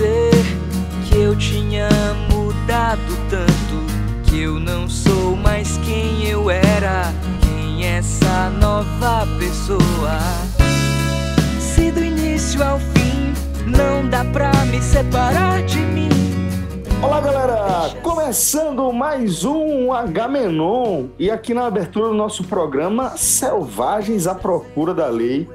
Dizer que eu tinha mudado tanto que eu não sou mais quem eu era. Quem é essa nova pessoa? Se do início ao fim não dá pra me separar de mim. Olá, galera! Começando mais um H-Menon e aqui na abertura do nosso programa Selvagens à Procura da Lei,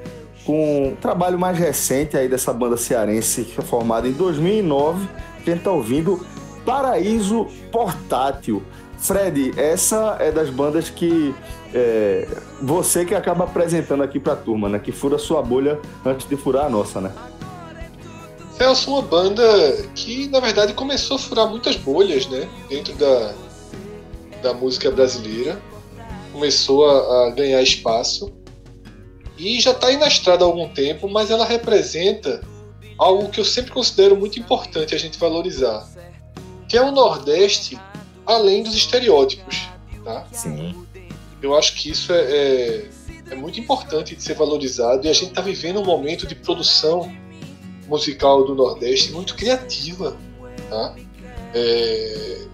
com o trabalho mais recente aí dessa banda cearense que foi formada em 2009, que a gente tá ouvindo Paraíso Portátil. Fred, essa é das bandas que é, você que acaba apresentando aqui pra turma, né? Que fura sua bolha antes de furar a nossa, né? Celso, uma banda que na verdade começou a furar muitas bolhas, né? Dentro da, da música brasileira. Começou a, a ganhar espaço. E já está aí na estrada há algum tempo, mas ela representa algo que eu sempre considero muito importante a gente valorizar. Que é o Nordeste além dos estereótipos. Tá? Sim. Eu acho que isso é, é, é muito importante de ser valorizado e a gente está vivendo um momento de produção musical do Nordeste muito criativa, tá? É,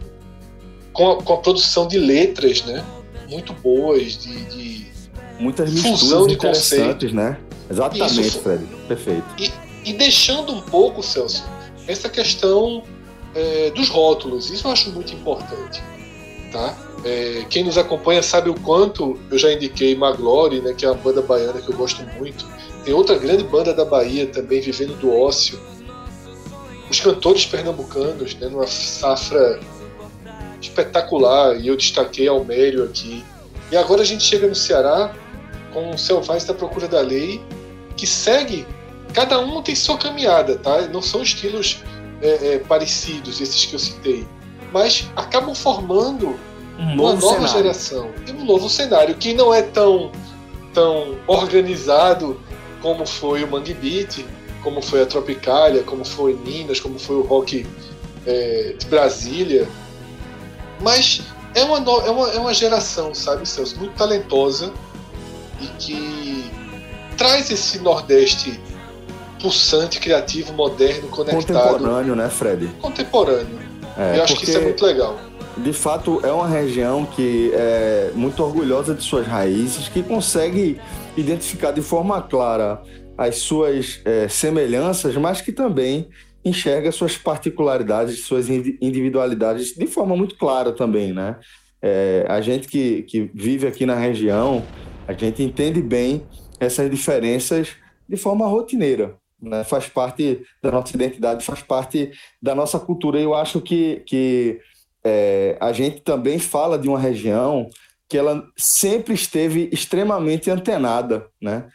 com, a, com, a, produção de letras, né? Muito boas, de, de muitas fusão de conceitos, né? Exatamente, Isso, Fred. Perfeito. E, e, deixando um pouco, Celso, essa questão é, dos rótulos. Isso eu acho muito importante, tá? É, quem nos acompanha sabe o quanto eu já indiquei Maglore, né? Que é uma banda baiana que eu gosto muito tem outra grande banda da Bahia também vivendo do ócio. Os cantores pernambucanos, né, numa safra espetacular, e eu destaquei Almério aqui. E agora a gente chega no Ceará com o Selvagem da Procura da Lei, que segue, cada um tem sua caminhada, tá? Não são estilos é, é, parecidos, esses que eu citei, mas acabam formando um uma nova cenário. geração e um novo cenário que não é tão, tão organizado como foi o Mangue Beat, como foi a Tropicália, como foi Minas, como foi o rock é, de Brasília. Mas é uma, é, uma, é uma geração, sabe, Celso, muito talentosa e que traz esse Nordeste pulsante, criativo, moderno, conectado. Contemporâneo, né, Fred? Contemporâneo. É, Eu acho que isso é muito legal. De fato, é uma região que é muito orgulhosa de suas raízes, que consegue identificar de forma clara as suas é, semelhanças, mas que também enxerga suas particularidades, suas individualidades de forma muito clara também, né? É, a gente que, que vive aqui na região, a gente entende bem essas diferenças de forma rotineira, né? Faz parte da nossa identidade, faz parte da nossa cultura. Eu acho que, que é, a gente também fala de uma região que ela sempre esteve extremamente antenada, né?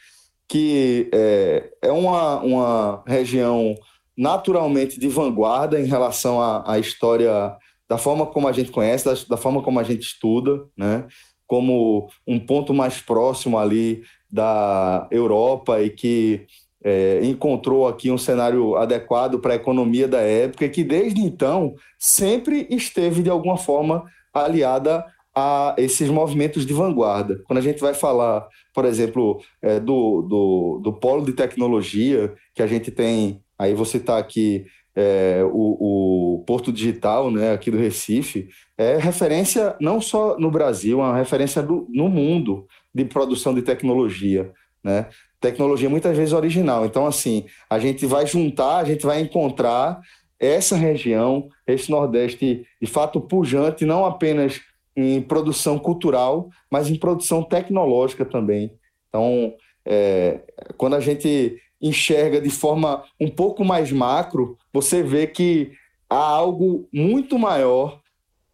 que é, é uma, uma região naturalmente de vanguarda em relação à, à história, da forma como a gente conhece, da, da, forma como a gente estuda, né? como um ponto mais próximo ali da Europa e que é, encontrou aqui um cenário adequado para a economia da época e que desde então sempre esteve de alguma forma aliada a esses movimentos de vanguarda. Quando a gente vai falar, por exemplo, é, do, do, do, polo de tecnologia, que a gente tem, aí você está aqui, é, o, o, Porto Digital, né, aqui do Recife, é referência não só no Brasil, é uma referência do, no mundo de produção de tecnologia, né? Tecnologia muitas vezes original. Então, assim, a gente vai juntar, a gente vai encontrar essa região, esse Nordeste de fato pujante, não apenas em produção cultural, mas em produção tecnológica também. Então, é, quando a gente enxerga de forma um pouco mais macro, você vê que há algo muito maior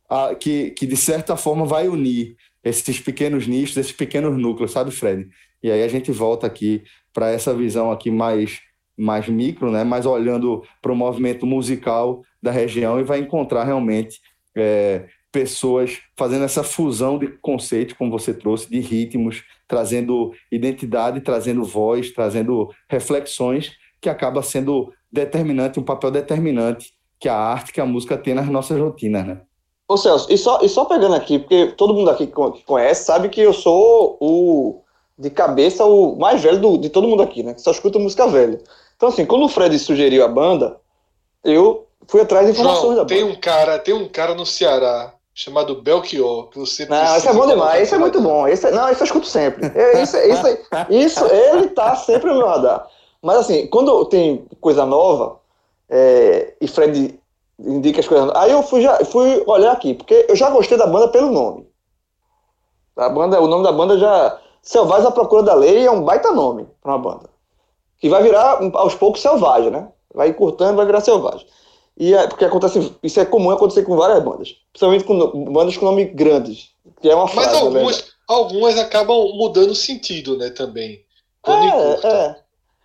a, que, que, de certa forma, vai unir esses pequenos nichos, esses pequenos núcleos, sabe, Fred? E aí a gente volta aqui para essa visão aqui mais mais micro, né? Mais olhando para o movimento musical da região e vai encontrar realmente é, pessoas fazendo essa fusão de conceitos, como você trouxe, de ritmos, trazendo identidade, trazendo voz, trazendo reflexões, que acaba sendo determinante, um papel determinante que a arte, que a música tem nas nossas rotinas, né? Ô Celso, e só, e só pegando aqui, porque todo mundo aqui que conhece sabe que eu sou o, de cabeça, o mais velho do, de todo mundo aqui, né? Que só escuta música velha. Então, assim, quando o Fred sugeriu a banda, eu fui atrás de informações João, da banda. Tem um cara, tem um cara no Ceará chamado Belchior, que você Não, esse é bom demais, esse é muito bom. Esse, é, não, esse eu escuto sempre. Isso, isso, isso, ele tá sempre no meu radar. Mas assim, quando tem coisa nova, é, e Fred indica as coisas. Aí eu fui, já, fui olhar aqui, porque eu já gostei da banda pelo nome. A banda, o nome da banda já. Selvagem à Procura da Lei é um baita nome para uma banda. Que vai virar aos poucos selvagem, né? Vai encurtando, vai virar selvagem. E é, porque acontece, isso é comum acontecer com várias bandas, principalmente com bandas com nome grandes, que é uma frase, Mas algumas, algumas acabam mudando o sentido, né, também. Quando é, é.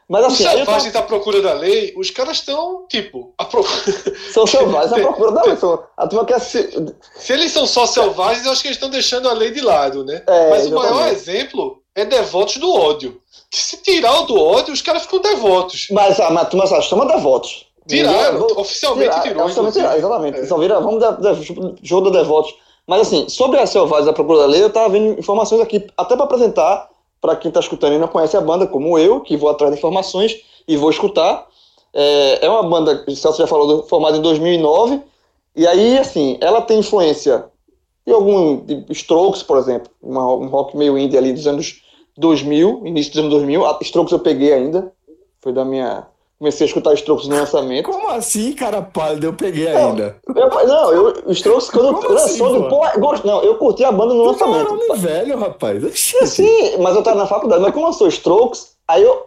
Mas assim, os selvagens tô... à procura da lei, os caras estão, tipo, a procura. São selvagens à procura da lei. São... A turma quer se... se eles são só selvagens, eu acho que eles estão deixando a lei de lado, né? É, Mas exatamente. o maior exemplo é devotos do ódio. Se tirar o do ódio, os caras ficam devotos. Mas a, a turma só chama devotos. Tiraram, oficialmente tirar, tirou. Oficialmente tiraram, exatamente. É. Só vira, vamos dar, dar jogo da devotos. Mas assim, sobre a selvagens da procura da lei, eu tava vendo informações aqui, até para apresentar para quem está escutando e não conhece a banda, como eu, que vou atrás de informações e vou escutar. É, é uma banda, o Celso já falou, formada em 2009, e aí, assim, ela tem influência de algum de Strokes, por exemplo, uma, um rock meio indie ali dos anos 2000, início dos anos 2000. A Strokes eu peguei ainda, foi da minha comecei a escutar Strokes no lançamento. Como assim, cara pálido? Eu peguei não, ainda. Eu, não, eu, Strokes, quando Como lançou, assim, pô? Gosto, não, eu curti a banda no tu lançamento. Tá velho, rapaz. Sim, mas eu tava na faculdade. Mas quando lançou Strokes, aí eu.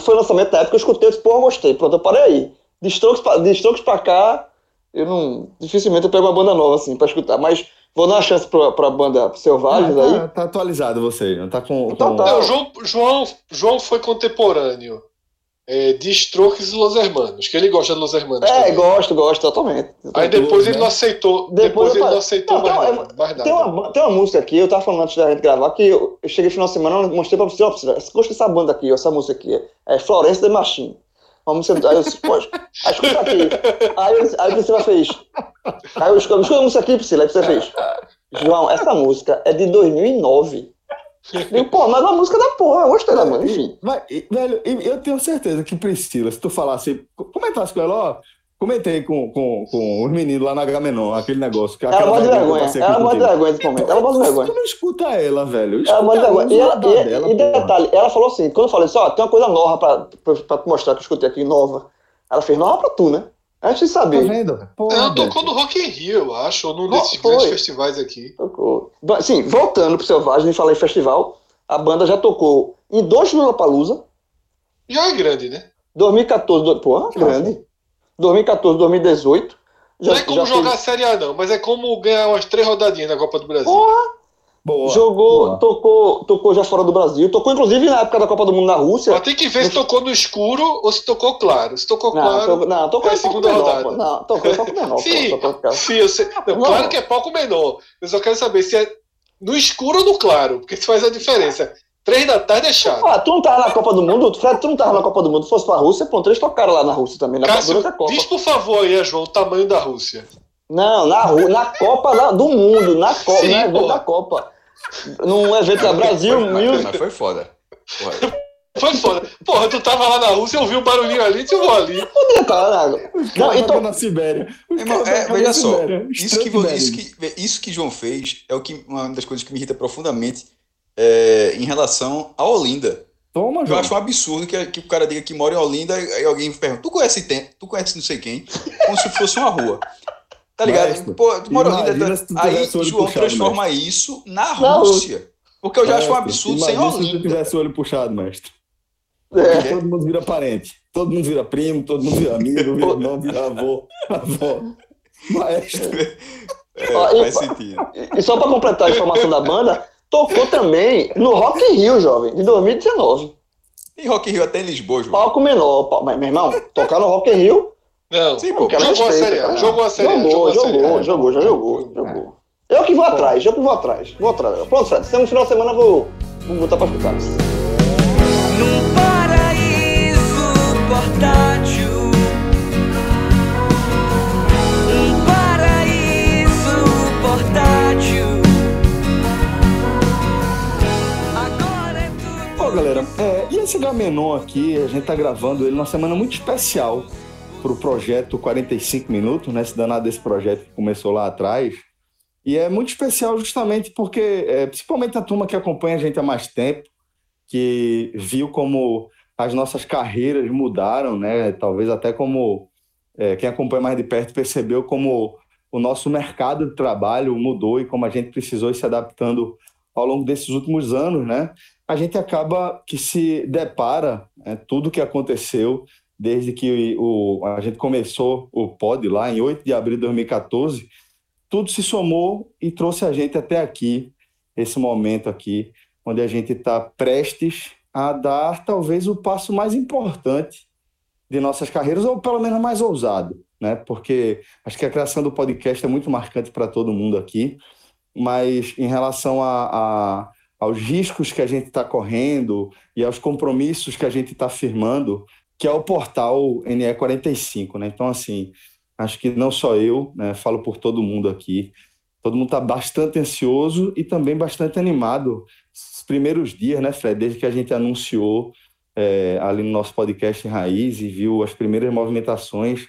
Foi o lançamento da época, eu escutei, eu disse, pô, eu gostei. Pronto, eu parei aí. De Strokes, pra, de Strokes pra cá, eu não. Dificilmente eu pego uma banda nova, assim, pra escutar. Mas vou dar uma chance pra, pra banda Selvagens ah, tá, aí. Tá atualizado você, não tá com. Então, com... Tá. Não, João, João, João foi contemporâneo é, de Strokes e Los Hermanos, que ele gosta de Los Hermanos. É, também. gosto, gosto, totalmente. Aí depois ele né? não aceitou. Depois, depois ele não aceitou não, mais, tem, mais nada. Tem uma, tem uma música aqui, eu tava falando antes da gente gravar, que eu, eu cheguei no final de semana e mostrei pra você, ó, você gosta dessa banda aqui, essa música aqui, é Florence de Machine. Uma música. Aí eu disse, poxa, aí escuta aqui. Aí, eu, aí Priscila fez. Aí eu escuta, escuta a música aqui, Priscila, aí você fez. João, essa música é de 2009. Digo, pô, mas a música da porra, eu gostei da mano, enfim. Mas, velho, eu tenho certeza que Priscila, se tu falasse, comentasse com ela, ó, comentei com, com, com os meninos lá na Gamenon, aquele negócio. Que ela manda vergonha, ela manda vergonha nesse momento, ela manda vergonha. Tu não escuta ela, velho. Ela manda vergonha. E, ela, e, dela, e detalhe, ela falou assim, quando eu falei assim, ó, tem uma coisa nova pra, pra, pra mostrar que eu escutei aqui, nova. Ela fez nova pra tu, né? Antes de saber. Tá vendo? Porra, ela tocou no Rock in Rio, eu acho, ou num desses grandes festivais aqui. Tocou. Sim, voltando pro Selvagem, a gente em festival, a banda já tocou em dois Lollapalooza. Já é grande, né? 2014, do... pô, grande. 2014, 2018. Já, não é como jogar fez... a Série A, não, mas é como ganhar umas três rodadinhas na Copa do Brasil. Porra! Boa, Jogou, boa. tocou, tocou já fora do Brasil, tocou inclusive na época da Copa do Mundo na Rússia. Mas tem que ver se tocou no escuro ou se tocou claro. Se tocou não, claro. To... Não, tocou é a segunda menor, rodada. Pô. Não, tocou em palco menor. sim, pô, sim eu sei. Não, claro que é palco menor. Eu só quero saber se é no escuro ou no claro, porque isso faz a diferença. Três da tarde é chato. Ah, tu não tava na Copa do Mundo? Fred, tu não tava na Copa do Mundo, fosse pra Rússia, pronto, eles tocaram lá na Rússia também, na Cássio, Copa. Diz por favor aí, João, o tamanho da Rússia. Não, na, na Copa da, do Mundo, na Copa, Sim, não é da Copa. Num evento da Brasil foi, Music. Mas foi foda. Porra. Foi foda. Porra, tu tava lá na Rússia, eu vi um barulhinho ali, tu vou ali. Podia estar lá na Não, então... na Sibéria. Irmão, é, veja só, isso que, isso, que, isso que João fez é o que, uma das coisas que me irrita profundamente é, em relação a Olinda. Toma, Eu João. acho um absurdo que, que o cara diga que mora em Olinda e alguém pergunta: Tu conhece tem, Tu conhece não sei quem? Como se fosse uma rua. Tá ligado? Mestre, Pô, tu mora em Olinda. Tá... Aí João puxado, transforma mestre. isso na Rússia. Porque eu já mestre, acho um absurdo sem Olinda. Se tu tivesse o olho puxado, mestre. É. Todo mundo vira parente. Todo mundo vira primo, todo mundo vira amigo, vira irmão, vira avô. avô. Maestro. É, faz sentido. E só para completar a informação da banda, tocou também no Rock in Rio, jovem, de 2019. Tem Rock in Rio até em Lisboa, João. Palco menor. Mas, meu irmão, tocar no Rock in Rio. Não, Sim, pô, jogou a série A. Jogou a série A. Jogou, jogou, jogou, já jogou, jogou. Eu que vou atrás, eu que vou atrás. Vou atrás. Pronto, Fred, se no final de semana eu vou, vou botar pra escutar. Num paraíso portátil Um paraíso portátil Agora é tudo galera, é, e esse Gamenon aqui, a gente tá gravando ele numa semana muito especial pro projeto 45 Minutos, né? Se danado desse projeto que começou lá atrás. E é muito especial justamente porque, é, principalmente a turma que acompanha a gente há mais tempo, que viu como as nossas carreiras mudaram, né? Talvez até como é, quem acompanha mais de perto percebeu como o nosso mercado de trabalho mudou e como a gente precisou ir se adaptando ao longo desses últimos anos, né? A gente acaba que se depara né, tudo que aconteceu desde que o, a gente começou o pod lá em 8 de abril de 2014 tudo se somou e trouxe a gente até aqui, esse momento aqui, onde a gente está prestes a dar talvez o passo mais importante de nossas carreiras, ou pelo menos mais ousado, né? Porque acho que a criação do podcast é muito marcante para todo mundo aqui, mas em relação a, a aos riscos que a gente está correndo e aos compromissos que a gente está firmando, que é o portal NE45, né? Então, assim, acho que não só eu, né, falo por todo mundo aqui, todo mundo está bastante ansioso e também bastante animado. Os primeiros dias, né, Fred, desde que a gente anunciou é, ali no nosso podcast Raiz e viu as primeiras movimentações,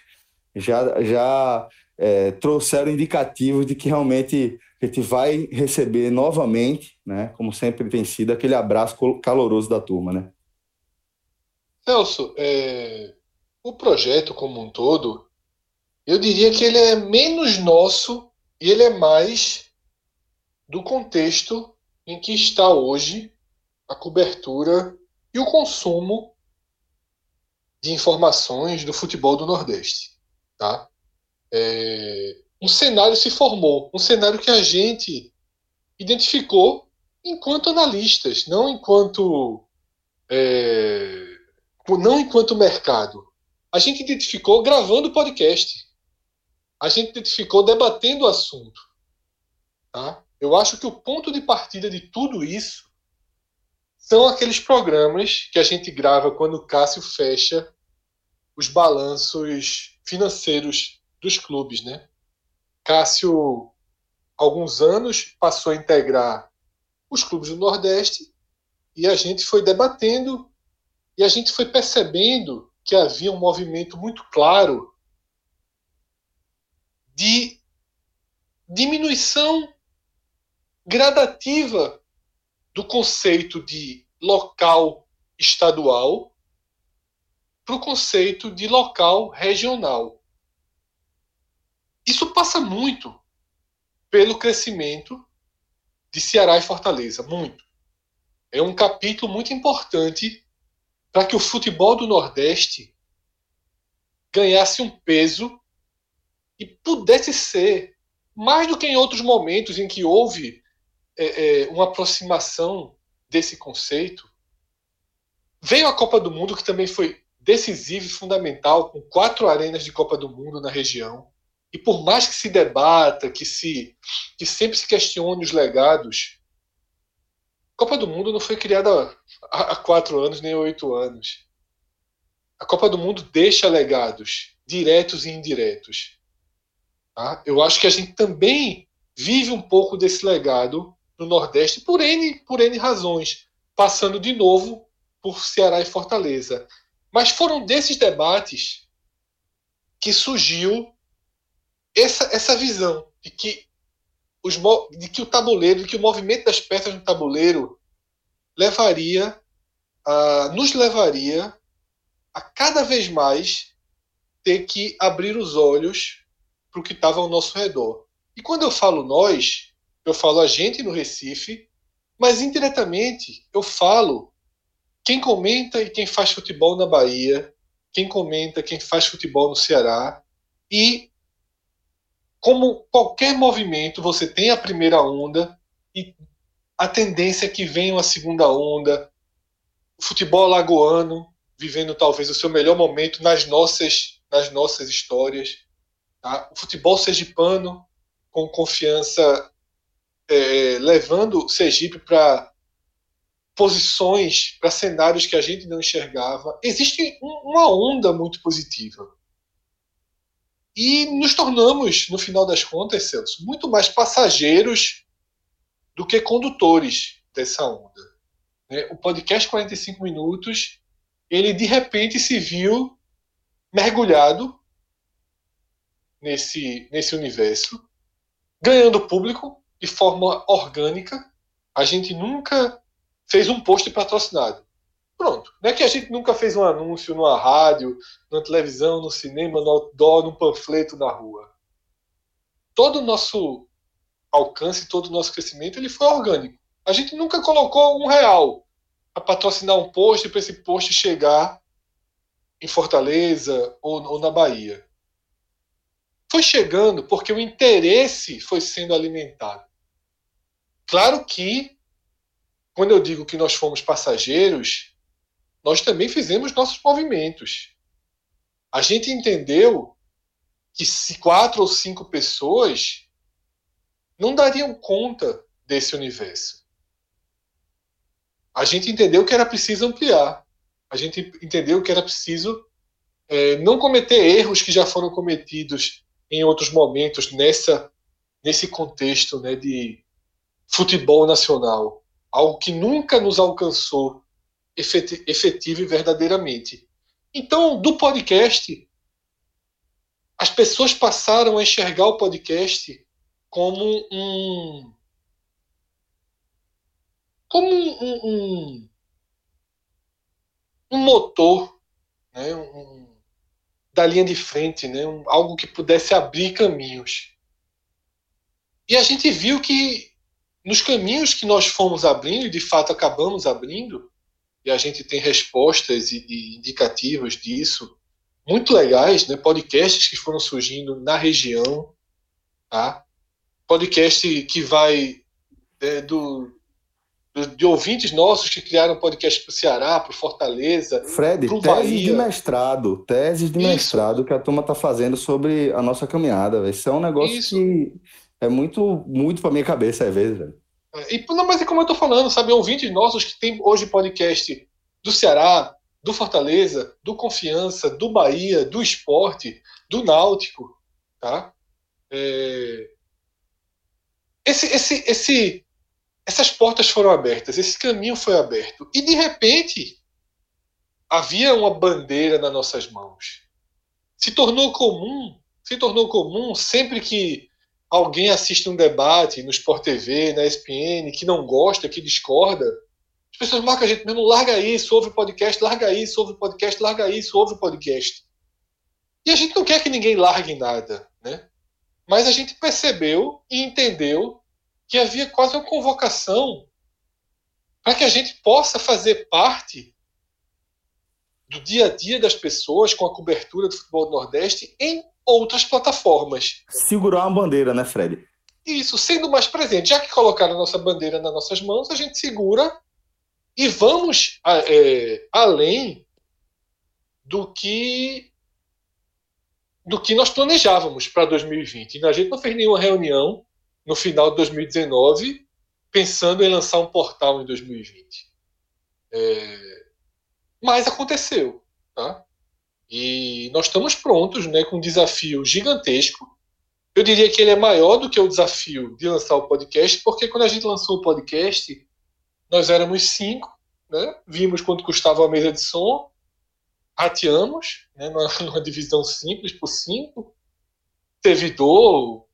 já, já é, trouxeram indicativos de que realmente a gente vai receber novamente, né, como sempre tem sido, aquele abraço caloroso da turma, né? Celso, é, o projeto como um todo, eu diria que ele é menos nosso e ele é mais do contexto em que está hoje a cobertura e o consumo de informações do futebol do Nordeste. Tá? É, um cenário se formou, um cenário que a gente identificou enquanto analistas, não enquanto é, não enquanto mercado. A gente identificou gravando podcast a gente identificou debatendo o assunto. Tá? Eu acho que o ponto de partida de tudo isso são aqueles programas que a gente grava quando o Cássio fecha os balanços financeiros dos clubes, né? Cássio, alguns anos, passou a integrar os clubes do Nordeste e a gente foi debatendo e a gente foi percebendo que havia um movimento muito claro de diminuição gradativa do conceito de local estadual para o conceito de local regional. Isso passa muito pelo crescimento de Ceará e Fortaleza, muito. É um capítulo muito importante para que o futebol do Nordeste ganhasse um peso e pudesse ser, mais do que em outros momentos em que houve é, é, uma aproximação desse conceito, veio a Copa do Mundo, que também foi decisiva e fundamental, com quatro arenas de Copa do Mundo na região. E por mais que se debata, que, se, que sempre se questione os legados, Copa do Mundo não foi criada há, quatro anos nem oito anos. A Copa do Mundo deixa legados, diretos e indiretos. Tá? Eu acho que a gente também vive um pouco desse legado no Nordeste por N, por N razões, passando de novo por Ceará e Fortaleza. Mas foram desses debates que surgiu essa, essa visão de que, os, de que o tabuleiro, de que o movimento das peças no tabuleiro levaria, nos levaria a cada vez mais ter que abrir os olhos para o que estava ao nosso redor. E quando eu falo nós, eu falo a gente no Recife, mas indiretamente eu falo quem comenta e quem faz futebol na Bahia, quem comenta, quem faz futebol no Ceará. E como qualquer movimento, você tem a primeira onda e a tendência é que venha uma segunda onda, o futebol lagoano vivendo talvez o seu melhor momento nas nossas, nas nossas histórias, tá? o futebol sergipano com confiança é, levando Sergipe para posições, para cenários que a gente não enxergava. Existe uma onda muito positiva. E nos tornamos, no final das contas, Celso, muito mais passageiros do que condutores dessa onda. Né? O podcast 45 Minutos, ele de repente se viu mergulhado nesse, nesse universo, ganhando público de forma orgânica. A gente nunca fez um post patrocinado. Pronto. Não é que a gente nunca fez um anúncio numa rádio, na televisão, no cinema, no outdoor, num panfleto na rua. Todo o nosso alcance, todo o nosso crescimento, ele foi orgânico. A gente nunca colocou um real para patrocinar um post para esse post chegar em Fortaleza ou, ou na Bahia. Foi chegando porque o interesse foi sendo alimentado. Claro que, quando eu digo que nós fomos passageiros, nós também fizemos nossos movimentos. A gente entendeu que se quatro ou cinco pessoas não dariam conta desse universo. A gente entendeu que era preciso ampliar. A gente entendeu que era preciso é, não cometer erros que já foram cometidos em outros momentos nessa nesse contexto né, de futebol nacional, algo que nunca nos alcançou efetivo e verdadeiramente. Então, do podcast, as pessoas passaram a enxergar o podcast como um como um, um, um motor né, um, da linha de frente, né, algo que pudesse abrir caminhos. E a gente viu que nos caminhos que nós fomos abrindo, e de fato acabamos abrindo, e a gente tem respostas e, e indicativos disso muito legais, né? Podcasts que foram surgindo na região, tá? Podcast que vai é, do, do, de ouvintes nossos que criaram podcast para o Ceará, para Fortaleza, Fred, pro tese Bahia. de mestrado, teses de Isso. mestrado que a turma está fazendo sobre a nossa caminhada. Isso é um negócio Isso. que é muito, muito para minha cabeça às vezes, velho. E, não, mas é como eu estou falando, sabe? Ouvintes nossos que tem hoje podcast do Ceará, do Fortaleza, do Confiança, do Bahia, do Esporte, do Náutico, tá? É... Esse, esse, esse, essas portas foram abertas, esse caminho foi aberto. E, de repente, havia uma bandeira nas nossas mãos. Se tornou comum, se tornou comum sempre que alguém assiste um debate no Sport TV, na ESPN, que não gosta, que discorda, as pessoas marcam a gente mesmo, larga isso, ouve o podcast, larga isso, ouve o podcast, larga isso, ouve o podcast. E a gente não quer que ninguém largue nada, né? Mas a gente percebeu e entendeu que havia quase uma convocação para que a gente possa fazer parte do dia a dia das pessoas com a cobertura do futebol do Nordeste em outras plataformas. Segurar uma bandeira, né, Fred? Isso, sendo mais presente. Já que colocaram a nossa bandeira nas nossas mãos, a gente segura e vamos é, além do que do que nós planejávamos para 2020. A gente não fez nenhuma reunião no final de 2019 pensando em lançar um portal em 2020. É, mas aconteceu, tá? E nós estamos prontos né, com um desafio gigantesco. Eu diria que ele é maior do que o desafio de lançar o podcast, porque quando a gente lançou o podcast, nós éramos cinco, né? vimos quanto custava a mesa de som, rateamos né, numa, numa divisão simples por cinco, servidor,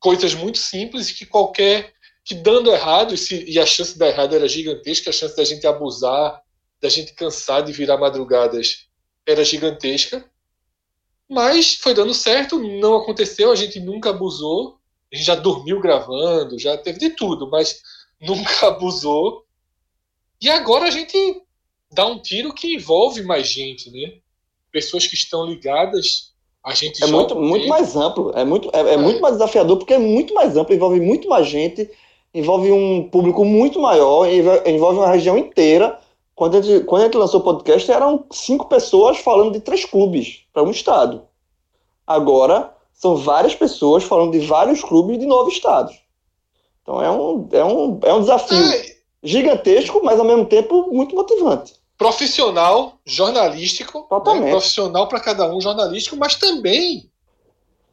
coisas muito simples que qualquer que dando errado, e a chance de dar errado era gigantesca, a chance da gente abusar, da gente cansar de virar madrugadas era gigantesca, mas foi dando certo, não aconteceu, a gente nunca abusou, a gente já dormiu gravando, já teve de tudo, mas nunca abusou. E agora a gente dá um tiro que envolve mais gente, né? Pessoas que estão ligadas, a gente é muito, muito mais amplo, é muito, é, é, é, muito mais desafiador porque é muito mais amplo, envolve muito mais gente envolve um público muito maior, envolve uma região inteira. Quando a gente, quando a gente lançou o podcast, eram cinco pessoas falando de três clubes para um estado. Agora, são várias pessoas falando de vários clubes de nove estados. Então é um, é um, é um desafio é. gigantesco, mas ao mesmo tempo muito motivante. Profissional, jornalístico, né? profissional para cada um, jornalístico, mas também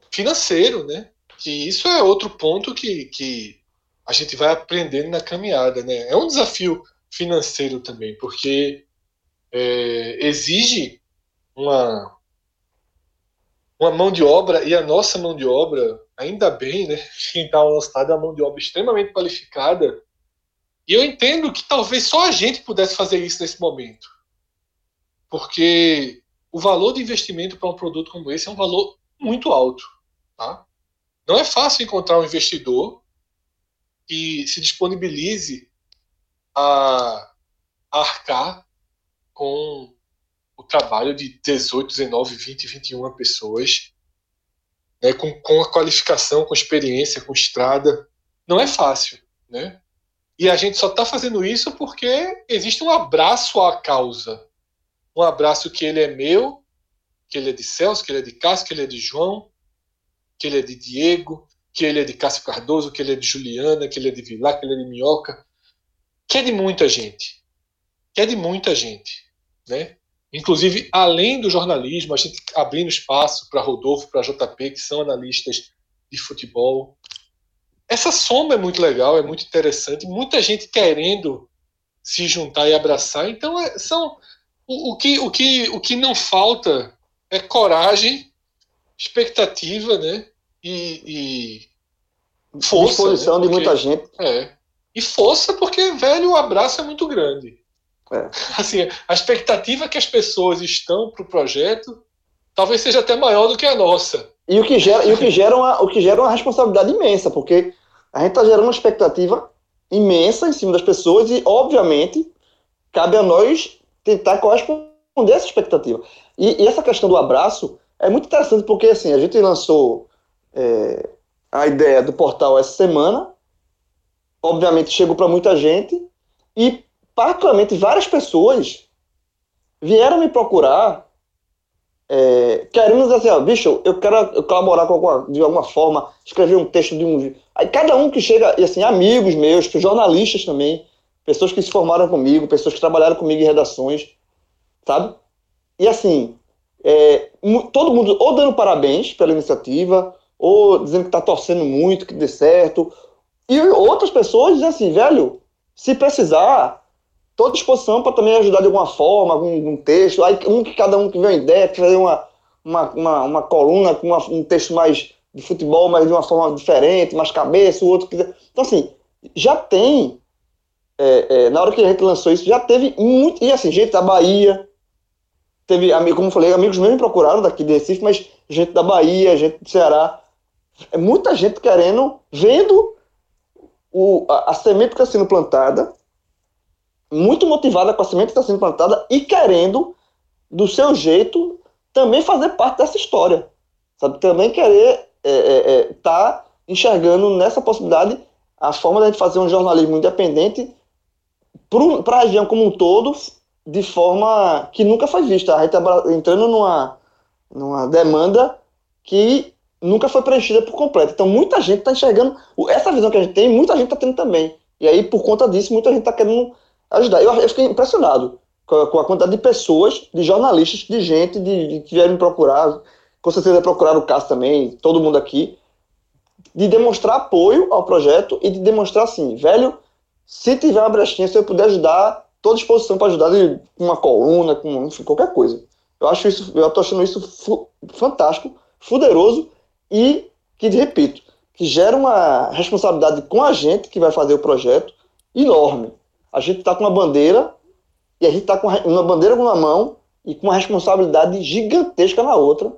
financeiro, né? Que isso é outro ponto que, que a gente vai aprendendo na caminhada, né? É um desafio financeiro também, porque é, exige uma, uma mão de obra, e a nossa mão de obra, ainda bem, né? Quem está ao é uma mão de obra extremamente qualificada. E eu entendo que talvez só a gente pudesse fazer isso nesse momento. Porque o valor de investimento para um produto como esse é um valor muito alto. Tá? Não é fácil encontrar um investidor que se disponibilize a arcar com o trabalho de 18, 19, 20, 21 pessoas, né, com, com a qualificação, com experiência, com estrada. Não é fácil, né? E a gente só está fazendo isso porque existe um abraço à causa. Um abraço que ele é meu, que ele é de Celso, que ele é de Cássio, que ele é de João, que ele é de Diego, que ele é de Cássio Cardoso, que ele é de Juliana, que ele é de Vilar, que ele é de Minhoca, que é de muita gente. Que é de muita gente. Né? Inclusive, além do jornalismo, a gente abrindo espaço para Rodolfo, para JP, que são analistas de futebol. Essa soma é muito legal, é muito interessante, muita gente querendo se juntar e abraçar. Então, é, são o, o, que, o, que, o que não falta é coragem, expectativa, né? e, e força. Disposição né? de muita gente. É. E força, porque, velho, o abraço é muito grande. É. Assim, a expectativa que as pessoas estão para o projeto talvez seja até maior do que a nossa. E o que gera, e o que gera, uma, o que gera uma responsabilidade imensa, porque a gente está gerando uma expectativa imensa em cima das pessoas e, obviamente, cabe a nós tentar corresponder a essa expectativa. E, e essa questão do abraço é muito interessante porque, assim, a gente lançou é, a ideia do portal essa semana. Obviamente chegou para muita gente e, particularmente, várias pessoas vieram me procurar é, querendo dizer assim, ó, bicho, eu quero colaborar alguma, de alguma forma, escrever um texto de um. Aí cada um que chega, e assim, amigos meus, jornalistas também, pessoas que se formaram comigo, pessoas que trabalharam comigo em redações, sabe? E assim, é, todo mundo ou dando parabéns pela iniciativa, ou dizendo que está torcendo muito que dê certo. E outras pessoas dizem assim, velho, se precisar, estou à disposição para também ajudar de alguma forma, algum, algum, texto. Aí um que cada um que vê uma ideia, que fazer uma, uma, uma, uma coluna com uma, um texto mais de futebol, mas de uma forma diferente, mais cabeça, o outro quiser. Então, assim, já tem. É, é, na hora que a gente lançou isso, já teve muito. E assim, gente da Bahia, teve, como eu falei, amigos meus me procuraram daqui de Recife, mas gente da Bahia, gente do Ceará. É muita gente querendo, vendo o, a, a semente que está sendo plantada, muito motivada com a semente que está sendo plantada e querendo, do seu jeito, também fazer parte dessa história. Sabe? Também querer estar é, é, é, tá enxergando nessa possibilidade a forma de gente fazer um jornalismo independente para a região como um todo, de forma que nunca foi vista. A gente está entrando numa, numa demanda que nunca foi preenchida por completo. Então muita gente está enxergando essa visão que a gente tem, muita gente está tendo também. E aí por conta disso muita gente está querendo ajudar. Eu, eu, fiquei impressionado com a, com a, quantidade de pessoas, de jornalistas, de gente de, de, que vieram me procurar, com certeza procurar o Cássio também, todo mundo aqui, de demonstrar apoio ao projeto e de demonstrar assim, velho, se tiver uma brechinha, se eu puder ajudar, toda disposição para ajudar com uma coluna, com enfim, qualquer coisa. Eu acho isso, eu estou achando isso fantástico, fuderoso e que, repito, que gera uma responsabilidade com a gente que vai fazer o projeto enorme. A gente está com uma bandeira e a gente está com uma bandeira na mão e com uma responsabilidade gigantesca na outra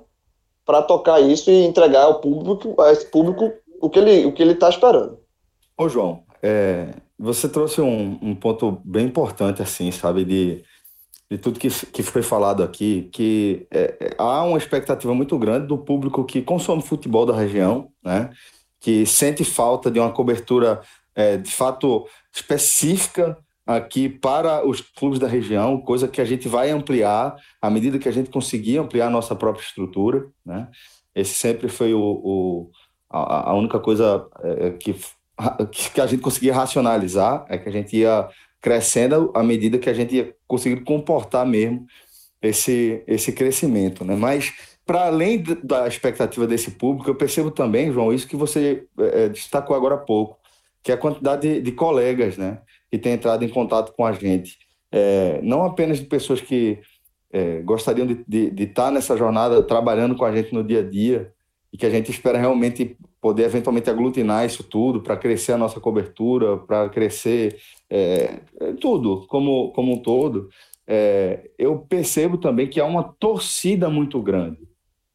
para tocar isso e entregar ao público, a esse público, o que ele o que ele está esperando. Ô João, é, você trouxe um, um ponto bem importante assim, sabe, de de tudo que, que foi falado aqui, que é, é, há uma expectativa muito grande do público que consome futebol da região, né? que sente falta de uma cobertura é, de fato específica aqui para os clubes da região, coisa que a gente vai ampliar à medida que a gente conseguir ampliar a nossa própria estrutura. Né? Esse sempre foi o, o a, a, única coisa é, que, que a gente conseguia racionalizar, é que a gente ia crescendo à medida que a gente ia conseguir comportar mesmo esse, esse crescimento. Né? Mas, para além da expectativa desse público, eu percebo também, João, isso que você é, destacou agora há pouco, que é a quantidade de, de colegas né, que têm entrado em contato com a gente. É, não apenas de pessoas que é, gostariam de, de, estar nessa jornada trabalhando com a gente no dia a dia e que a gente espera realmente poder eventualmente aglutinar isso tudo para crescer a nossa cobertura, para crescer é, é, tudo como, como um todo. É, eu percebo também que há uma torcida muito grande,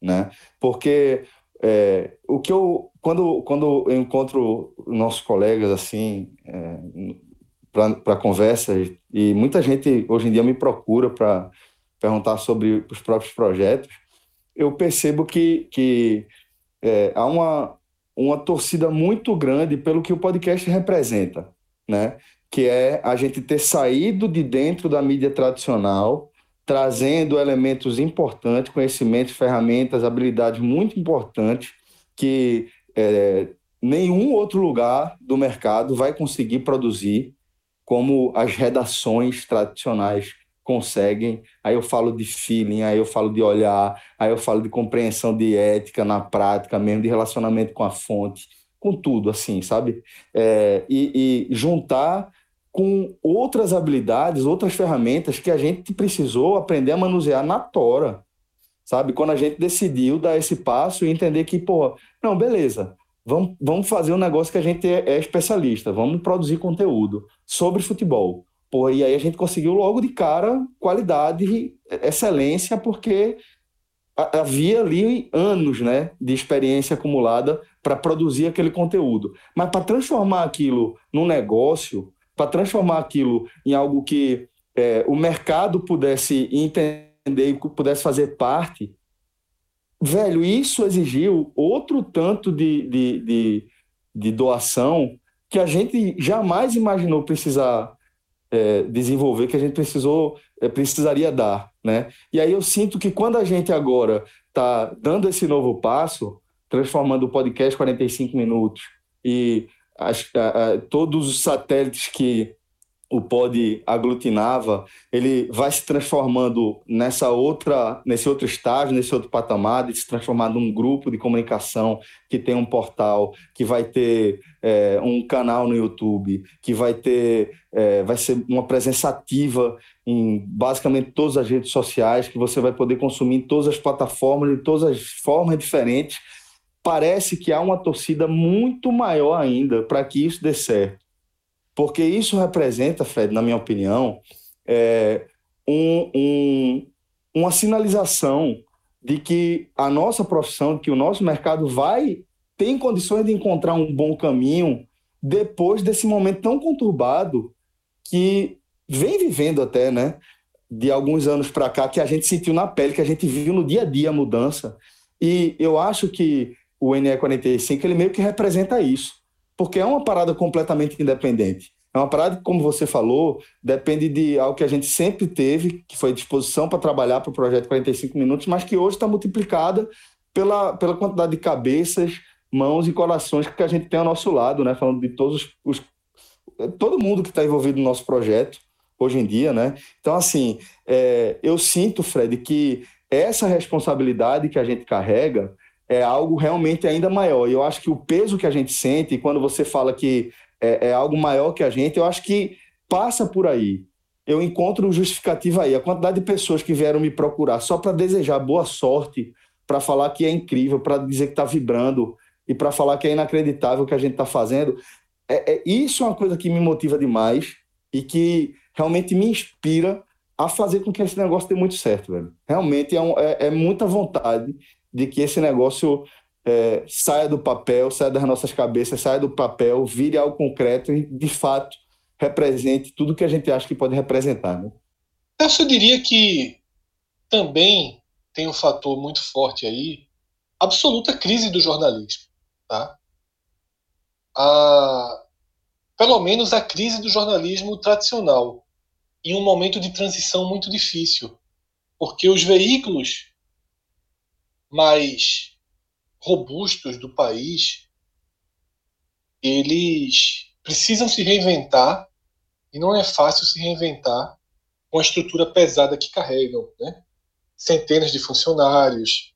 né? Porque é, o que eu quando quando eu encontro nossos colegas assim é, para conversa e muita gente hoje em dia me procura para perguntar sobre os próprios projetos, eu percebo que, que é, há uma, uma torcida muito grande pelo que o podcast representa, né? Que é a gente ter saído de dentro da mídia tradicional, trazendo elementos importantes, conhecimentos, ferramentas, habilidades muito importantes que é, nenhum outro lugar do mercado vai conseguir produzir como as redações tradicionais conseguem. Aí eu falo de feeling, aí eu falo de olhar, aí eu falo de compreensão de ética na prática mesmo, de relacionamento com a fonte, com tudo, assim, sabe? É, e, e juntar com outras habilidades, outras ferramentas que a gente precisou aprender a manusear na tora, sabe? Quando a gente decidiu dar esse passo e entender que, pô, não, beleza, vamos, vamos fazer um negócio que a gente é, é especialista, vamos produzir conteúdo sobre futebol. Pô, e aí a gente conseguiu logo de cara qualidade, excelência, porque havia ali anos né, de experiência acumulada para produzir aquele conteúdo. Mas para transformar aquilo num negócio, para transformar aquilo em algo que é, o mercado pudesse entender e pudesse fazer parte, velho, isso exigiu outro tanto de, de, de, de doação que a gente jamais imaginou precisar é, desenvolver, que a gente precisou, é, precisaria dar, né? E aí eu sinto que quando a gente agora está dando esse novo passo, transformando o podcast 45 minutos e as, a, a, todos os satélites que o pod aglutinava, ele vai se transformando nessa outra, nesse outro estágio, nesse outro patamar, de se transformar num grupo de comunicação que tem um portal, que vai ter é, um canal no YouTube, que vai ter, é, vai ser uma presença ativa em basicamente todas as redes sociais, que você vai poder consumir em todas as plataformas, de todas as formas diferentes parece que há uma torcida muito maior ainda para que isso dê certo. Porque isso representa, Fred, na minha opinião, é, um, um, uma sinalização de que a nossa profissão, que o nosso mercado vai ter condições de encontrar um bom caminho depois desse momento tão conturbado que vem vivendo até, né? De alguns anos para cá, que a gente sentiu na pele, que a gente viu no dia a dia a mudança. E eu acho que o NE45 ele meio que representa isso, porque é uma parada completamente independente. É uma parada que, como você falou, depende de algo que a gente sempre teve, que foi disposição para trabalhar para o projeto 45 minutos, mas que hoje está multiplicada pela, pela quantidade de cabeças, mãos e corações que a gente tem ao nosso lado, né? Falando de todos os. todo mundo que está envolvido no nosso projeto hoje em dia, né? Então, assim, é, eu sinto, Fred, que essa responsabilidade que a gente carrega é algo realmente ainda maior. E eu acho que o peso que a gente sente, quando você fala que é, é algo maior que a gente, eu acho que passa por aí. Eu encontro justificativa aí. A quantidade de pessoas que vieram me procurar só para desejar boa sorte, para falar que é incrível, para dizer que está vibrando e para falar que é inacreditável o que a gente está fazendo. É, é, isso é uma coisa que me motiva demais e que realmente me inspira a fazer com que esse negócio dê muito certo, velho. Realmente é, um, é, é muita vontade de que esse negócio é, saia do papel, saia das nossas cabeças, saia do papel, vire algo concreto e, de fato, represente tudo que a gente acha que pode representar. Né? Eu diria que também tem um fator muito forte aí, absoluta crise do jornalismo. Tá? A, pelo menos a crise do jornalismo tradicional, em um momento de transição muito difícil, porque os veículos mais robustos do país, eles precisam se reinventar e não é fácil se reinventar com a estrutura pesada que carregam, né? Centenas de funcionários,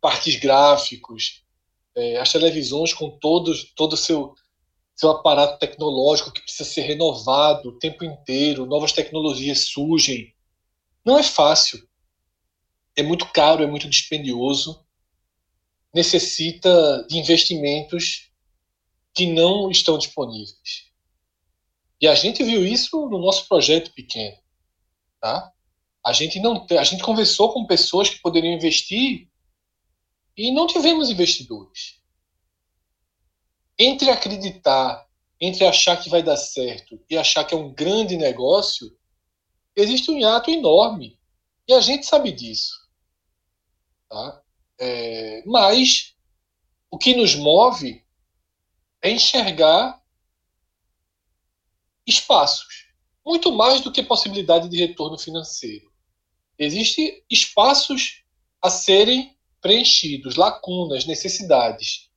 partes gráficos, é, as televisões com todos, todo o seu, seu aparato tecnológico que precisa ser renovado o tempo inteiro, novas tecnologias surgem. Não é fácil. É muito caro, é muito dispendioso. Necessita de investimentos que não estão disponíveis. E a gente viu isso no nosso projeto pequeno, tá? A gente não, a gente conversou com pessoas que poderiam investir e não tivemos investidores. Entre acreditar, entre achar que vai dar certo e achar que é um grande negócio, existe um hiato enorme. E a gente sabe disso. Tá? É, mas o que nos move é enxergar espaços, muito mais do que possibilidade de retorno financeiro. Existem espaços a serem preenchidos, lacunas, necessidades.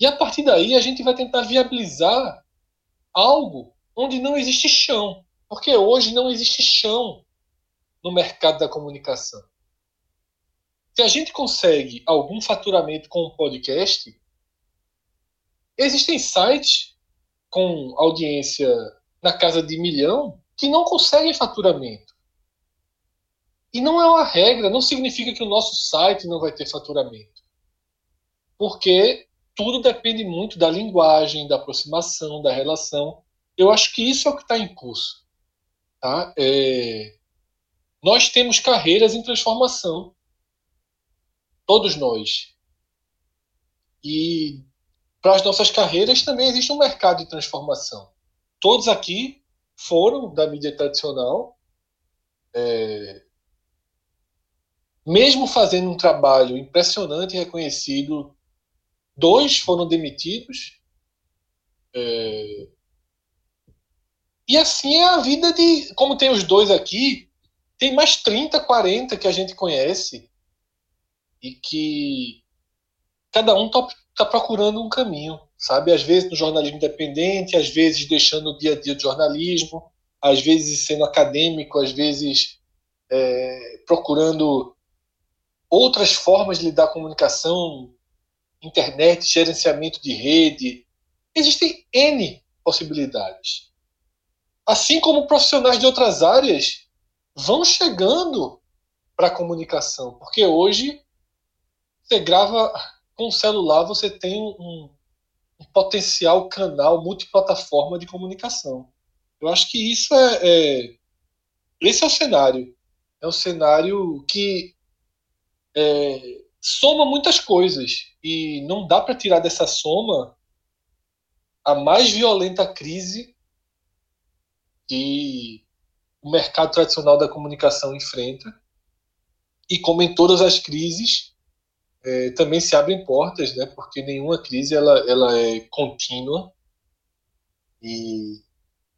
E a partir daí a gente vai tentar viabilizar algo onde não existe chão, porque hoje não existe chão no mercado da comunicação. Se a gente consegue algum faturamento com um podcast, existem sites com audiência na casa de milhão que não conseguem faturamento. E não é uma regra, não significa que o nosso site não vai ter faturamento. Porque tudo depende muito da linguagem, da aproximação, da relação. Eu acho que isso é o que está em curso. Tá? É... Nós temos carreiras em transformação. Todos nós. E para as nossas carreiras também existe um mercado de transformação. Todos aqui foram da mídia tradicional, é, mesmo fazendo um trabalho impressionante e reconhecido, dois foram demitidos. É, e assim é a vida de. Como tem os dois aqui, tem mais 30, 40 que a gente conhece e que cada um está está procurando um caminho, sabe? Às vezes no jornalismo independente, às vezes deixando o dia a dia de jornalismo, às vezes sendo acadêmico, às vezes é, procurando outras formas de lidar com comunicação, internet, gerenciamento de rede. Existem N possibilidades. Assim como profissionais de outras áreas vão chegando para a comunicação, porque hoje você grava com o celular você tem um, um potencial canal multiplataforma de comunicação. Eu acho que isso é, é esse é o cenário. É um cenário que é, soma muitas coisas e não dá para tirar dessa soma a mais violenta crise que o mercado tradicional da comunicação enfrenta. E como em todas as crises, é, também se abrem portas, né? Porque nenhuma crise ela, ela é contínua. E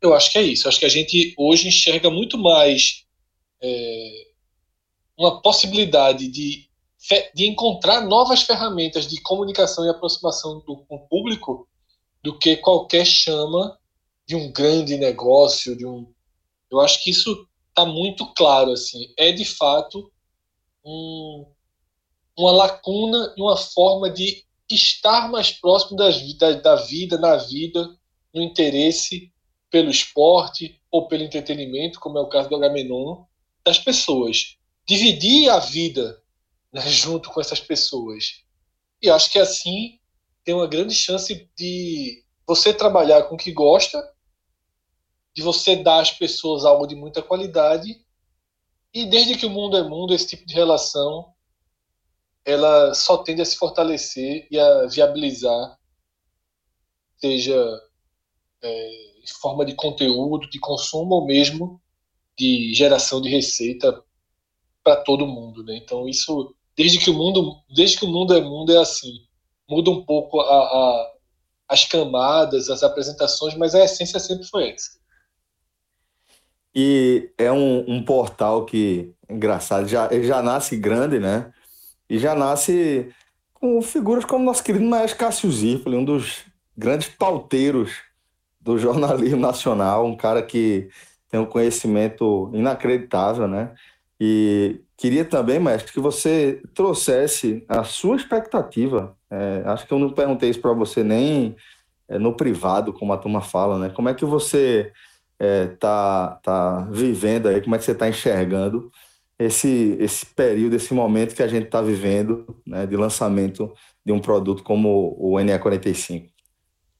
eu acho que é isso. Eu acho que a gente hoje enxerga muito mais é, uma possibilidade de, de encontrar novas ferramentas de comunicação e aproximação do, com o público do que qualquer chama de um grande negócio, de um. Eu acho que isso está muito claro assim. É de fato um uma lacuna e uma forma de estar mais próximo das, da, da vida, na vida, no interesse pelo esporte ou pelo entretenimento, como é o caso do Agamenon, das pessoas. Dividir a vida né, junto com essas pessoas. E acho que assim tem uma grande chance de você trabalhar com o que gosta, de você dar às pessoas algo de muita qualidade, e desde que o mundo é mundo, esse tipo de relação ela só tende a se fortalecer e a viabilizar, seja é, em forma de conteúdo, de consumo ou mesmo de geração de receita para todo mundo, né? Então isso, desde que o mundo, desde que o mundo é mundo é assim, muda um pouco a, a, as camadas, as apresentações, mas a essência sempre foi essa. E é um, um portal que, engraçado, já, já nasce grande, né? E já nasce com figuras como nosso querido Maestro Cássio Zirpoli, um dos grandes pauteiros do jornalismo nacional, um cara que tem um conhecimento inacreditável, né? E queria também, mestre, que você trouxesse a sua expectativa. É, acho que eu não perguntei isso para você nem é, no privado, como a turma fala, né? Como é que você é, tá, tá vivendo aí, como é que você está enxergando esse, esse período, esse momento que a gente está vivendo né, de lançamento de um produto como o NE45?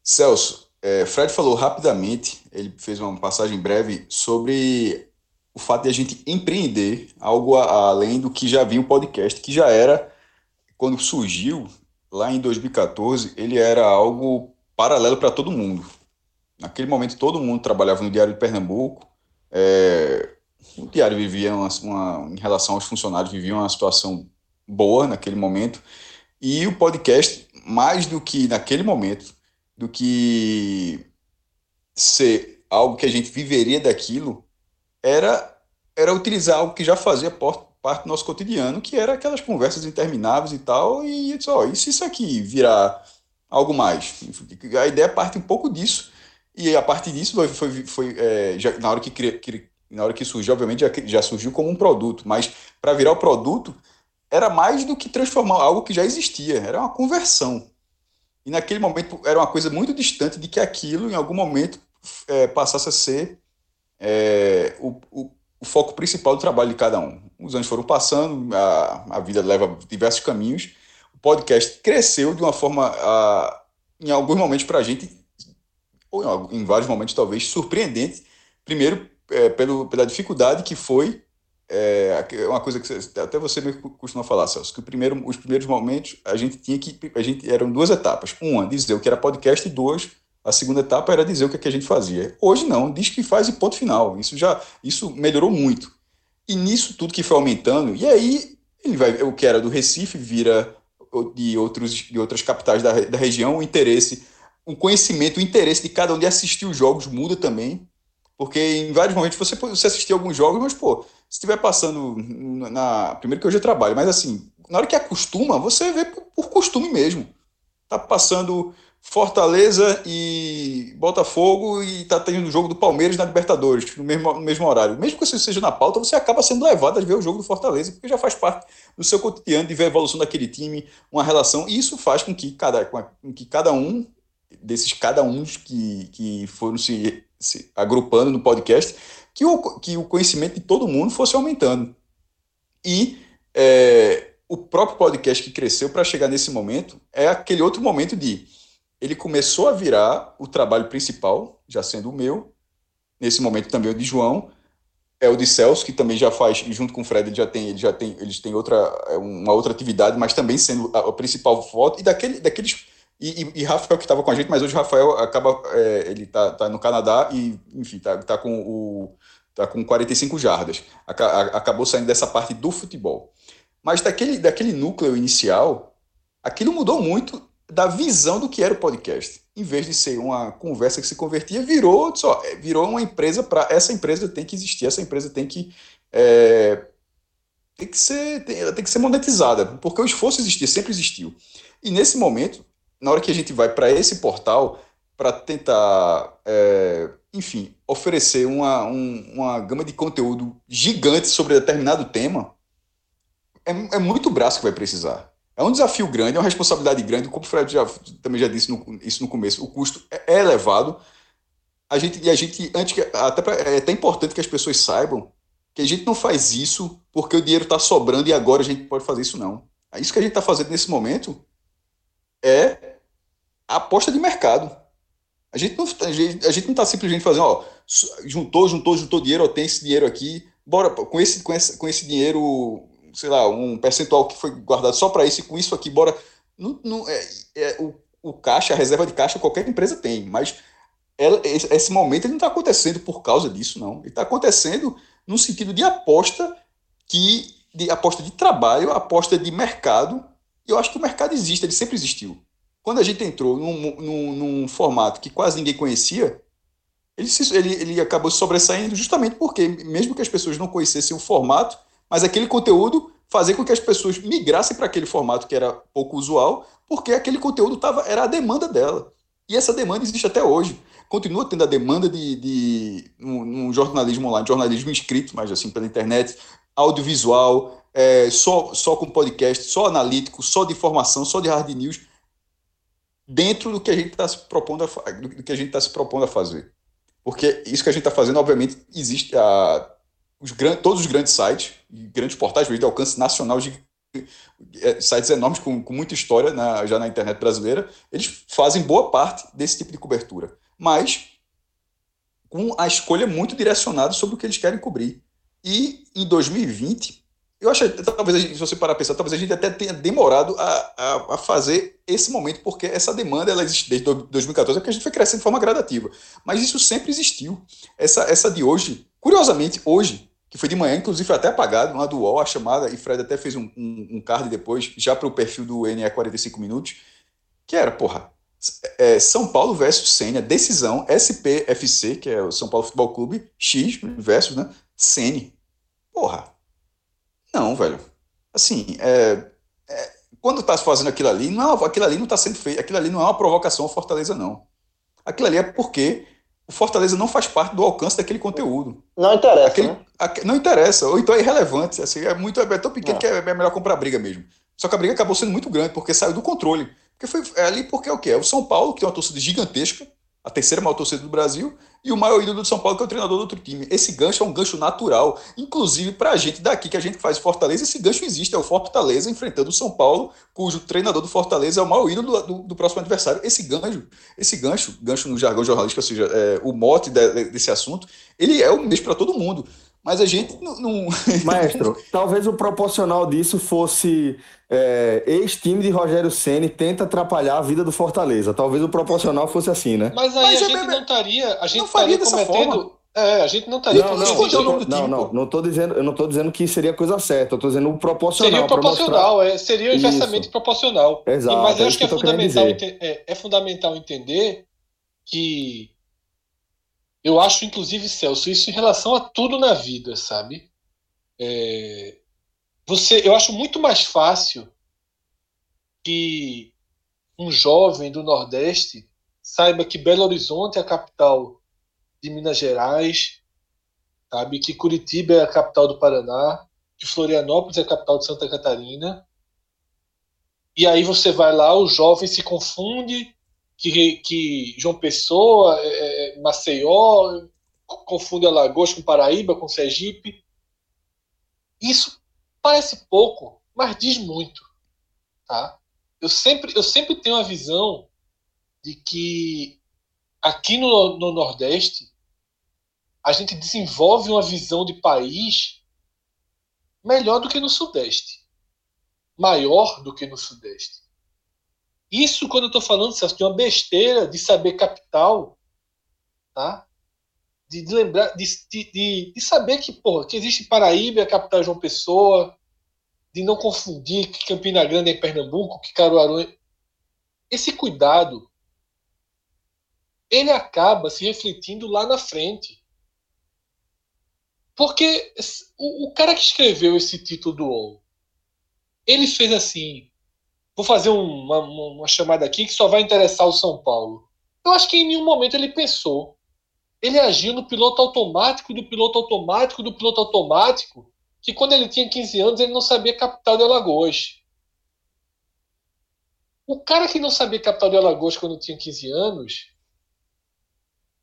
Celso, é, Fred falou rapidamente, ele fez uma passagem breve sobre o fato de a gente empreender algo a, além do que já vinha o podcast, que já era, quando surgiu, lá em 2014, ele era algo paralelo para todo mundo. Naquele momento, todo mundo trabalhava no Diário de Pernambuco. É, o Diário vivia uma, uma, em relação aos funcionários, vivia uma situação boa naquele momento. E o podcast, mais do que naquele momento, do que ser algo que a gente viveria daquilo, era, era utilizar algo que já fazia parte do nosso cotidiano, que era aquelas conversas intermináveis e tal, e só, se isso aqui virar algo mais? A ideia parte um pouco disso, e a partir disso foi, foi, foi é, já, na hora que, que, na hora que surgiu, obviamente já, já surgiu como um produto, mas para virar o produto era mais do que transformar algo que já existia, era uma conversão. E naquele momento era uma coisa muito distante de que aquilo, em algum momento, é, passasse a ser é, o, o, o, foco principal do trabalho de cada um. Os anos foram passando, a, a vida leva diversos caminhos. O podcast cresceu de uma forma, a, em alguns momentos, para a gente, ou em, em vários momentos talvez, surpreendente. Primeiro, é, pelo, pela dificuldade que foi é, é uma coisa que até você me costuma falar, Celso, que primeiro, os primeiros momentos a gente tinha que a gente eram duas etapas, uma dizer o que era podcast e duas a segunda etapa era dizer o que, é que a gente fazia. Hoje não, diz que faz e ponto final. Isso já isso melhorou muito. E nisso tudo que foi aumentando, e aí ele vai, o que era do Recife vira de, outros, de outras capitais da, da região, o interesse, o conhecimento, o interesse de cada um de assistir os jogos muda também, porque em vários momentos você, você assistir alguns jogos, mas, pô, se estiver passando na. Primeiro que hoje eu trabalho, mas assim, na hora que acostuma, você vê por, por costume mesmo. Tá passando Fortaleza e Botafogo e tá tendo o jogo do Palmeiras na Libertadores, no mesmo, no mesmo horário. Mesmo que você seja na pauta, você acaba sendo levado a ver o jogo do Fortaleza, porque já faz parte do seu cotidiano de ver a evolução daquele time, uma relação, e isso faz com que cada, com que cada um desses cada um que, que foram se, se agrupando no podcast, que o, que o conhecimento de todo mundo fosse aumentando. E é, o próprio podcast que cresceu para chegar nesse momento é aquele outro momento de ele começou a virar o trabalho principal, já sendo o meu, nesse momento também o de João, é o de Celso, que também já faz, junto com o Fred, ele já tem, ele já tem, eles têm outra, é, uma outra atividade, mas também sendo a, a principal foto, e daquele, daqueles. E, e, e Rafael que estava com a gente, mas hoje o Rafael acaba, é, ele tá, tá no Canadá e, enfim, tá, tá com o tá com 45 jardas. Acabou saindo dessa parte do futebol. Mas daquele, daquele núcleo inicial, aquilo mudou muito da visão do que era o podcast. Em vez de ser uma conversa que se convertia, virou só, é, virou uma empresa para essa empresa tem que existir, essa empresa tem que é, tem que ser tem, tem que ser monetizada, porque o esforço existia, sempre existiu. E nesse momento, na hora que a gente vai para esse portal para tentar, é, enfim, oferecer uma, um, uma gama de conteúdo gigante sobre determinado tema, é, é muito braço que vai precisar. É um desafio grande, é uma responsabilidade grande, como o Fred já, também já disse no, isso no começo, o custo é, é elevado. A gente, e a gente, antes que, até pra, é até importante que as pessoas saibam que a gente não faz isso porque o dinheiro está sobrando e agora a gente pode fazer isso, não. Isso que a gente está fazendo nesse momento é aposta de mercado. A gente não a gente, não está simplesmente fazendo, ó, juntou, juntou, juntou dinheiro, ó, tem esse dinheiro aqui, bora com esse, com esse, com esse dinheiro sei lá, um percentual que foi guardado só para isso e com isso aqui, bora. Não, não, é, é, o, o caixa, a reserva de caixa, qualquer empresa tem, mas ela, esse momento ele não está acontecendo por causa disso, não. Ele está acontecendo no sentido de aposta que de aposta de trabalho, aposta de mercado. Eu acho que o mercado existe, ele sempre existiu. Quando a gente entrou num, num, num formato que quase ninguém conhecia, ele, se, ele, ele acabou se sobressaindo justamente porque, mesmo que as pessoas não conhecessem o formato, mas aquele conteúdo fazia com que as pessoas migrassem para aquele formato que era pouco usual, porque aquele conteúdo tava, era a demanda dela. E essa demanda existe até hoje. Continua tendo a demanda de, de um, um jornalismo online, jornalismo inscrito, mas assim, pela internet, audiovisual, é, só, só com podcast, só analítico, só de informação, só de hard news, dentro do que a gente está se propondo a, do que a gente está se propondo a fazer. Porque isso que a gente está fazendo, obviamente, existe a, os grandes, todos os grandes sites, grandes portais de alcance nacional de é, sites enormes com, com muita história na, já na internet brasileira, eles fazem boa parte desse tipo de cobertura. Mas com a escolha muito direcionada sobre o que eles querem cobrir. E em 2020, eu acho, talvez, se você parar a pensar, talvez a gente até tenha demorado a, a, a, fazer esse momento, porque essa demanda ela existe desde 2014, é porque a gente foi crescendo de forma gradativa. Mas isso sempre existiu. Essa, essa de hoje, curiosamente, hoje, que foi de manhã, inclusive foi até apagado, lá do UOL, a chamada, e Fred até fez um, um, um card depois, já para o perfil do NE 45 Minutos, que era, porra, é, São Paulo versus Sênia, decisão, SPFC, que é o São Paulo Futebol Clube, X versus, né, Sene. Porra, não, velho. Assim, é, é, quando tá fazendo aquilo ali, não é, aquilo ali não está sendo feito, aquilo ali não é uma provocação ao Fortaleza, não. Aquilo ali é porque o Fortaleza não faz parte do alcance daquele conteúdo. Não interessa. Aquele, né? não interessa, ou então é irrelevante. Assim, é, muito, é tão pequeno é. que é, é melhor comprar briga mesmo. Só que a briga acabou sendo muito grande, porque saiu do controle. Porque foi é ali porque é o quê? É o São Paulo, que tem uma torcida gigantesca, a terceira maior torcida do Brasil, e o maior ídolo do São Paulo, que é o treinador do outro time. Esse gancho é um gancho natural, inclusive para a gente daqui, que a gente faz Fortaleza, esse gancho existe, é o Fortaleza enfrentando o São Paulo, cujo treinador do Fortaleza é o maior ídolo do, do, do próximo adversário. Esse gancho, esse gancho, gancho no jargão jornalístico, ou seja, é, o mote de, desse assunto, ele é o mesmo para todo mundo. Mas a gente não. não... Maestro, talvez o proporcional disso fosse é, ex-time de Rogério Ceni tenta atrapalhar a vida do Fortaleza. Talvez o proporcional fosse assim, né? Mas aí Mas a é gente não estaria. A gente não estaria cometendo. Forma. É, a gente não estaria. Não, não, não, não, não, não tô dizendo, eu não estou dizendo que seria coisa certa, eu estou dizendo o proporcional. Seria proporcional, mostrar... é, seria inversamente Isso. proporcional. Exato. Mas eu é acho que, que é fundamental, é, é fundamental entender que eu acho, inclusive, Celso, isso em relação a tudo na vida, sabe? É, você, eu acho muito mais fácil que um jovem do Nordeste saiba que Belo Horizonte é a capital de Minas Gerais, sabe? Que Curitiba é a capital do Paraná, que Florianópolis é a capital de Santa Catarina. E aí você vai lá, o jovem se confunde que, que João Pessoa, é, é, Maceió, confunde Alagoas com Paraíba, com Sergipe. Isso parece pouco, mas diz muito. Tá? Eu, sempre, eu sempre tenho a visão de que aqui no, no Nordeste a gente desenvolve uma visão de país melhor do que no Sudeste, maior do que no Sudeste. Isso quando eu estou falando, de uma besteira de saber capital, tá? De, de lembrar, de, de, de, saber que, porra, que existe Paraíba, a capital de João Pessoa, de não confundir que Campina Grande é Pernambuco, que Caruaru é... Esse cuidado, ele acaba se refletindo lá na frente. Porque o, o cara que escreveu esse título do UOL, ele fez assim, vou fazer uma, uma, chamada aqui que só vai interessar o São Paulo. Eu acho que em nenhum momento ele pensou. Ele agiu no piloto automático do piloto automático do piloto automático, que quando ele tinha 15 anos ele não sabia capital de Alagoas. O cara que não sabia capital de Alagoas quando tinha 15 anos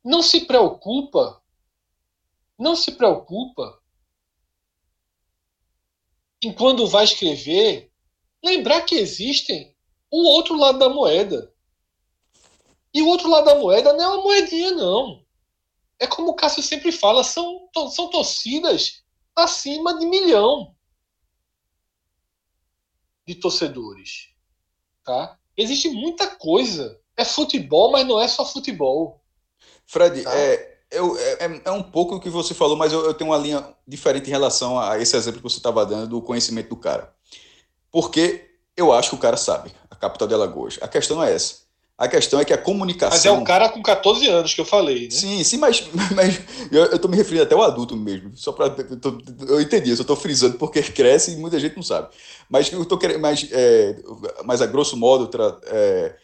não se preocupa, não se preocupa em quando vai escrever lembrar que existem o outro lado da moeda. E o outro lado da moeda não é uma moedinha, não. É como o Cássio sempre fala, são, são torcidas acima de milhão de torcedores. Tá? Existe muita coisa. É futebol, mas não é só futebol. Fred, tá? é, eu, é, é, um pouco o que você falou, mas eu, eu tenho uma linha diferente em relação a esse exemplo que você estava dando do conhecimento do cara. Porque Eu acho que o cara sabe, a capital de Alagoas. A questão não é essa. A questão é que a comunicação. Mas é um cara com 14 anos que eu falei, né? Sim, sim, mas, mas eu, tô me referindo até ao adulto mesmo. Só para eu, eu, entendi, eu só tô frisando porque cresce e muita gente não sabe. Mas eu tô querendo. Mas, é, mas a grosso modo, é,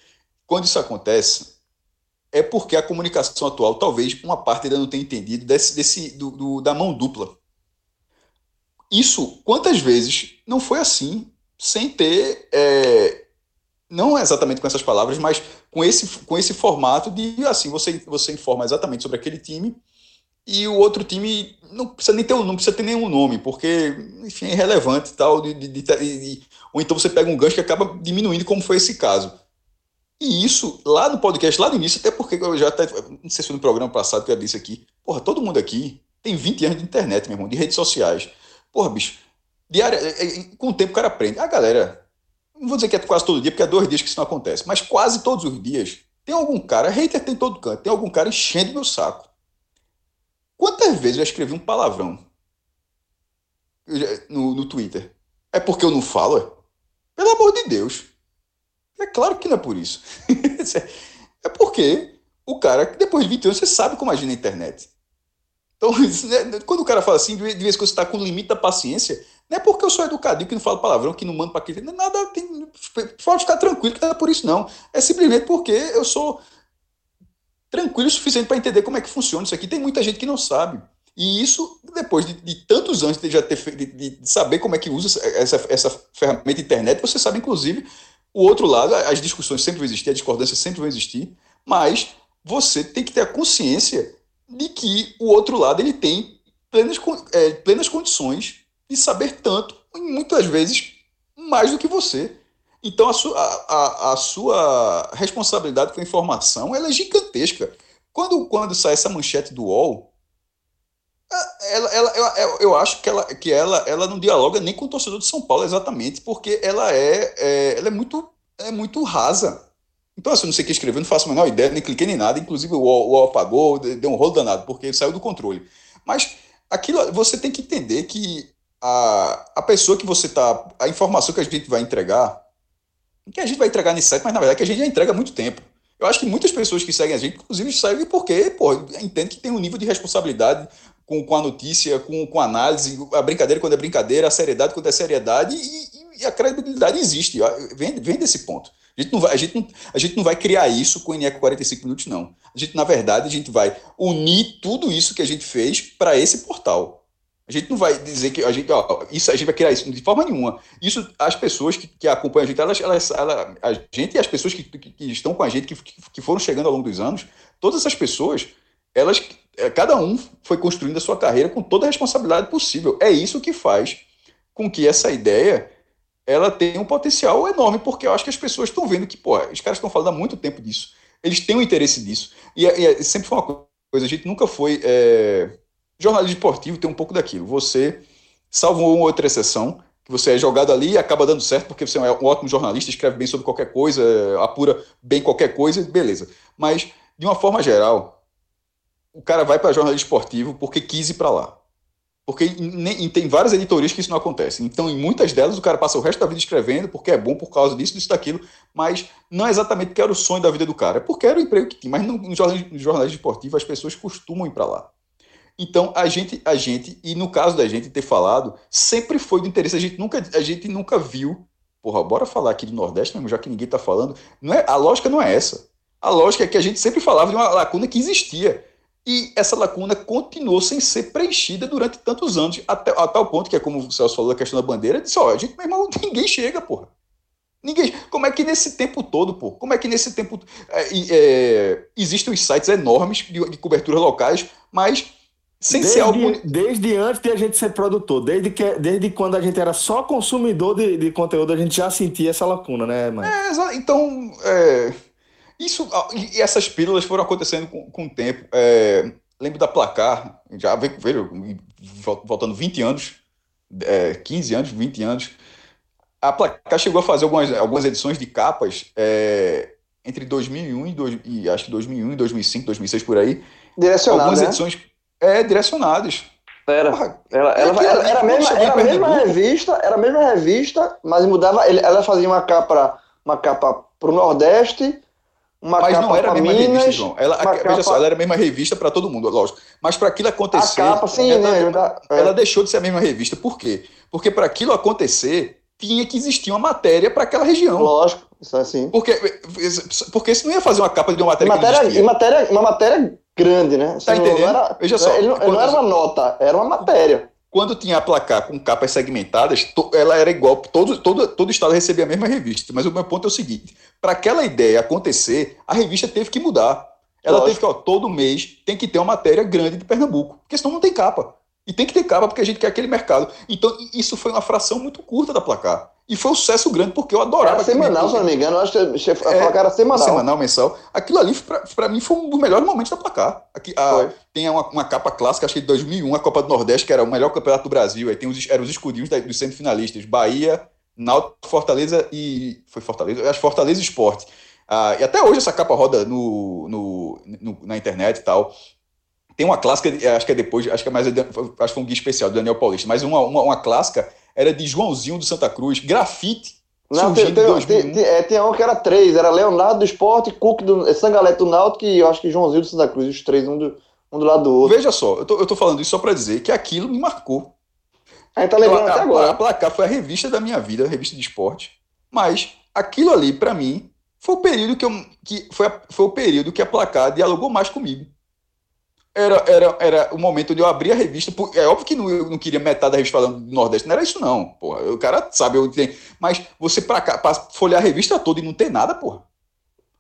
quando isso acontece, é porque a comunicação atual, talvez uma parte ainda não tenha entendido desse, desse, do, do, da mão dupla. Isso, quantas vezes não foi assim, sem ter. É, não exatamente com essas palavras, mas com esse, com esse formato de assim, você, você informa exatamente sobre aquele time e o outro time não precisa nem ter não precisa ter nenhum nome, porque, enfim, é irrelevante e tal, de, de, de, ou então você pega um gancho que acaba diminuindo, como foi esse caso. E isso, lá no podcast, lá no início, até porque eu já até, não sei se foi no programa passado que eu disse aqui, porra, todo mundo aqui tem 20 anos de internet, meu irmão, de redes sociais. Porra, bicho, diária, é, é, com o tempo o cara aprende. A galera, não vou dizer que é quase todo dia, porque é dois dias que isso não acontece, mas quase todos os dias tem algum cara, hater tem todo canto, tem algum cara enchendo meu saco. Quantas vezes eu escrevi um palavrão no, no Twitter? É porque eu não falo? Pelo amor de Deus. É claro que não é por isso. é porque o cara, depois de 20 anos, você sabe como agir na internet. Então, né, quando o cara fala assim, de vez em quando você está com o limite da paciência, não é porque eu sou educadinho, que não falo palavrão, que não mando para aquele. Nada, tem, pode ficar tranquilo, que não é por isso, não. É simplesmente porque eu sou tranquilo o suficiente para entender como é que funciona isso aqui. Tem muita gente que não sabe. E isso, depois de, de tantos anos de já ter de, de, saber como é que usa essa, essa ferramenta internet, você sabe, inclusive, o outro lado, as discussões sempre vão existir, a discordância sempre vai existir, mas você tem que ter a consciência de que o outro lado ele tem plenas, é, plenas condições de saber tanto, e muitas vezes mais do que você. Então a, su, a, a, sua responsabilidade com a informação ela é gigantesca. Quando, quando sai essa manchete do UOL, ela, ela, eu, eu acho que, ela, que ela, ela não dialoga nem com o torcedor de São Paulo exatamente, porque ela é, é ela é, muito, é muito rasa. Então, assim, não sei o que escrever, não faço a menor ideia, nem cliquei nem nada. Inclusive, o UOL apagou, deu um rolo danado, porque saiu do controle. Mas aquilo, você tem que entender que a, a pessoa que você está. A informação que a gente vai entregar, que a gente vai entregar nesse site, mas na verdade que a gente já entrega há muito tempo. Eu acho que muitas pessoas que seguem a gente, inclusive, seguem porque, pô, entende que tem um nível de responsabilidade com, com a notícia, com, com a análise, a brincadeira quando é brincadeira, a seriedade quando é seriedade, e, e a credibilidade existe, vem, vem desse ponto. A gente, não vai, a, gente não, a gente não vai criar isso com o NEC 45 minutos, não. A gente, na verdade, a gente vai unir tudo isso que a gente fez para esse portal. A gente não vai dizer que a gente, ó, isso, a gente vai criar isso de forma nenhuma. Isso, as pessoas que, que acompanham a gente, elas, elas, elas, a gente e as pessoas que, que, que estão com a gente, que, que foram chegando ao longo dos anos, todas essas pessoas, elas é, cada um foi construindo a sua carreira com toda a responsabilidade possível. É isso que faz com que essa ideia ela tenha um potencial enorme, porque eu acho que as pessoas estão vendo que, pô, os caras estão falando há muito tempo disso. Eles têm um interesse disso. E, e sempre foi uma coisa, a gente nunca foi. É... Jornalismo esportivo tem um pouco daquilo. Você, salvo uma outra exceção, que você é jogado ali e acaba dando certo, porque você é um ótimo jornalista, escreve bem sobre qualquer coisa, apura bem qualquer coisa, beleza. Mas, de uma forma geral, o cara vai para jornalismo esportivo porque quis ir para lá. Porque em, em, tem várias editorias que isso não acontece. Então, em muitas delas, o cara passa o resto da vida escrevendo porque é bom por causa disso, disso, daquilo, mas não é exatamente porque era o sonho da vida do cara, é porque era o emprego que tinha. Mas no, no jornalismo esportivo, as pessoas costumam ir para lá. Então, a gente, a gente, e no caso da gente ter falado, sempre foi do interesse. A gente nunca, a gente nunca viu. Porra, bora falar aqui do Nordeste mesmo, já que ninguém está falando. Não é, a lógica não é essa. A lógica é que a gente sempre falava de uma lacuna que existia e essa lacuna continuou sem ser preenchida durante tantos anos, até a ponto que é como o Celso falou da questão da bandeira, disse, ó, a gente, meu irmão, ninguém chega, porra. Ninguém. Como é que nesse tempo todo, pô? Como é que nesse tempo é, é, existem os sites enormes de, de coberturas locais, mas sem desde, ser algo. Desde antes de a gente ser produtor, desde, que, desde quando a gente era só consumidor de, de conteúdo, a gente já sentia essa lacuna, né, mano? É, então. É isso, e essas pílulas foram acontecendo com, com o tempo. É, lembro da placar, já veio, veio voltando 20 anos, é, 15 anos, 20 anos. A placar chegou a fazer algumas, algumas edições de capas é, entre 2001 e, dois, e acho que 2001 e 2005, 2006 por aí. Direcionadas. Algumas né? edições é, direcionadas. Era. ela, ela, ela, era a mesma, era a mesma revista, era a mesma revista, mas mudava. Ele, ela fazia uma capa, uma capa pro Nordeste, uma mas capa não era a mesma Minas, revista, João. Ela, capa... veja só, ela era a mesma revista para todo mundo, lógico. Mas para aquilo acontecer. A capa, sim, ela, né? ela é. deixou de ser a mesma revista. Por quê? Porque para aquilo acontecer, tinha que existir uma matéria para aquela região. Lógico, isso é assim. Porque, porque você não ia fazer uma capa de uma matéria, matéria que matéria, Uma matéria grande, né? Tá entendendo? Era, Veja só. Ele, ele não era uma nota, era uma matéria. Quando tinha a placar com capas segmentadas, ela era igual, todo, todo, todo estado recebia a mesma revista. Mas o meu ponto é o seguinte: para aquela ideia acontecer, a revista teve que mudar. Ela Lógico. teve que, ó, todo mês tem que ter uma matéria grande de Pernambuco, porque senão não tem capa. E tem que ter capa porque a gente quer aquele mercado. Então, isso foi uma fração muito curta da placar. E foi um sucesso grande, porque eu adorava. Era semanal, se não me engano. Eu acho que a é, placar era semanal. Semanal, mensal. Aquilo ali, para mim, foi um dos melhores momentos da placar. Aqui, a, tem uma, uma, capa clássica, acho que de 2001, a Copa do Nordeste, que era o melhor campeonato do Brasil. Aí tem os, eram os escudinhos dos semifinalistas. Bahia, Náutico, Fortaleza e... Foi Fortaleza? Acho Fortaleza Esporte. Ah, e até hoje essa capa roda no, no, no, na internet e tal. Tem uma clássica, acho que é depois, acho que é mais, acho que foi um guia especial do Daniel Paulista, mas uma, uma, uma clássica era de Joãozinho do Santa Cruz, grafite. Não, tem, tem, tem, é, tem um que era três, era Leonardo do Esporte, Cook do é Sangalete do Náutico e eu acho que Joãozinho do Santa Cruz, os três, um do, um do lado do outro. Veja só, eu tô, eu tô falando isso só para dizer que aquilo me marcou. A gente tá lembrando até agora. A Placar foi a revista da minha vida, a revista de esporte, mas aquilo ali, para mim, foi o período que eu. Que foi, a, foi o período que a Placar dialogou mais comigo era, era, era o momento de eu abrir a revista. É óbvio que não, eu não queria metade da revista falando do Nordeste, não era isso, não. Porra. O cara sabe, eu tenho. Mas você pra, cá, pra folhear a revista toda e não ter nada, porra.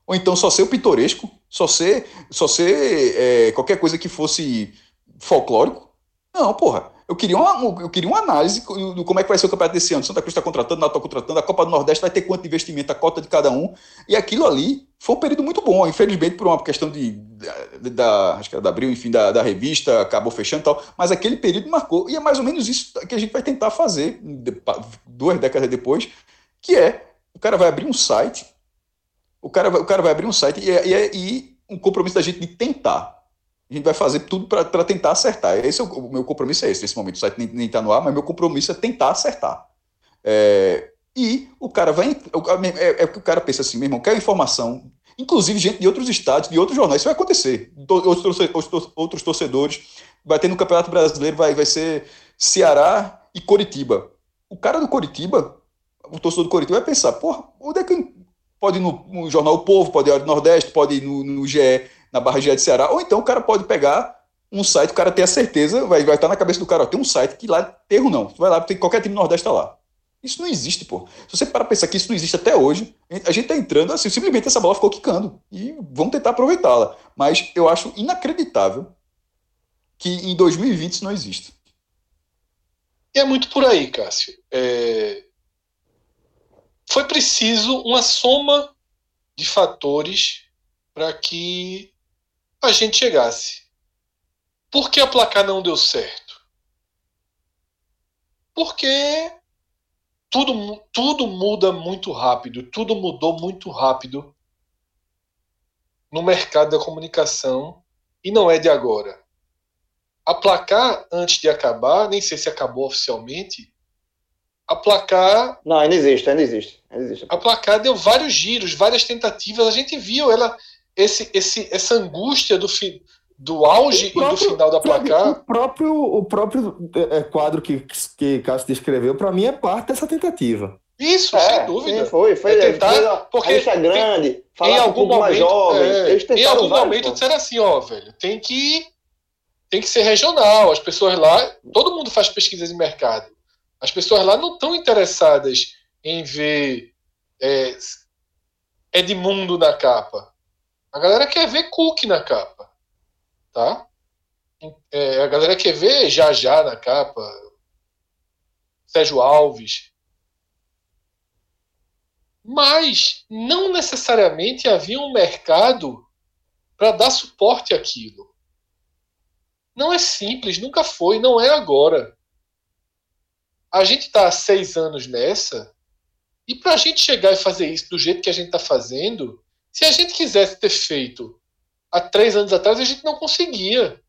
Ou então só ser o pitoresco, só ser, só ser é, qualquer coisa que fosse folclórico. Não, porra. Eu queria uma, eu queria uma análise do como é que vai ser o campeonato desse ano. Santa Cruz está contratando, Natal contratando, a Copa do Nordeste vai ter quanto investimento, a cota de cada um. E aquilo ali foi um período muito bom. Infelizmente, por uma questão de, de da, acho que era da Abril, enfim, da, da revista, acabou fechando e tal. Mas aquele período marcou. E é mais ou menos isso que a gente vai tentar fazer duas décadas depois, que é o cara vai abrir um site, o cara o cara vai abrir um site e, e, e um compromisso da gente de tentar a gente vai fazer tudo para tentar acertar. Esse é o, o, meu compromisso é esse. Nesse momento o site nem está no ar, mas meu compromisso é tentar acertar. É, e o cara vai. É, é que o cara pensa assim, meu irmão, quer informação. Inclusive, gente de outros estados, de outros jornais, isso vai acontecer. Outros, outros torcedores. Vai ter no Campeonato Brasileiro, vai, vai ser Ceará e Coritiba. O cara do Coritiba, o torcedor do Coritiba, vai pensar: porra, onde é que. Pode ir no, no Jornal O Povo, pode ir no Nordeste, pode ir no, no GE na Barra de Ceará, ou então o cara pode pegar um site, o cara tem a certeza, vai, vai estar na cabeça do cara, ó, tem um site que lá, erro não, vai lá, tem qualquer time do Nordeste está lá. Isso não existe, pô. Se você para pensar que isso não existe até hoje, a gente está entrando assim, simplesmente essa bola ficou quicando. E vamos tentar aproveitá-la. Mas eu acho inacreditável que em 2020 isso não existe. E é muito por aí, Cássio. É... Foi preciso uma soma de fatores para que a gente chegasse. Por que a placar não deu certo? Porque tudo, tudo muda muito rápido, tudo mudou muito rápido no mercado da comunicação e não é de agora. A placar, antes de acabar, nem sei se acabou oficialmente, a placar. Não, ainda existe, ainda existe. Ainda existe. A placar deu vários giros, várias tentativas, a gente viu ela esse, esse, essa angústia do, fi, do auge próprio, e do final da placar. O próprio, o próprio é, é, quadro que, que Cássio descreveu, para mim, é parte dessa tentativa. Isso, é, sem dúvida. Sim, foi, foi. É tentar, foi, porque a grande, falar em algum um momento, mais jovem. É, em algum momento disseram assim, ó, velho, tem que, tem que ser regional. As pessoas lá, todo mundo faz pesquisas de mercado. As pessoas lá não estão interessadas em ver é, Edmundo na capa. A galera quer ver Cook na capa, tá? É, a galera quer ver já já na capa, Sérgio Alves. Mas não necessariamente havia um mercado para dar suporte àquilo. Não é simples, nunca foi, não é agora. A gente está há seis anos nessa, e para a gente chegar e fazer isso do jeito que a gente está fazendo, se a gente quisesse ter feito há três anos atrás, a gente não conseguia.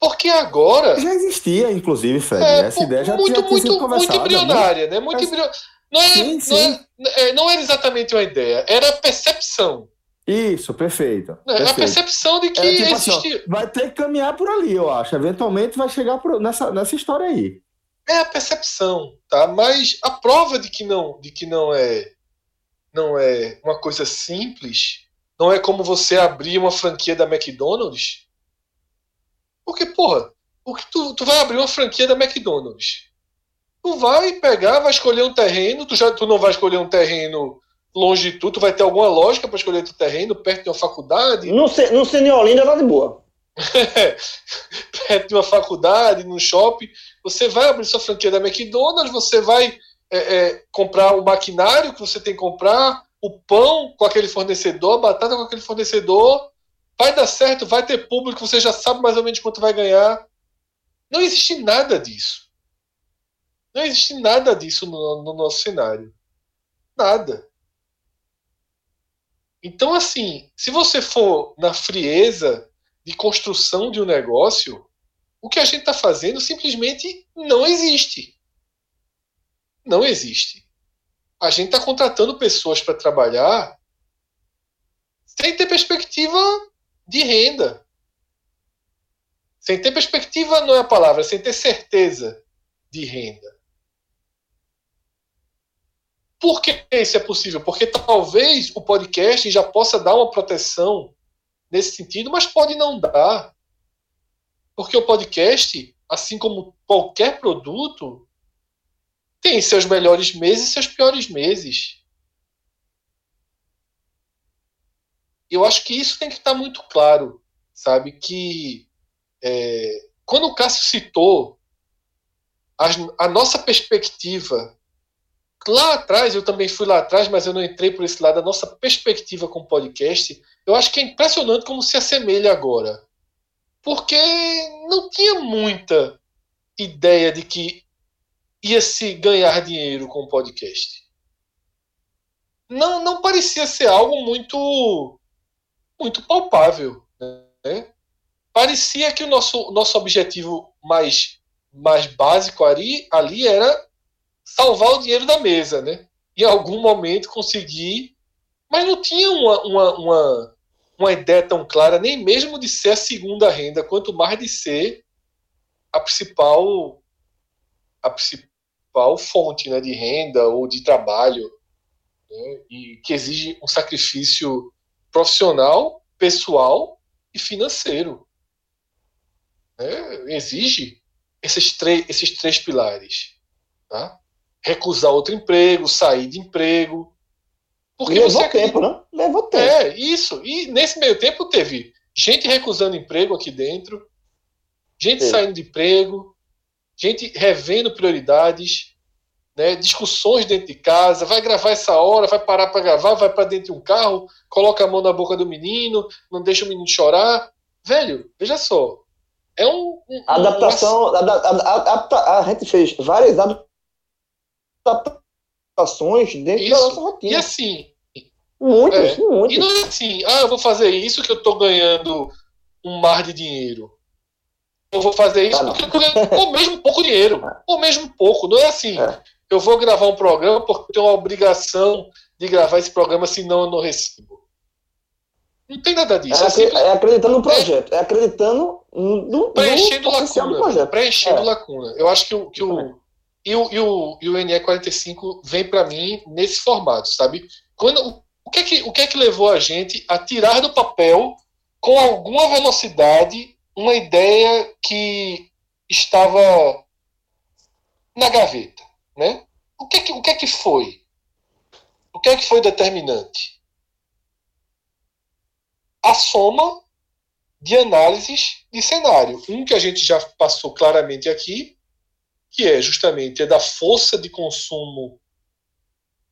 Porque agora. Já existia, inclusive, Fred. É, Essa ideia já, muito, já tinha muito, muito embrionária, né? Muito embrionária. Não, é, sim, sim. Não, é, não era exatamente uma ideia, era a percepção. Isso, perfeito. É, perfeito. A percepção de que é, tipo existia. Assim, vai ter que caminhar por ali, eu acho. Eventualmente vai chegar por, nessa, nessa história aí. É a percepção, tá? Mas a prova de que não, de que não é, não é uma coisa simples, não é como você abrir uma franquia da McDonald's. Porque, porra, porque tu, tu vai abrir uma franquia da McDonald's. Tu vai pegar, vai escolher um terreno, tu, já, tu não vai escolher um terreno longe de tu, tu vai ter alguma lógica para escolher teu terreno, perto de uma faculdade. No, no Cine Olinda tá de boa. perto de uma faculdade, no shopping. Você vai abrir sua franquia da McDonald's, você vai é, é, comprar o maquinário que você tem que comprar, o pão com aquele fornecedor, a batata com aquele fornecedor. Vai dar certo, vai ter público, você já sabe mais ou menos quanto vai ganhar. Não existe nada disso. Não existe nada disso no, no nosso cenário. Nada. Então, assim, se você for na frieza de construção de um negócio, o que a gente está fazendo simplesmente não existe. Não existe. A gente está contratando pessoas para trabalhar sem ter perspectiva de renda. Sem ter perspectiva não é a palavra, sem ter certeza de renda. Por que isso é possível? Porque talvez o podcast já possa dar uma proteção nesse sentido, mas pode não dar. Porque o podcast, assim como qualquer produto, tem seus melhores meses e seus piores meses. Eu acho que isso tem que estar muito claro, sabe? Que é, quando o Cássio citou a, a nossa perspectiva lá atrás, eu também fui lá atrás, mas eu não entrei por esse lado, a nossa perspectiva com o podcast, eu acho que é impressionante como se assemelha agora. Porque não tinha muita ideia de que ia se ganhar dinheiro com o podcast. Não, não parecia ser algo muito muito palpável. Né? Parecia que o nosso, nosso objetivo mais, mais básico ali, ali era salvar o dinheiro da mesa, né? Em algum momento conseguir, mas não tinha uma, uma, uma, uma ideia tão clara, nem mesmo de ser a segunda renda, quanto mais de ser a principal a principal fonte né, de renda ou de trabalho né, e que exige um sacrifício profissional, pessoal e financeiro. Né, exige esses, esses três pilares. Tá? recusar outro emprego, sair de emprego. Porque levou você... tempo, né? Levou tempo. É, isso. E nesse meio tempo teve gente recusando emprego aqui dentro, gente Sim. saindo de emprego, gente revendo prioridades, né, discussões dentro de casa, vai gravar essa hora, vai parar para gravar, vai para dentro de um carro, coloca a mão na boca do menino, não deixa o menino chorar. Velho, veja só. É um. um adaptação. Um... A, gente fez várias adaptações dentro isso. da nossa rotina. E assim. Muitas, é, muitas. E não é assim, ah, eu vou fazer isso que eu estou ganhando um mar de dinheiro. Eu vou fazer isso ah, porque eu ou mesmo pouco dinheiro. É. Ou mesmo pouco. Não é assim. É. Eu vou gravar um programa porque eu tenho a obrigação de gravar esse programa, senão eu não recebo. Não tem nada disso. É, é, simples... é acreditando no projeto. É, acreditando no, preenchendo no lacuna. Preenchendo é. lacuna. Eu acho que o, que o, e o, e o, e o NE45 vem para mim nesse formato, sabe? Quando, o, que é que, o que é que levou a gente a tirar do papel, com alguma velocidade, uma ideia que estava na gaveta, né? O que é que, o que, é que foi? O que é que foi determinante? A soma de análises de cenário. Um que a gente já passou claramente aqui, que é justamente é da força de consumo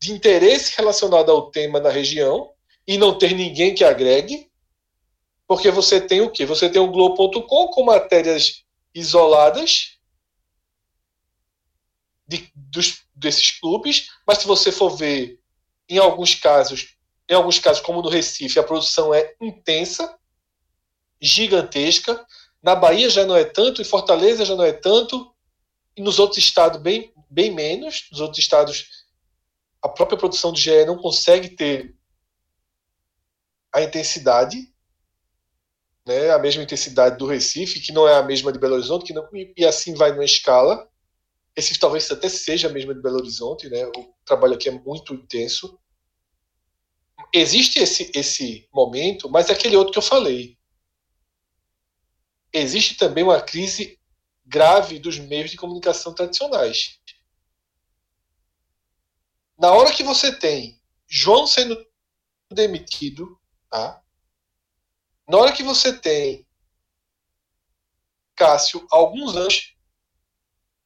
de interesse relacionado ao tema na região e não ter ninguém que agregue, porque você tem o quê? Você tem o Globo.com com matérias isoladas de, dos, desses clubes, mas se você for ver, em alguns casos, em alguns casos, como no Recife, a produção é intensa, gigantesca, Na Bahia já não é tanto, em Fortaleza já não é tanto, e nos outros estados bem, bem menos. Nos outros estados, a própria produção de GE não consegue ter a intensidade, né, a mesma intensidade do Recife, que não é a mesma de Belo Horizonte, que não, e assim vai numa escala. Esse talvez até seja a mesma de Belo Horizonte, né? O trabalho aqui é muito intenso. Existe esse, esse momento, mas é aquele outro que eu falei. Existe também uma crise grave dos meios de comunicação tradicionais. Na hora que você tem João sendo demitido, tá? Na hora que você tem Cássio, alguns anos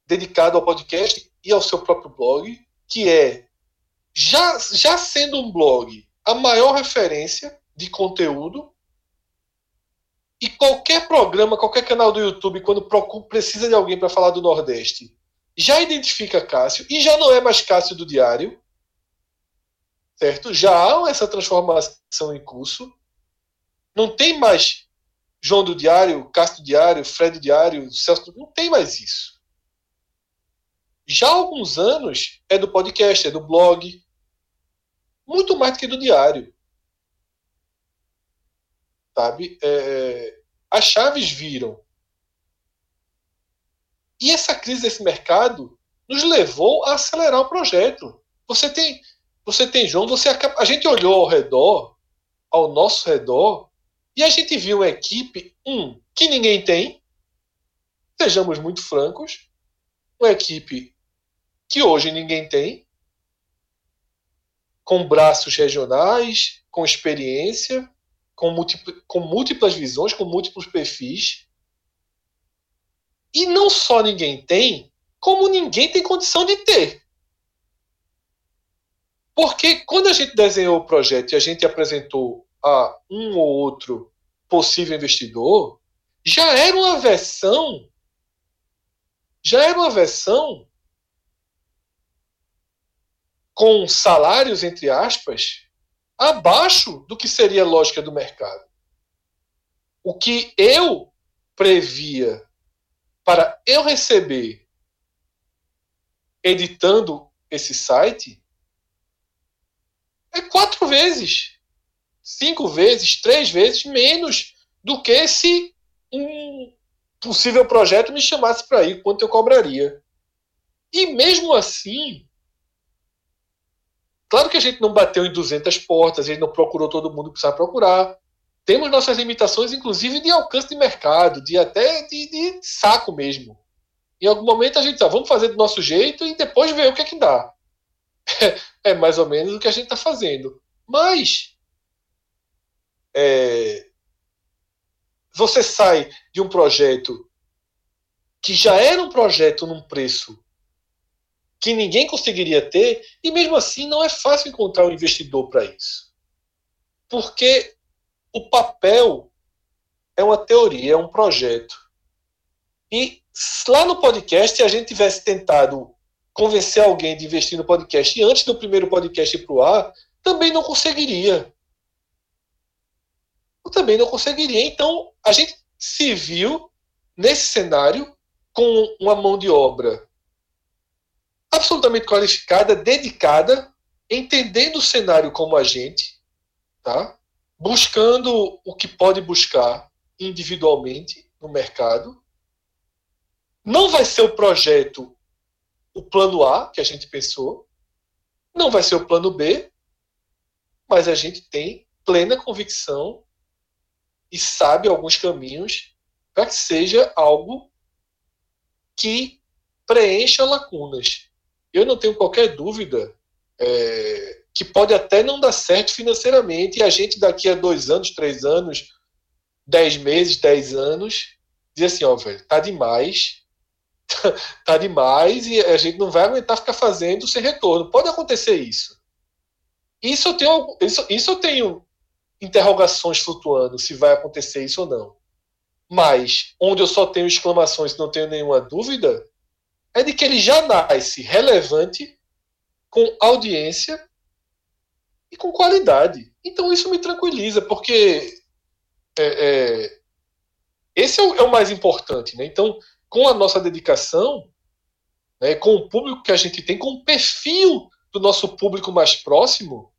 dedicado ao podcast e ao seu próprio blog, que é, já, já sendo um blog, a maior referência de conteúdo. E qualquer programa, qualquer canal do YouTube, quando procura, precisa de alguém para falar do Nordeste, já identifica Cássio e já não é mais Cássio do Diário. Certo? Já há essa transformação em curso. Não tem mais João do Diário, Cássio do Diário, Fred do Diário, Celso. Não tem mais isso. Já há alguns anos é do podcast, é do blog, muito mais do que do diário. Sabe? É, as chaves viram. E essa crise desse mercado nos levou a acelerar o projeto. Você tem, você tem João, você a gente olhou ao redor, ao nosso redor, e a gente viu uma equipe, um, que ninguém tem, sejamos muito francos, uma equipe que hoje ninguém tem, com braços regionais, com experiência, com, com múltiplas visões, com múltiplos perfis. E não só ninguém tem, como ninguém tem condição de ter. Porque quando a gente desenhou o projeto e a gente apresentou a um ou outro possível investidor, já era uma versão já era uma versão com salários, entre aspas, abaixo do que seria a lógica do mercado. O que eu previa para eu receber editando esse site é quatro vezes, cinco vezes, três vezes menos do que se um possível projeto me chamasse para ir, quanto eu cobraria. E mesmo assim, Claro que a gente não bateu em 200 portas, a gente não procurou todo mundo que precisava procurar. Temos nossas limitações, inclusive de alcance de mercado, de até de, de saco mesmo. Em algum momento a gente ah, vamos fazer do nosso jeito e depois ver o que é que dá. É, mais ou menos o que a gente está fazendo. Mas é, você sai de um projeto que já era um projeto num preço que ninguém conseguiria ter, e mesmo assim não é fácil encontrar um investidor para isso. Porque o papel é uma teoria, é um projeto. E lá no podcast, se a gente tivesse tentado convencer alguém de investir no podcast antes do primeiro podcast ir para o ar, também não conseguiria. Eu também não conseguiria. Então, a gente se viu nesse cenário com uma mão de obra absolutamente qualificada, dedicada, entendendo o cenário como a gente, tá? buscando o que pode buscar individualmente no mercado. Não vai ser o projeto o plano A que a gente pensou, não vai ser o plano B, mas a gente tem plena convicção e sabe alguns caminhos para que seja algo que preencha lacunas eu não tenho qualquer dúvida é, que pode até não dar certo financeiramente e a gente daqui a dois anos, três anos, dez meses, dez anos, diz assim, ó, velho, tá demais, tá demais e a gente não vai aguentar ficar fazendo sem retorno. Pode acontecer isso. Isso eu tenho, isso, isso eu tenho interrogações flutuando se vai acontecer isso ou não. Mas onde eu só tenho exclamações não tenho nenhuma dúvida, é de que ele já nasce relevante, com audiência e com qualidade. Então isso me tranquiliza, porque é, é, esse é o, é o, mais importante, né? Então, com a nossa dedicação, né, com o público que a gente tem, com o perfil do nosso público mais próximo,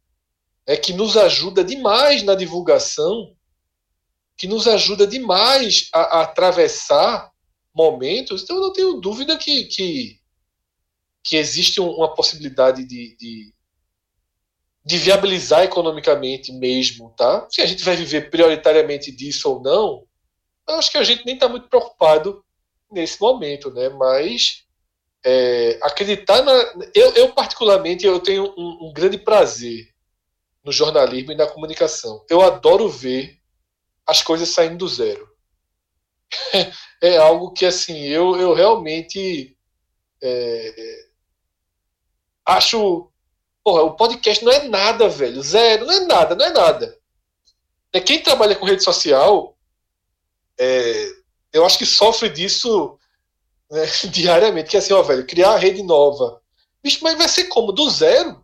é que nos ajuda demais na divulgação, que nos ajuda demais a, a atravessar momentos. Então, eu não tenho dúvida que, que, que existe uma possibilidade de, de, de viabilizar economicamente mesmo, tá? Se a gente vai viver prioritariamente disso ou não, eu acho que a gente nem está muito preocupado nesse momento, né? Mas é, acreditar na. Eu, eu, particularmente, eu tenho um, um, grande prazer no jornalismo e na comunicação. Eu adoro ver as coisas saindo do zero. é algo que, assim, eu, eu realmente é, acho. Porra, o podcast não é nada, velho. Zero, não é nada, não é nada. É, quem trabalha com rede social, é, eu acho que sofre disso né, diariamente. Que é assim, ó, velho, criar a rede nova. Bicho, mas vai ser como? Do zero?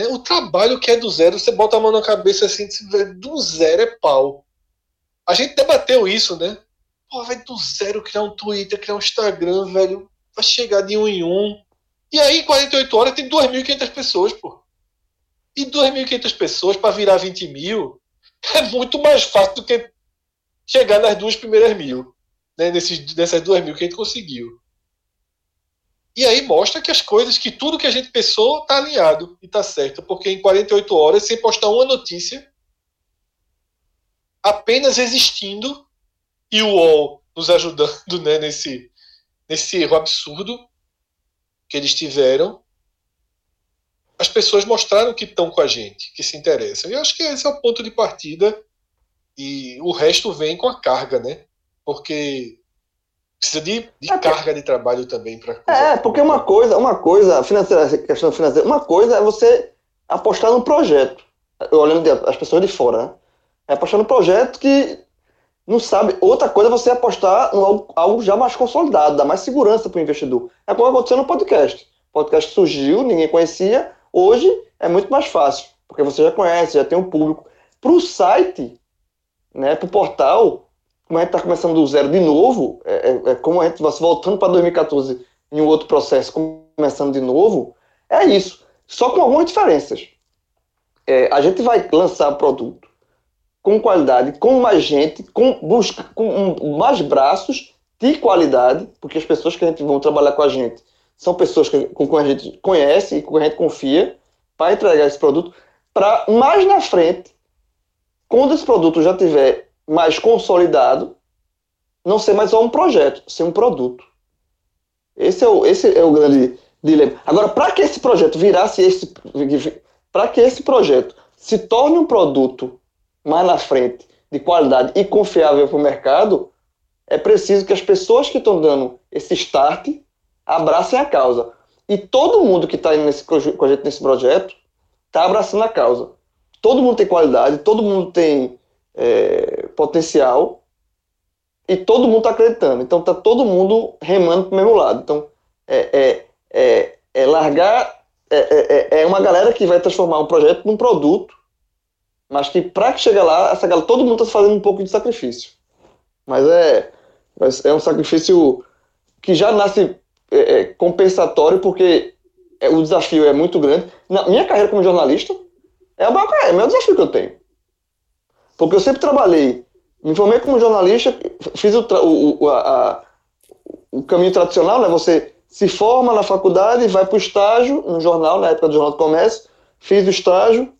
Né? O trabalho que é do zero, você bota a mão na cabeça assim, do zero é pau. A gente debateu isso, né? Pô, vai do zero criar um Twitter, criar um Instagram, velho. Vai chegar de um em um. E aí, em 48 horas, tem 2.500 pessoas, pô. E 2.500 pessoas para virar 20 mil é muito mais fácil do que chegar nas duas primeiras mil né, nesses, nessas duas mil que a gente conseguiu. E aí mostra que as coisas, que tudo que a gente pensou está alinhado e está certo, porque em 48 horas, sem postar uma notícia, apenas existindo e o UOL nos ajudando né, nesse, nesse erro absurdo que eles tiveram, as pessoas mostraram que estão com a gente, que se interessam. E eu acho que esse é o ponto de partida e o resto vem com a carga, né? porque precisa de, de é carga de trabalho também para É, porque uma coisa, uma coisa, financeira, questão financeira, uma coisa é você apostar num projeto. Olhando as pessoas de fora, né? É apostar num projeto que não sabe. Outra coisa é você apostar em algo, algo já mais consolidado, dá mais segurança para o investidor. É como aconteceu no podcast. O podcast surgiu, ninguém conhecia. Hoje é muito mais fácil, porque você já conhece, já tem um público. Para o site, né, para o portal, como a gente está começando do zero de novo, é, é, é como a gente vai voltando para 2014 em um outro processo, começando de novo, é isso. Só com algumas diferenças. É, a gente vai lançar produto com qualidade, com mais gente, com, busca, com mais braços de qualidade, porque as pessoas que a gente vão trabalhar com a gente são pessoas que, com quem a gente conhece e com quem a gente confia para entregar esse produto, para mais na frente, quando esse produto já tiver mais consolidado, não ser mais só um projeto, ser um produto. Esse é o, esse é o grande dilema. Agora, para que esse projeto virasse esse. Para que esse projeto se torne um produto mais na frente, de qualidade e confiável para o mercado, é preciso que as pessoas que estão dando esse start abracem a causa. E todo mundo que está nesse, com a gente nesse projeto está abraçando a causa. Todo mundo tem qualidade, todo mundo tem é, potencial e todo mundo está acreditando. Então está todo mundo remando para o mesmo lado. Então é, é, é, é largar. É, é, é, é, uma galera que vai transformar um projeto num produto, mas que para que chegue lá, essa galera, todo mundo está fazendo um pouco de sacrifício. Mas é, é um sacrifício que já nasce é, compensatório, porque o desafio é muito grande. Na minha carreira como jornalista, é o maior, é o maior desafio que eu tenho. Porque eu sempre trabalhei, me formei como jornalista, fiz o, o, a, a, o caminho tradicional, né? Você se forma na faculdade, vai para o estágio no jornal, na época do Jornal do Comércio, fiz o estágio,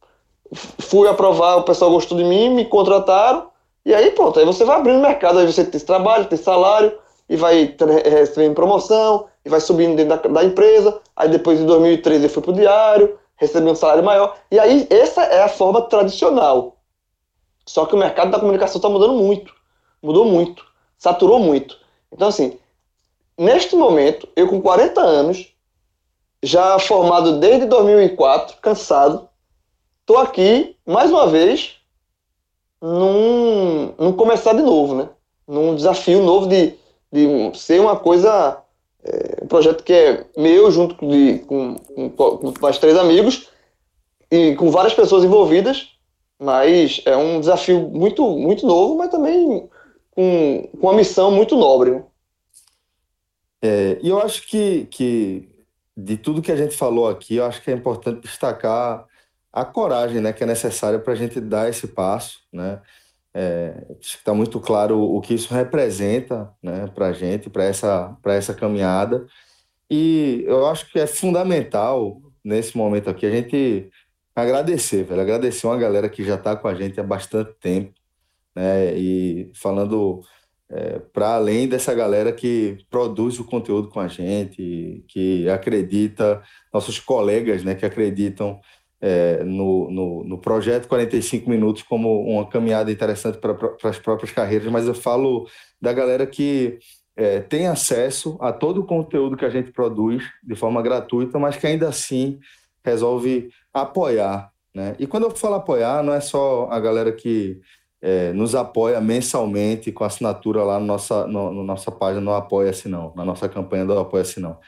fui aprovar, o pessoal gostou de mim, me contrataram, e aí pronto, aí você vai abrindo mercado, aí você tem trabalho, tem salário, e vai recebendo promoção, e vai subindo dentro da, da empresa, aí depois em 2013 eu fui para o diário, recebi um salário maior, e aí essa é a forma tradicional. Só que o mercado da comunicação está mudando muito. Mudou muito. Saturou muito. Então, assim, neste momento, eu com 40 anos, já formado desde 2004, cansado, estou aqui, mais uma vez, num, num começar de novo, né? Num desafio novo de, de ser uma coisa, é, um projeto que é meu, junto de, com, com, com mais três amigos, e com várias pessoas envolvidas, mas é um desafio muito, muito novo, mas também com, com uma missão muito nobre. É, e eu acho que, que de tudo que a gente falou aqui, eu acho que é importante destacar a coragem né, que é necessária para a gente dar esse passo. Né? É, está muito claro o que isso representa né, para a gente, para essa, essa caminhada. E eu acho que é fundamental, nesse momento aqui, a gente agradecer, velho, agradecer uma galera que já está com a gente há bastante tempo, né, e falando é, para além dessa galera que produz o conteúdo com a gente, que acredita, nossos colegas né, que acreditam é, no, no, no, projeto 45 Minutos como uma caminhada interessante para as próprias carreiras, mas eu falo da galera que é, tem acesso a todo o conteúdo que a gente produz de forma gratuita, mas que ainda assim resolve apoiar. Né? E quando eu falo apoiar, não é só a galera que é, nos apoia mensalmente com assinatura lá no nossa, no, no nossa página no Apoia-se Não, na nossa campanha do Apoia-se Não.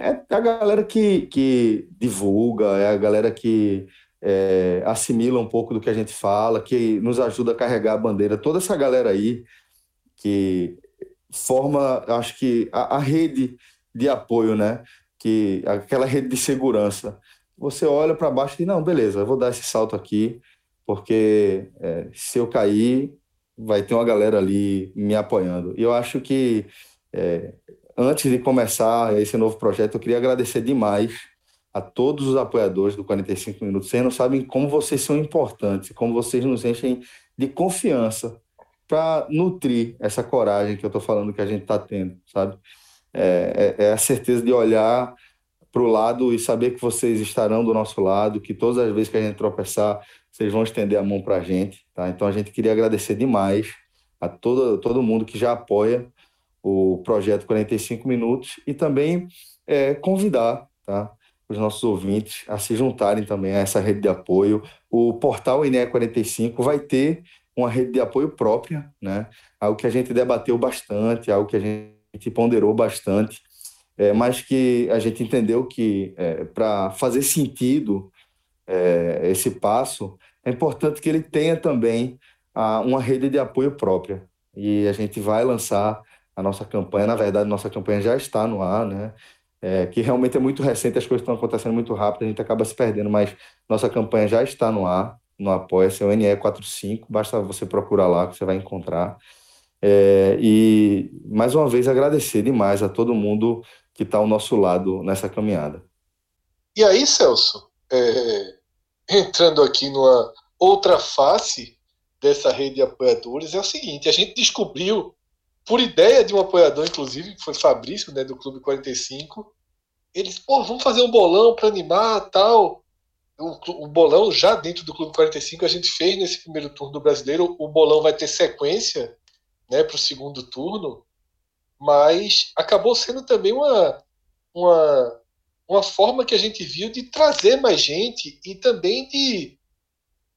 É a galera que, que divulga, é a galera que é, assimila um pouco do que a gente fala, que nos ajuda a carregar a bandeira. Toda essa galera aí que forma, acho que, a, a rede de apoio, né? Que, aquela rede de segurança. Você olha para baixo e diz, não, beleza, eu vou dar esse salto aqui, porque é, se eu cair, vai ter uma galera ali me apoiando. E eu acho que, é, antes de começar esse novo projeto, eu queria agradecer demais a todos os apoiadores do 45 Minutos. Vocês não sabem como vocês são importantes, como vocês nos enchem de confiança para nutrir essa coragem que eu estou falando que a gente está tendo, sabe? É, é, é, a certeza de olhar para o lado e saber que vocês estarão do nosso lado, que todas as vezes que a gente tropeçar, vocês vão estender a mão para a gente, tá? Então a gente queria agradecer demais a todo, todo mundo que já apoia o projeto 45 Minutos e também é, convidar, tá? Os nossos ouvintes a se juntarem também a essa rede de apoio. O portal INE 45 vai ter uma rede de apoio própria, né? Algo que a gente debateu bastante, algo que a gente ponderou bastante, é, mas que a gente entendeu que é, para fazer sentido é, esse passo, é importante que ele tenha também a, uma rede de apoio própria. E a gente vai lançar a nossa campanha, na verdade, nossa campanha já está no ar, né? É, que realmente é muito recente, as coisas estão acontecendo muito rápido, a gente acaba se perdendo, mas nossa campanha já está no ar, no Apoia-se, é o NE45, basta você procurar lá que você vai encontrar. É, e, mais uma vez, agradecer demais a todo mundo que está ao nosso lado nessa caminhada. E aí, Celso, é, entrando aqui numa outra face dessa rede de apoiadores, é o seguinte: a gente descobriu, por ideia de um apoiador, inclusive, que foi Fabrício, né, do Clube 45, eles, pô, vamos fazer um bolão para animar tal. O, o, bolão, já dentro do Clube 45, a gente fez nesse primeiro turno do brasileiro. O bolão vai ter sequência né, para o segundo turno, mas acabou sendo também uma, uma uma forma que a gente viu de trazer mais gente e também de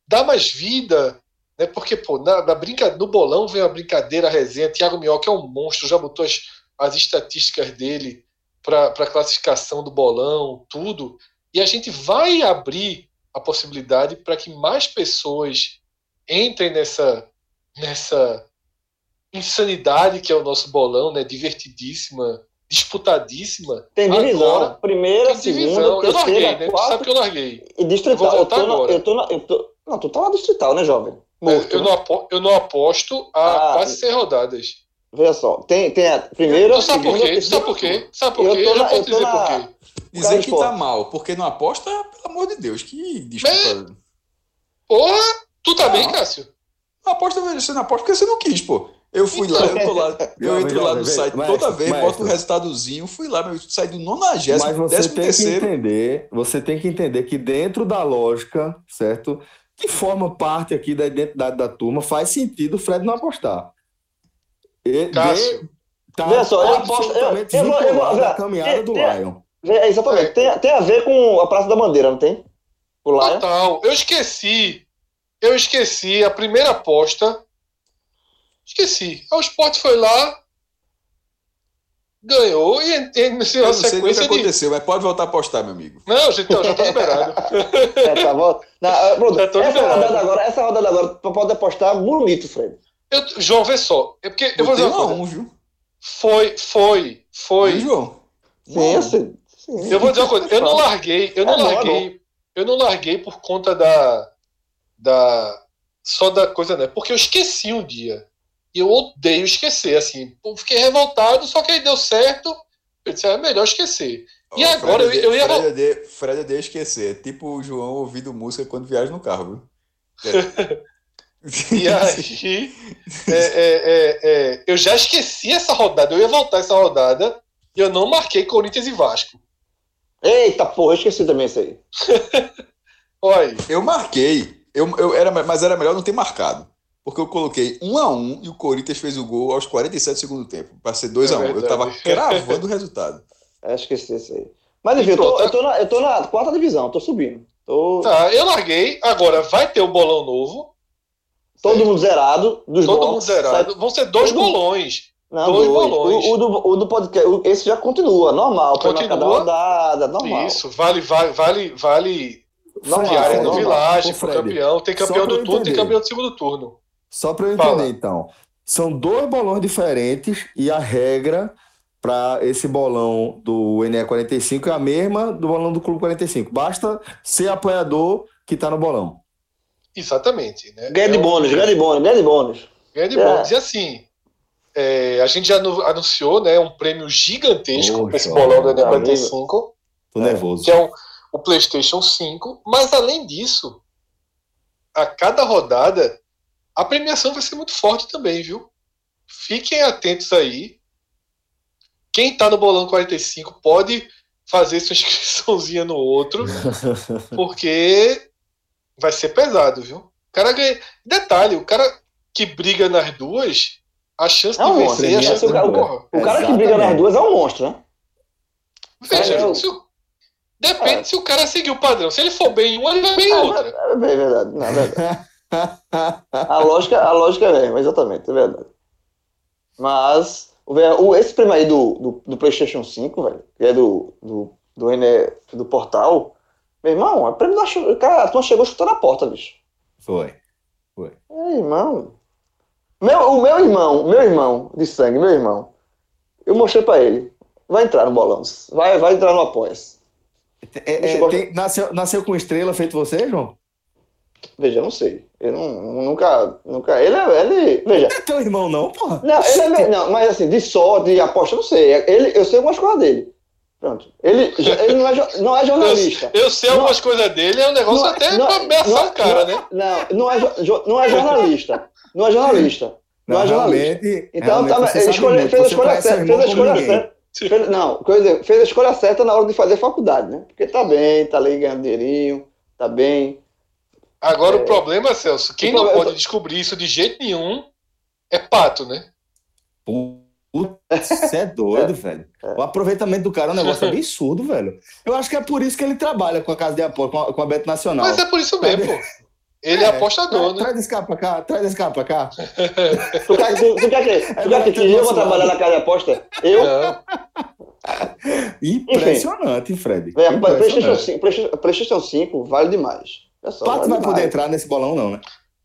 dar mais vida, né? Porque pô, na, na brinca, no bolão vem a brincadeira, a resenha. Thiago Minhoca é um monstro, já botou as, as estatísticas dele para a classificação do bolão, tudo. E a gente vai abrir a possibilidade para que mais pessoas entrem nessa nessa insanidade que é o nosso bolão, né? Divertidíssima disputadíssima. Tem divisão. Agora, primeira, segunda, terceira, eu larguei, né? quarta. sabe que eu larguei. E distrital. Eu, eu, tô na, eu, tô na, eu tô Não, tu tá na distrital, né, jovem? Morto, eu, né? não aposto, eu não aposto a ah, quase 100 rodadas. Veja só, tem, tem a primeira. Tu sabe por quê? Sabe por quê? Sabe por quê? Eu, tô na, eu, dizer na... por quê. Dizer que tá mal, porque não aposta, pelo amor de Deus, que desculpa. Porra, tu tá bem, Cássio? Não aposta, você não aposta porque você não quis, pô. Eu fui lá, eu tô lá, eu entro lá no site mas, toda vez, mas, boto o resultadozinho, fui lá, meu, saí do 90, Mas você tem terceiro. que entender, você tem que entender que dentro da lógica, certo? Que forma parte aqui da identidade da turma, faz sentido o Fred não apostar. E, Cássio. Tá Veja só, eu aposto. Eu, eu, vou, eu vou, caminhada tem, do tem, Lion. É, exatamente. É. Tem, tem a ver com a Praça da Bandeira, não tem? O Lion. Total. Eu esqueci. Eu esqueci a primeira aposta Esqueci. O Sport foi lá, ganhou e iniciou a sequência. Não sei o que aconteceu, de... mas pode voltar a apostar, meu amigo. Não, gente, não, já tá liberado. é, tá bom. Não, Bruno, já essa, rodada agora, essa rodada agora, pode apostar bonito, Fred. Eu, João, vê só. É porque eu vou dizer uma. Um, viu? Foi, foi, foi. E, João? Sim, sim, sim. Eu vou dizer uma coisa. Eu não larguei, eu não é larguei, bom. eu não larguei por conta da, da só da coisa, né? Porque eu esqueci um dia. E eu odeio esquecer, assim. Eu fiquei revoltado, só que aí deu certo. Eu disse, ah, é melhor esquecer. E agora Fred, eu, eu ia. Fred odeia, Fred odeia esquecer. Tipo o João ouvindo música quando viaja no carro, viu? e aí, é, é, é, é, eu já esqueci essa rodada. Eu ia voltar essa rodada e eu não marquei Corinthians e Vasco. Eita porra, eu esqueci também isso aí. Olha. Eu marquei. Eu, eu era, mas era melhor não ter marcado. Porque eu coloquei 1 a 1 e o Corinthians fez o gol aos 47 do segundo tempo. Para ser 2 a 1 Eu tava cravando o resultado. É, esqueci isso aí. Mas enfim, eu tô, eu, tô na, eu tô na quarta divisão, tô subindo. Tô... Tá, eu larguei. Agora vai ter o bolão novo. Todo certo. mundo zerado. Dos Todo mundo zerado. Vão ser dois Todo... bolões. Não, dois, dois, bolões. O, o, do, o do podcast, esse já continua, normal. Continua. Cada rodada, normal. Isso, vale, vale, vale, vale. Normal, diária do normal. Village, pro campeão. Tem campeão do turno, tem campeão do segundo turno. Só para eu entender, Fala. então. São dois bolões diferentes e a regra para esse bolão do NE45 é a mesma do bolão do Clube 45. Basta ser apoiador que está no bolão. Exatamente. Né? Ganha de é bônus, ganha de bônus, ganha de bônus. Ganha de é. bônus. E assim, é, a gente já anunciou né, um prêmio gigantesco para esse bolão do NE45. Tô nervoso. Que é um, o PlayStation 5. Mas além disso, a cada rodada, a premiação vai ser muito forte também, viu? Fiquem atentos aí quem tá no Bolão 45 pode fazer sua inscriçãozinha no outro, porque vai ser pesado, viu? O cara ganha. Detalhe, o cara que briga nas duas, a chance é um de vencer, a chance o, cara, o, o cara que briga nas duas é um monstro, né? Veja, é, se o... depende é. se o cara seguir o padrão. Se ele for bem em uma, ele vai bem em é, outra. É, bem verdade, não, é verdade. a lógica, a lógica é mesmo, exatamente, é verdade. Mas o, esse prêmio aí do, do, do, PlayStation 5, velho, que é do, do, do, do portal, meu irmão, é prêmio da. Cara, a turma chegou chutando a porta, bicho. Foi. Foi. É, irmão. Meu, o meu irmão, meu irmão de sangue, meu irmão, eu mostrei pra ele. Vai entrar no bolão. Vai, vai entrar no Apoia-se. É, é, nasceu, nasceu com estrela feito você, João? Veja, eu não sei. Eu não, nunca, nunca. Ele é. Ele, veja. Não é teu irmão, não, porra. Não, ele é, não, mas assim, de sorte, de aposta, eu não sei. Ele, eu sei algumas coisas dele. Pronto. Ele, ele não, é, não é jornalista. Eu, eu sei não, algumas coisas dele, é um negócio não, até não, pra ameaçar o cara, né? Não, não é, não é jornalista. Não é jornalista. Não, não é jornalista. Então, tá, ele escolhe, fez a escolha certa. Fez a escolha certa. Fez, não, coisa, fez a escolha certa na hora de fazer faculdade, né? Porque tá bem, tá ali ganhando dinheirinho, tá bem Agora é... o problema, Celso, quem não pode descobrir isso de jeito nenhum é pato, né? Putz, você é doido, é. velho. O aproveitamento do cara é um negócio absurdo, velho. Eu acho que é por isso que ele trabalha com a casa de apoio, com a, com a Beto Nacional. Mas é por isso mesmo, pô. Ele é, é apostador, né? Traz esse cara pra cá, traz esse cara pra cá. tu, quer, tu, tu quer que, tu quer que, que eu vou trabalhar na casa de aposta? Eu? Impressionante, Enfim, Fred. É, PlayStation 5, PlayStation 5 vale demais. Pato vai poder entrar nesse bolão, não, né?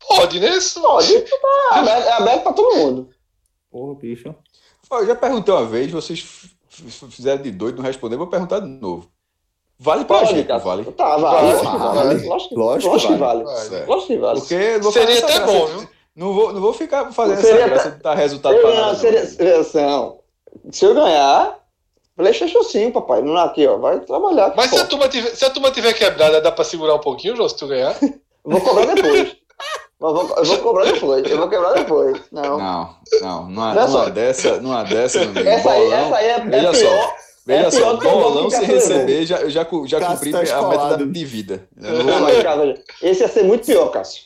Pode, né? Pode. Tá é aberto pra todo mundo. Porra, bicho. Eu já perguntei uma vez, vocês fizeram de doido, não responderam, vou perguntar de novo. Vale pra Pode, gente, vale? Tá, vale. vale. Lógico, lógico, que vale. Lógico que vale. Porque Seria até bom, viu? Não vou, não vou ficar fazendo seria essa graça de dar resultado eu, pra nada. Seria, não. Se eu ganhar, PlayStation 5, papai. Não aqui, ó. Vai trabalhar. Mas se a, turma tiver, se a turma tiver quebrada, dá pra segurar um pouquinho, João, se tu ganhar? vou cobrar depois. Mas vou, eu vou cobrar depois. Eu vou quebrar depois. Não. Não, não. Numa, numa dessa, numa dessa, meu amigo. Essa aí, essa aí é, veja é pior. Só. Veja é só, bolão sem receber, já, eu já, já cumpri tá a meta de vida. Esse ia ser muito pior, Cássio.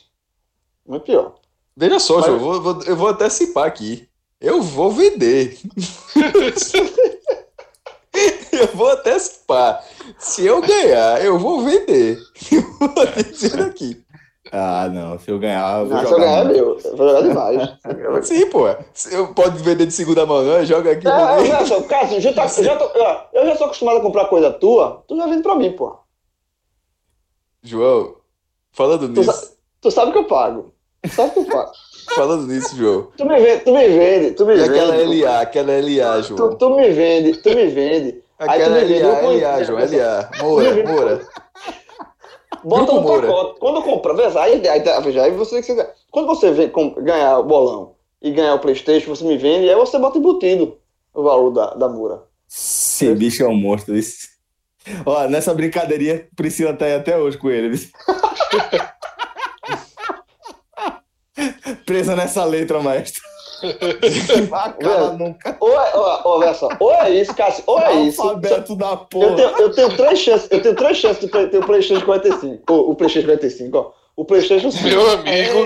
Muito pior. Veja só, Mas... João, eu vou, eu vou até cipar aqui. Eu vou vender. eu vou antecipar. Se eu ganhar, eu vou vender. Eu vou dizer aqui. Ah, não. Se eu ganhar, eu vou não, jogar. Se eu ganhar, é meu. Eu vou jogar demais. Sim, pô. Eu pode vender de segunda mão, não? Joga aqui. Não, não, não, Cássio, já tá, já tô, eu já sou acostumado a comprar coisa tua. Tu já vende pra mim, pô. João, falando tu nisso. Sa tu sabe que eu pago. Sabe o que eu faço? Falando nisso, João. Tu me vende, tu me vende, tu me e vende. aquela LA, aquela LA, João. Tu, tu me vende, tu me vende. Aquela aí tu me LA, vende, LA, João, LA. Moura, Moura. Bota no pacote. Quando compra, aí, aí, veja, aí você, quando você vê, com, ganhar o bolão e ganhar o Playstation, você me vende, aí você bota embutido o valor da, da Moura. Esse bicho é um monstro. Esse... Ó, nessa brincadeirinha, Priscila tá aí até hoje com ele. Presa nessa letra, Acaba nunca. Ou é, ó, ó, só, ou é isso, Cássio, ou é isso. Alfabeto da porra. Eu tenho, eu tenho três chances, eu tenho três chances de ter o PlayStation 45. O, o PlayStation 45, ó. O PlayStation 5. Meu amigo,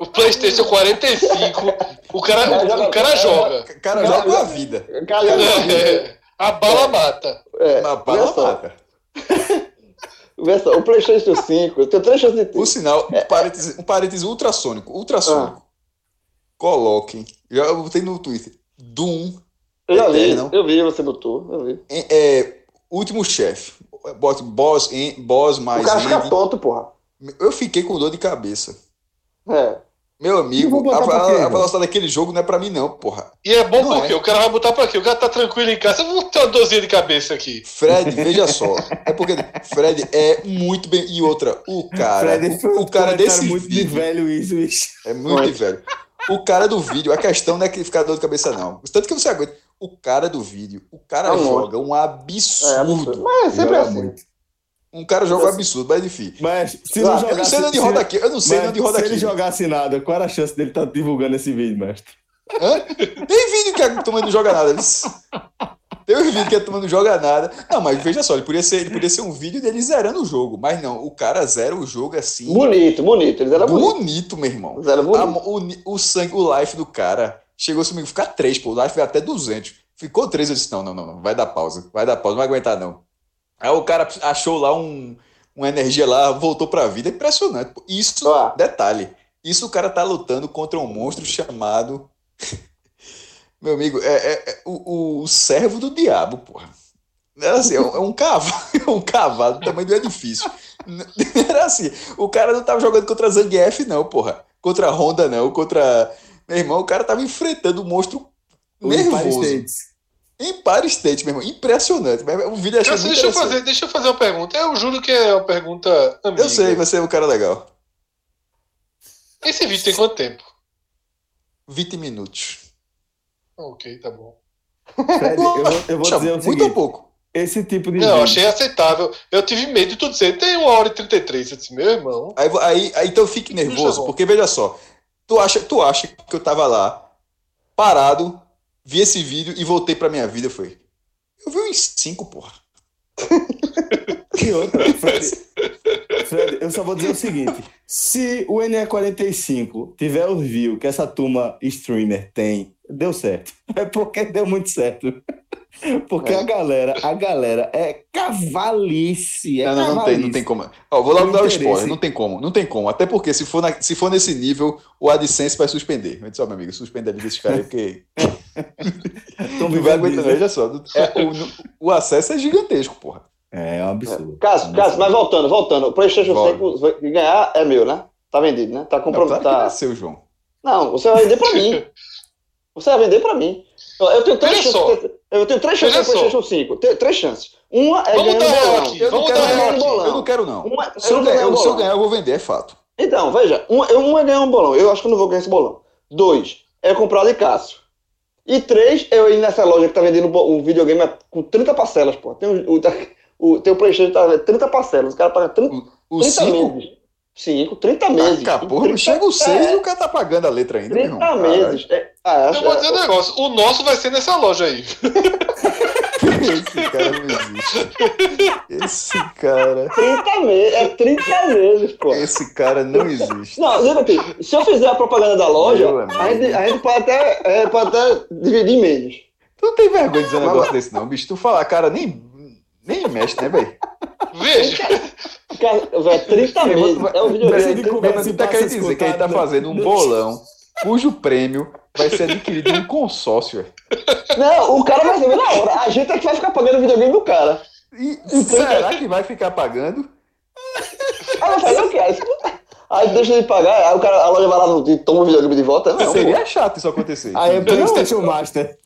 o PlayStation 45, o cara, o, o cara joga. O cara joga a vida. O cara joga a vida. É, a bala mata. É, a bala mata. o PlayStation 5, eu tenho três chances de ter. Por sinal, um parênteses, um parênteses ultrassônico. Ultrassônico. Ah. Coloquem. Já eu botei no Twitter. Doom. Eu já vi, eu vi, você botou. Eu vi. É, é último chefe. Boss, boss mais. O cara fica tonto, porra. Eu fiquei com dor de cabeça. É. Meu amigo, a, a, a velocidade daquele jogo não é pra mim, não, porra. E é bom não porque é. o cara vai botar pra quê? O cara tá tranquilo em casa. Eu vou ter uma dorzinha de cabeça aqui. Fred, veja só. É porque Fred é muito bem. E outra, o cara. Fred, o, o cara desse. É muito vídeo, de velho isso, isso. É muito de velho. O cara do vídeo, a questão não é que ficar dor de cabeça, não. Tanto que você aguenta. O cara do vídeo, o cara é joga um absurdo. É, absurdo. Mas é sempre assim. Muito. Um cara joga um absurdo, mas enfim. Mas se não jogasse, eu não sei onde roda aqui. Eu não sei onde roda aqui. Se ele jogasse nada, qual era a chance dele estar tá divulgando esse vídeo, mestre? Hã? Tem vídeo que a turma não joga nada. Um vídeo que a turma não joga nada. Não, mas veja só, ele podia ser, ele podia ser um vídeo dele zerando o jogo. Mas não, o cara zera o jogo assim. Bonito, bonito. Ele era bonito. Bonito, meu irmão. Ele era bonito. A, o, o sangue, o life do cara chegou assim, ficar 3, pô. O life veio até 200. Ficou 3, eu disse: não, não, não, não. Vai dar pausa. Vai dar pausa, não vai aguentar, não. Aí o cara achou lá um uma energia lá, voltou pra vida. É impressionante. Isso, ah. detalhe, isso o cara tá lutando contra um monstro chamado. Meu amigo, é, é, é o, o, servo do diabo, porra. Era assim, é um, é um cavalo, é um cavalo do tamanho do edifício. Era assim, o cara não tava jogando contra a Zangief, não, porra. Contra a Honda, não. Contra. Meu irmão, o cara tava enfrentando um monstro o nervoso. Empire State, meu irmão. Impressionante. O vídeo é assim, deixa, eu fazer, deixa eu fazer uma pergunta. Eu juro que é uma pergunta amiga. Eu sei, você é um cara legal. Esse vídeo tem quanto tempo? 20 minutos. Ok, tá bom. Fred, eu vou, eu vou dizer o seguinte, Muito ou pouco? Esse tipo de. Não, vídeo... achei aceitável. Eu tive medo de tu dizer, tem uma hora e 33. Eu disse, meu irmão. Aí, aí, aí então fique nervoso, porque veja só. Tu acha, tu acha que eu tava lá, parado, vi esse vídeo e voltei pra minha vida, foi. Eu vi uns cinco, porra. que outra, Fred, Fred, eu só vou dizer o seguinte: se o NE45 tiver os views que essa turma streamer tem, deu certo. É porque deu muito certo. Porque é. a galera, a galera é cavalice. É não, não, cavalice. não tem, não tem como. Ó, vou logo dar o um spoiler, não tem como, não tem como. Até porque se for, na, se for nesse nível, o AdSense vai suspender. Eu disse, ó, meu amigo, suspende ali desse cara aí, porque. Então, não vai aguentar, veja só. É, o, o, acesso é gigantesco, porra. É, é um absurdo. Caso, caso, mas voltando, voltando. O PlayStation 5 ganhar é meu, né? Tá vendido, né? Tá comprometido. Tá... é seu, João. Não, você vai vender pra mim. Você vai vender pra mim. Eu tenho três chances. Eu tenho três chances no PlayStation 5. três chances. Uma é Vamos ganhar um bolão. Aqui. Eu Vamos não quero ganhar um bolão. Eu não quero, não. Uma, se, eu, eu, ganhar, se eu ganhar, eu vou vender, é fato. Então, veja. Um, um é ganhar um bolão. Eu acho que eu não vou ganhar esse bolão. Dois, é comprar de Cássio. E três, é eu ir nessa loja que tá vendendo um videogame com 30 parcelas, pô. Tem o, o, tem o PlayStation tá 30 parcelas. O cara paga 30, o, o 30 cinco? meses. 5, 30 meses. Ah, porra, não chega o 6 é, e o cara tá pagando a letra ainda. 30 não, meses. É, ah, eu vou dizer um negócio: o nosso vai ser nessa loja aí. Esse cara não existe. Esse cara. 30 meses, é 30 meses, pô. Esse cara não existe. Não, lembra aqui, se eu fizer a propaganda da loja, a gente, a gente, pode, até, é, pode até dividir em menos. Tu não tem vergonha de dizer um negócio desse, não, bicho. Tu fala, cara, nem, nem mexe, né, velho? Veja. Cara, 30 meses. É um videogame. Mas tu tá querendo dizer que ele tá fazendo um bolão cujo prêmio vai ser adquirido em um consórcio. Não, o cara vai receber na hora. A gente é que vai ficar pagando o videogame do cara. E então, será que vai ficar pagando? Ah, vai fazer o quê? Aí deixa de pagar, aí o cara, a loja vai lá e toma o videogame de volta. Não, Seria pô. chato isso acontecer. Aí é PlayStation Master.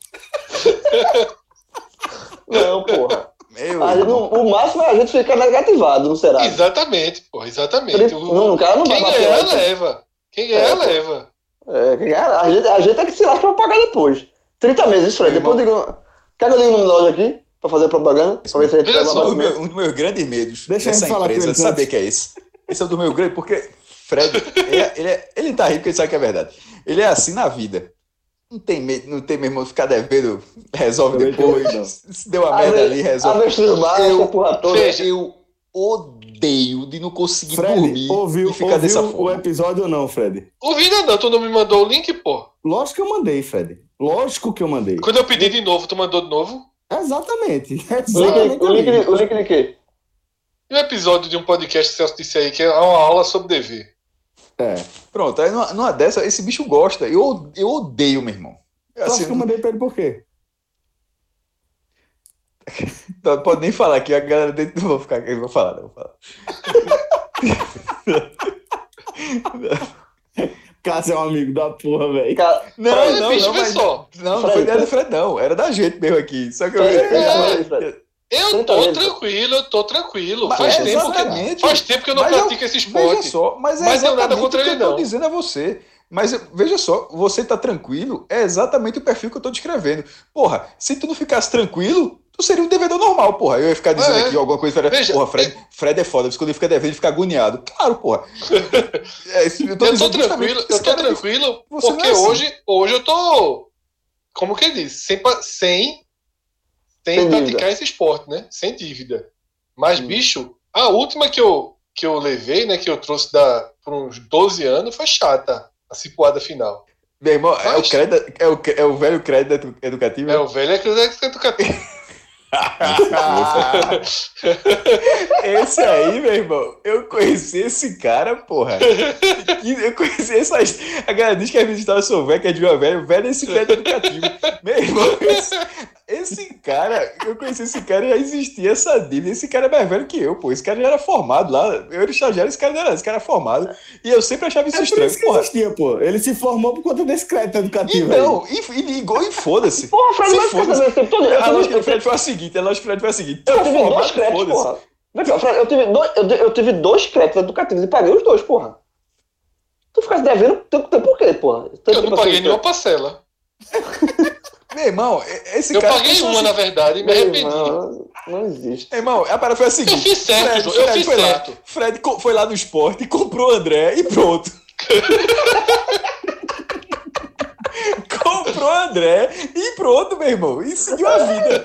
Não, porra. Meu no, o máximo é a gente ficar negativado, não será? Exatamente, porra, exatamente. O, não, o cara não quem ganhar, leva. Quem ganhar, é, leva. É, quem ganhar, a gente, a gente é que se lasca pra pagar depois. 30 meses, Fred. Depois eu digo. Quer que eu ligue no loja aqui? Pra fazer propaganda? Pra ver se a gente pega um, meu, um dos meus grandes medos Deixa dessa empresa saber que é esse. Esse é um dos meus grandes, porque Fred, ele, é, ele, é, ele tá rindo porque ele sabe que é verdade. Ele é assim na vida. Não tem, medo, não tem mesmo ficar devendo, resolve depois. Se deu uma merda ali, resolve. Eu, porra toda. Veja, eu odeio de não conseguir Fred, dormir ouviu, e ficar ouviu dessa forma. o episódio ou não, Fred? Ouvi não, tu não me mandou o link, pô. Lógico que eu mandei, Fred. Lógico que eu mandei. Quando eu pedi de novo, tu mandou de novo? Exatamente. Exatamente o, link, o, link, o link de quê? E um episódio de um podcast que Celso disse aí, que é uma aula sobre dever. É. Pronto, aí numa, numa dessa, esse bicho gosta. Eu, eu odeio, meu irmão. Assim, acho que eu mandei pra ele por quê? Não pode nem falar aqui, a galera dentro não vou ficar aqui, não vou falar, não vou falar. Cássio é um amigo da porra, velho. Não, não, não, não, mas, não, não foi ideia do Fred, não. Era da gente mesmo aqui. Só que eu. É, eu tô tranquilo, eu tô tranquilo. Mas faz, tempo que, faz tempo que eu não pratico esse esporte. Veja só, mas é mas não nada contra ele, não. Eu tô dizendo a você. Mas veja só, você tá tranquilo, é exatamente o perfil que eu tô descrevendo. Porra, se tu não ficasse tranquilo, tu seria um devedor normal, porra. Eu ia ficar dizendo é, aqui alguma coisa. Veja, porra, Fred, Fred é foda, quando ele fica devendo, ele fica agoniado. Claro, porra. É, eu tô, eu tô tranquilo, eu tô tranquilo, porque é assim. hoje, hoje eu tô. Como que ele diz? Sem, sem, sem praticar esse esporte, né? Sem dívida. Mas, hum. bicho, a última que eu, que eu levei, né, que eu trouxe da, por uns 12 anos, foi chata a cipuada final. Meu irmão, Mas... é, o crédito, é, o, é o velho crédito educativo? É o velho crédito educativo. esse aí, meu irmão, eu conheci esse cara, porra. Eu conheci essas. A galera diz que as histórias são velhas, que é de uma velha, velho é esse crédito educativo. Meu irmão, esse, esse, cara, eu conheci esse cara e já existia essa dívida. Esse cara é mais velho que eu, pô. Esse cara já era formado lá. Eu era estagiário, esse cara não era, esse cara era formado. E eu sempre achava isso é estranho, isso porra. Existia, pô. Ele se formou por conta desse crédito educativo. Então, aí. e, e, e, e foda-se. Porra, Fred, se foda-se. A lógica do Fred foi a seguinte: a lógica do Fred foi a seguinte. Eu tive dois créditos, porra. Eu tive, dois, eu, eu tive dois créditos educativos e paguei os dois, porra. Tu ficasse devendo por quê, porra? Eu não paguei nenhuma parcela. Meu irmão, esse eu cara. Eu paguei uma, na verdade, e me arrependi. Irmão, não existe. Meu irmão, a parada foi a seguinte: eu fiz certo, Fred, Fred eu fiz foi certo. Lá, Fred foi lá no esporte, comprou o André e pronto. comprou o André e pronto, meu irmão. E seguiu a vida.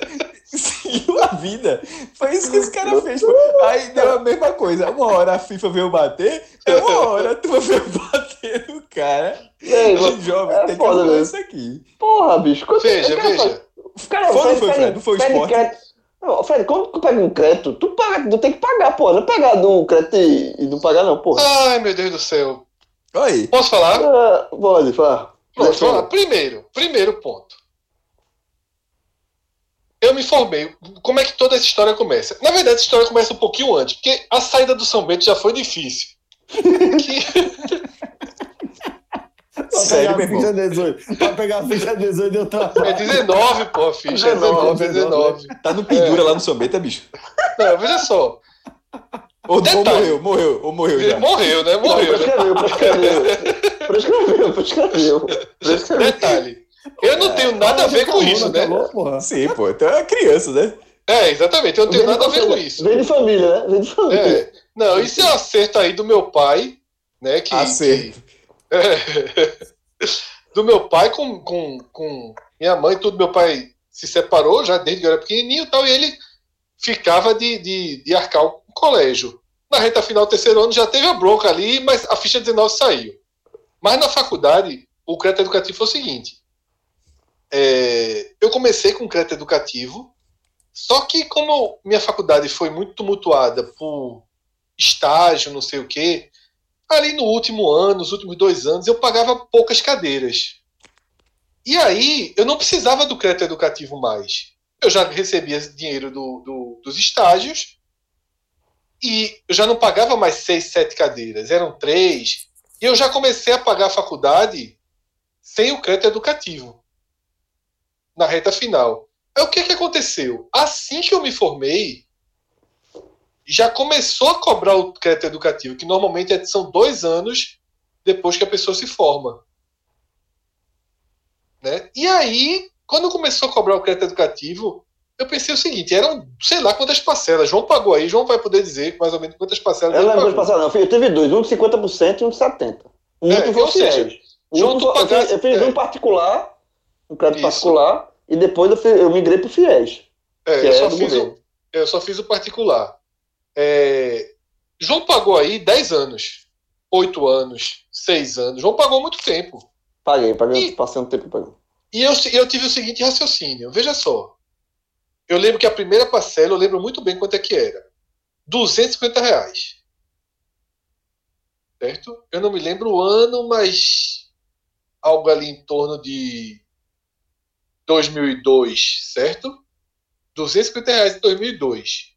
Seguiu a vida. Foi isso que esse cara fez. Aí deu a mesma coisa. Uma hora a FIFA veio bater, uma hora tu veio bater no cara. Ei, jovem, é tem que arrumar isso aqui. Porra, bicho. Quando veja, veja. Cara, foi, Fred, foi, Fred, não foi o esporte. Crédito. Não, Fred, quando tu pega um crédito, tu, paga, tu tem que pagar, pô. Não é pegar do crédito e, e não pagar, não, porra. Ai, meu Deus do céu. Oi. Posso falar? Uh, pode, falar. Vamos lá. Primeiro, primeiro ponto. Eu me formei. Como é que toda essa história começa? Na verdade, essa história começa um pouquinho antes, porque a saída do São Bento já foi difícil. que... Sério, pegar a ficha 18. Pra pegar a ficha 18 deu trabalho. É 19, pô, a ficha 19, é 19. Tá no pendura é. lá no São Bento, é bicho? Não, veja só. Ou, ou morreu, morreu, ou morreu já. Morreu, né? Morreu. Prescreveu, prescreveu. Prescreveu, prescreveu. prescreveu. Detalhe. Eu não tenho nada a ver com isso, né? Sim, pô, então é criança, né? É, exatamente, eu não tenho nada a ver com isso. Vem de família, né? Vem de família. É. Não, isso é um acerto aí do meu pai, né? Que, acerto. Que, é, do meu pai com, com, com minha mãe, tudo. Meu pai se separou já desde que eu era pequenininho e tal, e ele ficava de, de, de arcar o colégio. Na reta final do terceiro ano já teve a bronca ali, mas a ficha 19 saiu. Mas na faculdade, o crédito educativo foi o seguinte: é, eu comecei com crédito educativo, só que como minha faculdade foi muito tumultuada por estágio, não sei o quê, ali no último ano, nos últimos dois anos, eu pagava poucas cadeiras. E aí eu não precisava do crédito educativo mais. Eu já recebia dinheiro do, do, dos estágios E eu já não pagava mais seis, sete cadeiras, eram três. E eu já comecei a pagar a faculdade sem o crédito educativo, na reta final. Aí o que, que aconteceu? Assim que eu me formei, já começou a cobrar o crédito educativo, que normalmente é, são dois anos depois que a pessoa se forma. Né? E aí, quando começou a cobrar o crédito educativo, eu pensei o seguinte: eram sei lá quantas parcelas. João pagou aí, João vai poder dizer mais ou menos quantas parcelas. Eu lembro parcelas, não. Eu tive dois, um de 50% e um de 70%. Um é, foi o seja, João, tu pagasse, eu fiz, é. um particular, um crédito Isso. particular, e depois eu, fiz, eu migrei para o FIES. É, eu, é só fiz o, eu só fiz o particular. É, João pagou aí 10 anos, 8 anos, 6 anos. João pagou muito tempo. Paguei, paguei, e, passei um tempo pagando. E eu, eu tive o seguinte raciocínio: veja só. Eu lembro que a primeira parcela, eu lembro muito bem quanto é que era. 250 reais. Certo? Eu não me lembro o ano, mas algo ali em torno de 2002, certo? 250 reais em 2002.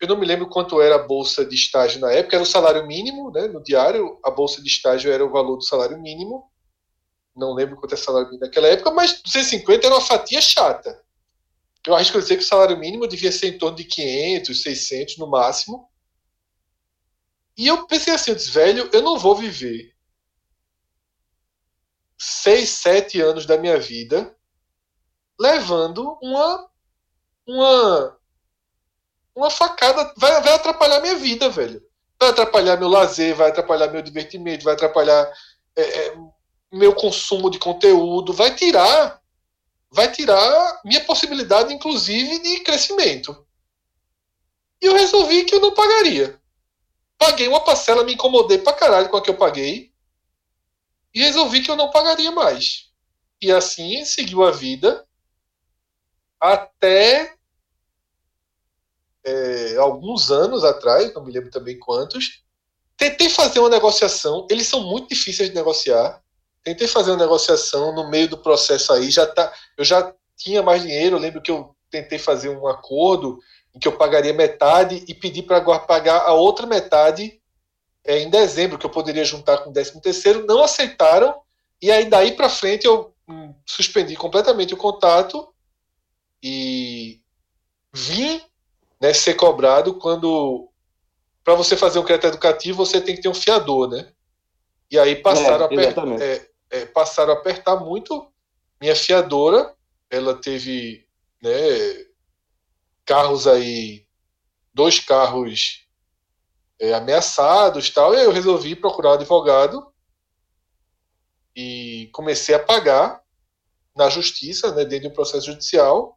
Eu não me lembro quanto era a bolsa de estágio na época, era o salário mínimo, né? No diário, a bolsa de estágio era o valor do salário mínimo. Não lembro quanto é salário mínimo naquela época, mas 250 era uma fatia chata. Eu arrisco dizer que o salário mínimo devia ser em torno de 500, 600 no máximo. E eu pensei assim, eu disse, velho, eu não vou viver seis, sete anos da minha vida levando uma uma uma facada vai, vai atrapalhar minha vida, velho. Vai atrapalhar meu lazer, vai atrapalhar meu divertimento, vai atrapalhar é, é, meu consumo de conteúdo, vai tirar, vai tirar minha possibilidade, inclusive, de crescimento. E eu resolvi que eu não pagaria. Paguei uma parcela, me incomodei pra caralho com a que eu paguei. E resolvi que eu não pagaria mais. E assim seguiu a vida até é, alguns anos atrás, não me lembro também quantos, tentei fazer uma negociação. Eles são muito difíceis de negociar. Tentei fazer uma negociação no meio do processo aí. Já tá, eu já tinha mais dinheiro. Eu lembro que eu tentei fazer um acordo em que eu pagaria metade e pedi para pagar a outra metade é, em dezembro, que eu poderia juntar com o décimo terceiro. Não aceitaram. E aí daí para frente eu hum, suspendi completamente o contato e vim né, ser cobrado quando para você fazer um crédito educativo você tem que ter um fiador, né? E aí passaram, é, a, apertar, é, é, passaram a apertar muito. Minha fiadora, ela teve né, carros aí, dois carros é, ameaçados tal, e eu resolvi procurar um advogado e comecei a pagar na justiça, né, dentro do processo judicial,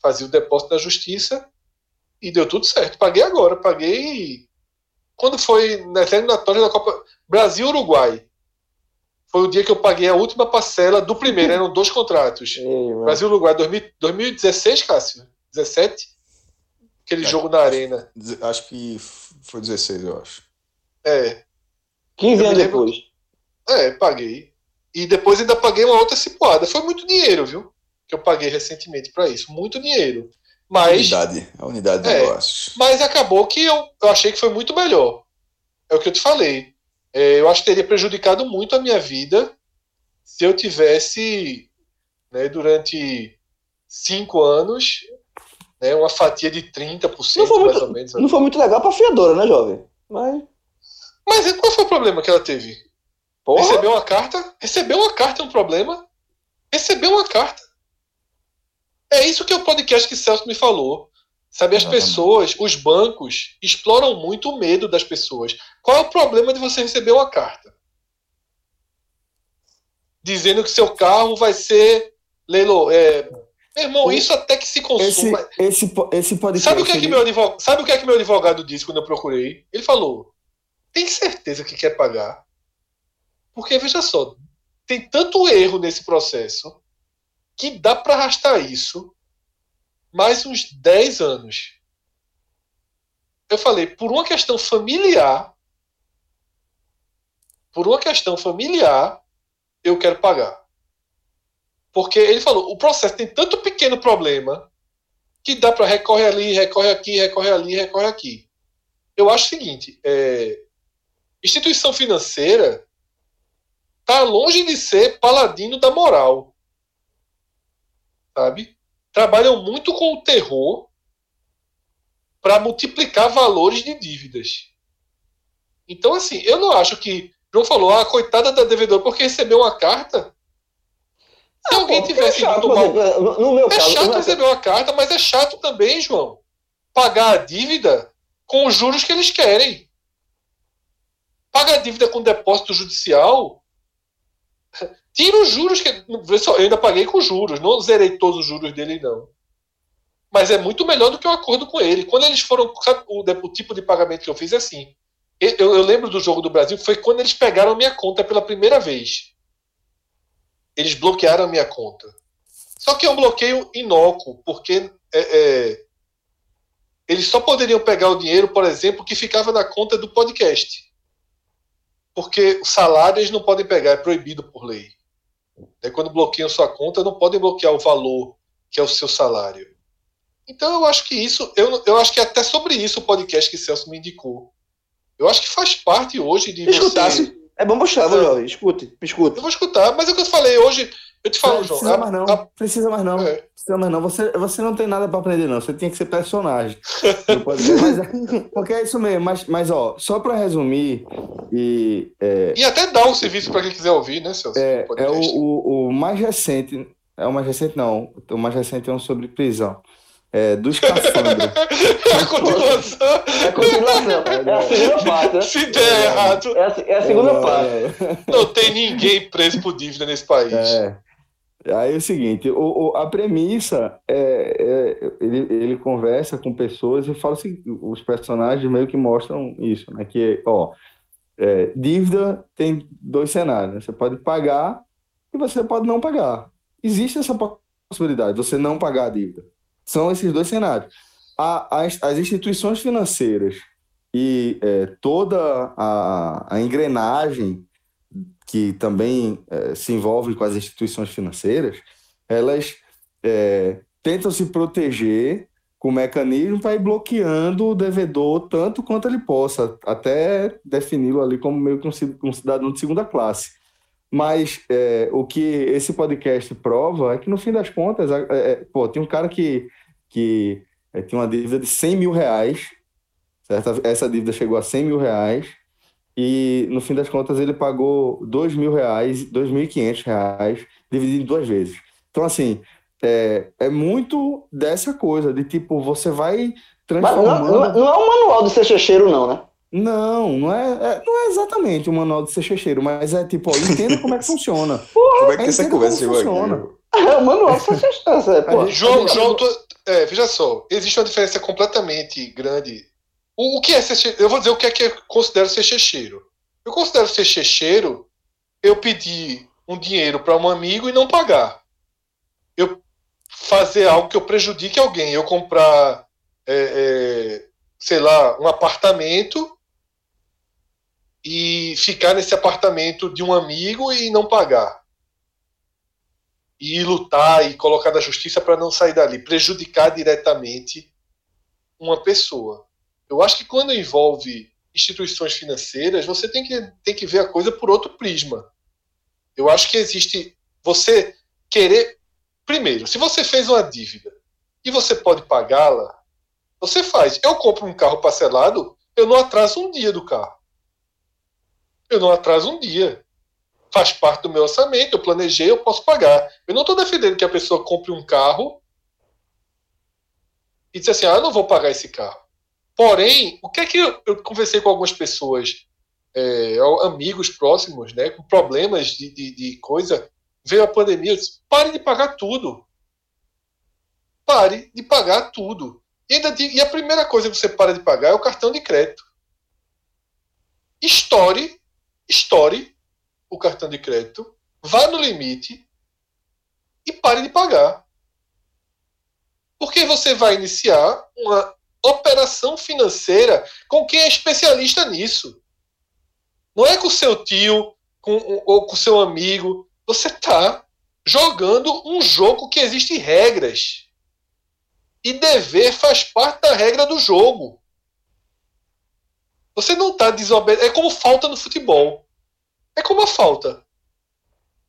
fazia o depósito na justiça e deu tudo certo. Paguei agora, paguei. Quando foi na eliminatória da Copa Brasil-Uruguai. Foi o dia que eu paguei a última parcela do primeiro, eram dois contratos. Brasil-Uruguai 2016, Cássio? 17? Aquele é, jogo na Arena. Acho que foi 16, eu acho. É. 15 anos depois. É, paguei. E depois ainda paguei uma outra cipuada. Foi muito dinheiro, viu? Que eu paguei recentemente para isso. Muito dinheiro. Mas, unidade, a unidade de é, negócios. Mas acabou que eu, eu achei que foi muito melhor. É o que eu te falei. É, eu acho que teria prejudicado muito a minha vida se eu tivesse, né, durante cinco anos, né, uma fatia de 30% não foi mais muito, ou menos. Não foi muito legal para a fiadora, né, jovem? Mas... Mas qual foi o problema que ela teve? Porra? Recebeu uma carta? Recebeu uma carta é um problema? Recebeu uma carta. É isso que é o podcast que Celso me falou. Sabe, as pessoas, os bancos, exploram muito o medo das pessoas. Qual é o problema de você receber uma carta? Dizendo que seu carro vai ser leilo. É... Meu irmão, isso até que se consuma. Esse, esse, esse podcast. Sabe o, que é que meu advogado, sabe o que é que meu advogado disse quando eu procurei? Ele falou: tem certeza que quer pagar? Porque, veja só, tem tanto erro nesse processo que dá para arrastar isso mais uns 10 anos. Eu falei, por uma questão familiar, por uma questão familiar, eu quero pagar. Porque ele falou, o processo tem tanto pequeno problema que dá para recorrer ali, recorre aqui, recorre ali, recorre aqui. eu acho o seguinte: é, instituição financeira está longe de ser paladino da moral. Sabe? Trabalham muito com o terror para multiplicar valores de dívidas. Então, assim, eu não acho que. João falou, ah, coitada da devedora, porque recebeu uma carta. Se ah, alguém pô, tivesse é chato, mal. No meu é caso, chato receber uma carta, mas é chato também, João, pagar a dívida com os juros que eles querem. Paga a dívida com depósito judicial. Tira os juros que. Eu ainda paguei com juros, não zerei todos os juros dele, não. Mas é muito melhor do que o um acordo com ele. Quando eles foram. O, o, tipo de pagamento que eu fiz é assim. Eu, eu lembro do jogo do Brasil, foi quando eles pegaram minha conta pela primeira vez. Eles bloquearam a minha conta. Só que é um bloqueio inócuo, porque é, é, eles só poderiam pegar o dinheiro, por exemplo, que ficava na conta do podcast. Porque o salário eles não podem pegar, é proibido por lei. É quando bloqueiam sua conta, não podem bloquear o valor que é o seu salário. Então eu acho que isso, eu, eu acho que até sobre isso o podcast que Celso me indicou. Eu acho que faz parte hoje de Escutasse. você... É bom mostrar, é. escute, escute. Eu vou escutar, mas é o que eu falei hoje, eu te falo, não, João. Precisa mais não. A... Precisa mais não. É. Precisa mais não. Você, você não tem nada para aprender, não. Você tinha que ser personagem. mas, é, porque é isso mesmo. Mas, mas ó, só para resumir. E, é, e até dar um serviço para quem quiser ouvir, né, Celso? É, é o, o, o, mais recente. É o mais recente, não. O mais recente é um sobre prisão. É, do escafandro. é a continuação. É a continuação. É a segunda parte. Né? Se der errado. É a, é a segunda é, parte. Não tem ninguém preso por dívida nesse país. É. Aí é o seguinte, o, o, a premissa é, é, ele, ele conversa com pessoas e fala assim, os personagens meio que mostram isso, né? Que, ó, é, dívida tem dois cenários, né? Você pode pagar e você pode não pagar. Existe essa possibilidade, você não pagar a dívida. São esses dois cenários. A, as, as instituições financeiras e é, toda a, a engrenagem que também é, se envolvem com as instituições financeiras, elas é, tentam se proteger com o mecanismo para ir bloqueando o devedor tanto quanto ele possa, até defini-lo ali como meio que um cidadão de segunda classe. Mas é, o que esse podcast prova é que, no fim das contas, é, é, pô, tem um cara que, que é, tinha uma dívida de 100 mil reais, certo? essa dívida chegou a 100 mil reais, e no fim das contas ele pagou dois mil reais, dois mil e quinhentos reais, dividido em duas vezes. Então, assim, é, é muito dessa coisa, de tipo, você vai transformando... Não, não, não, é um manual de ser checheiro, não, né? Não, não é, é, não é exatamente o manual de ser checheiro, mas é tipo, ó, entenda como é que funciona. Porra, como é que essa conversa funciona. aqui? É o manual de ser checheiro. João, João, tu, é, veja só, existe uma diferença completamente grande o, o que é ser Eu vou dizer o que é que eu considero ser checheiro. Eu considero ser checheiro eu pedir um dinheiro para um amigo e não pagar. Eu fazer algo que eu prejudique alguém. Eu comprar, é, é, sei lá, um apartamento e ficar nesse apartamento de um amigo e não pagar. E lutar e colocar na justiça para não sair dali, prejudicar diretamente uma pessoa. Eu acho que quando envolve instituições financeiras, você tem que, tem que ver a coisa por outro prisma. Eu acho que existe você querer. Primeiro, se você fez uma dívida e você pode pagá-la, você faz. Eu compro um carro parcelado, eu não atraso um dia do carro. Eu não atraso um dia. Faz parte do meu orçamento, eu planejei, eu posso pagar. Eu não estou defendendo que a pessoa compre um carro e diz assim: ah, eu não vou pagar esse carro. Porém, o que é que eu, eu conversei com algumas pessoas, é, amigos próximos, né, com problemas de, de, de coisa, veio a pandemia, eu disse, pare de pagar tudo. Pare de pagar tudo. E, ainda de, e a primeira coisa que você para de pagar é o cartão de crédito. Estoure, estoure o cartão de crédito, vá no limite e pare de pagar. Porque você vai iniciar uma operação financeira com quem é especialista nisso. Não é com seu tio com, ou com seu amigo. Você está jogando um jogo que existe regras. E dever faz parte da regra do jogo. Você não está desobedecendo. É como falta no futebol. É como a falta.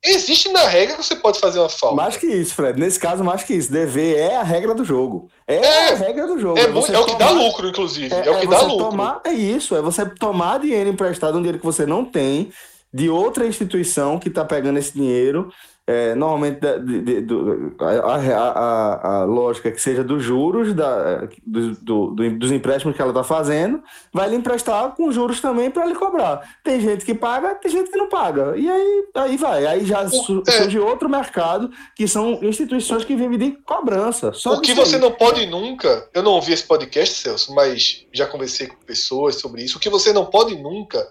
Existe na regra que você pode fazer uma falta. Mais que isso, Fred. Nesse caso, mais que isso. Dever é a regra do jogo. É, é a regra do jogo. É, é, é o que dá lucro, inclusive. É, é o que dá lucro. Tomar, é isso. É você tomar dinheiro emprestado, um dinheiro que você não tem, de outra instituição que está pegando esse dinheiro é, normalmente de, de, do, a, a, a, lógica que seja dos juros da, do, do, dos empréstimos que ela está fazendo, vai lhe emprestar com juros também para lhe cobrar. Tem gente que paga, tem gente que não paga. E aí, aí vai. Aí já é. surge outro mercado, que são instituições que vivem de cobrança. O que você não pode nunca, eu não ouvi esse podcast, Celso, mas já conversei com pessoas sobre isso, o que você não pode nunca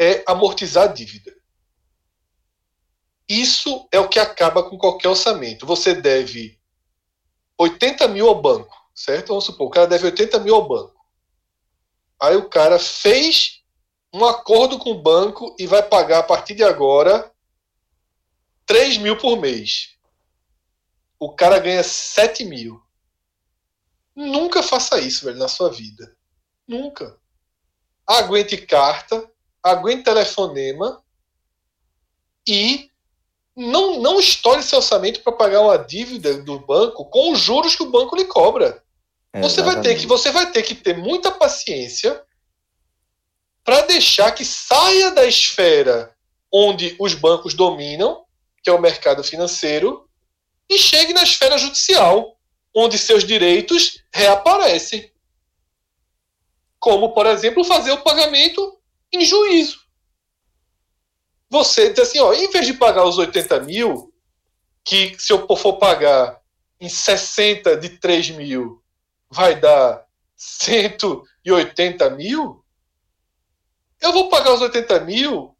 é amortizar a dívida. Isso é o que acaba com qualquer orçamento. Você deve 80 mil ao banco, certo? Vamos supor, o cara deve 80 mil ao banco. Aí o cara fez um acordo com o banco e vai pagar a partir de agora 3 mil por mês. O cara ganha 7 mil. Nunca faça isso, velho, na sua vida. Nunca. Aguente carta, aguente telefonema e não, não estoure seu orçamento para pagar uma dívida do banco com os juros que o banco lhe cobra. É, você, vai ter que, você vai ter que ter muita paciência para deixar que saia da esfera onde os bancos dominam, que é o mercado financeiro, e chegue na esfera judicial, onde seus direitos reaparecem. Como, por exemplo, fazer o pagamento em juízo você diz assim, ó, em vez de pagar os 80 mil, que se eu for pagar em 60 de 3 mil, vai dar 180 mil, eu vou pagar os 80 mil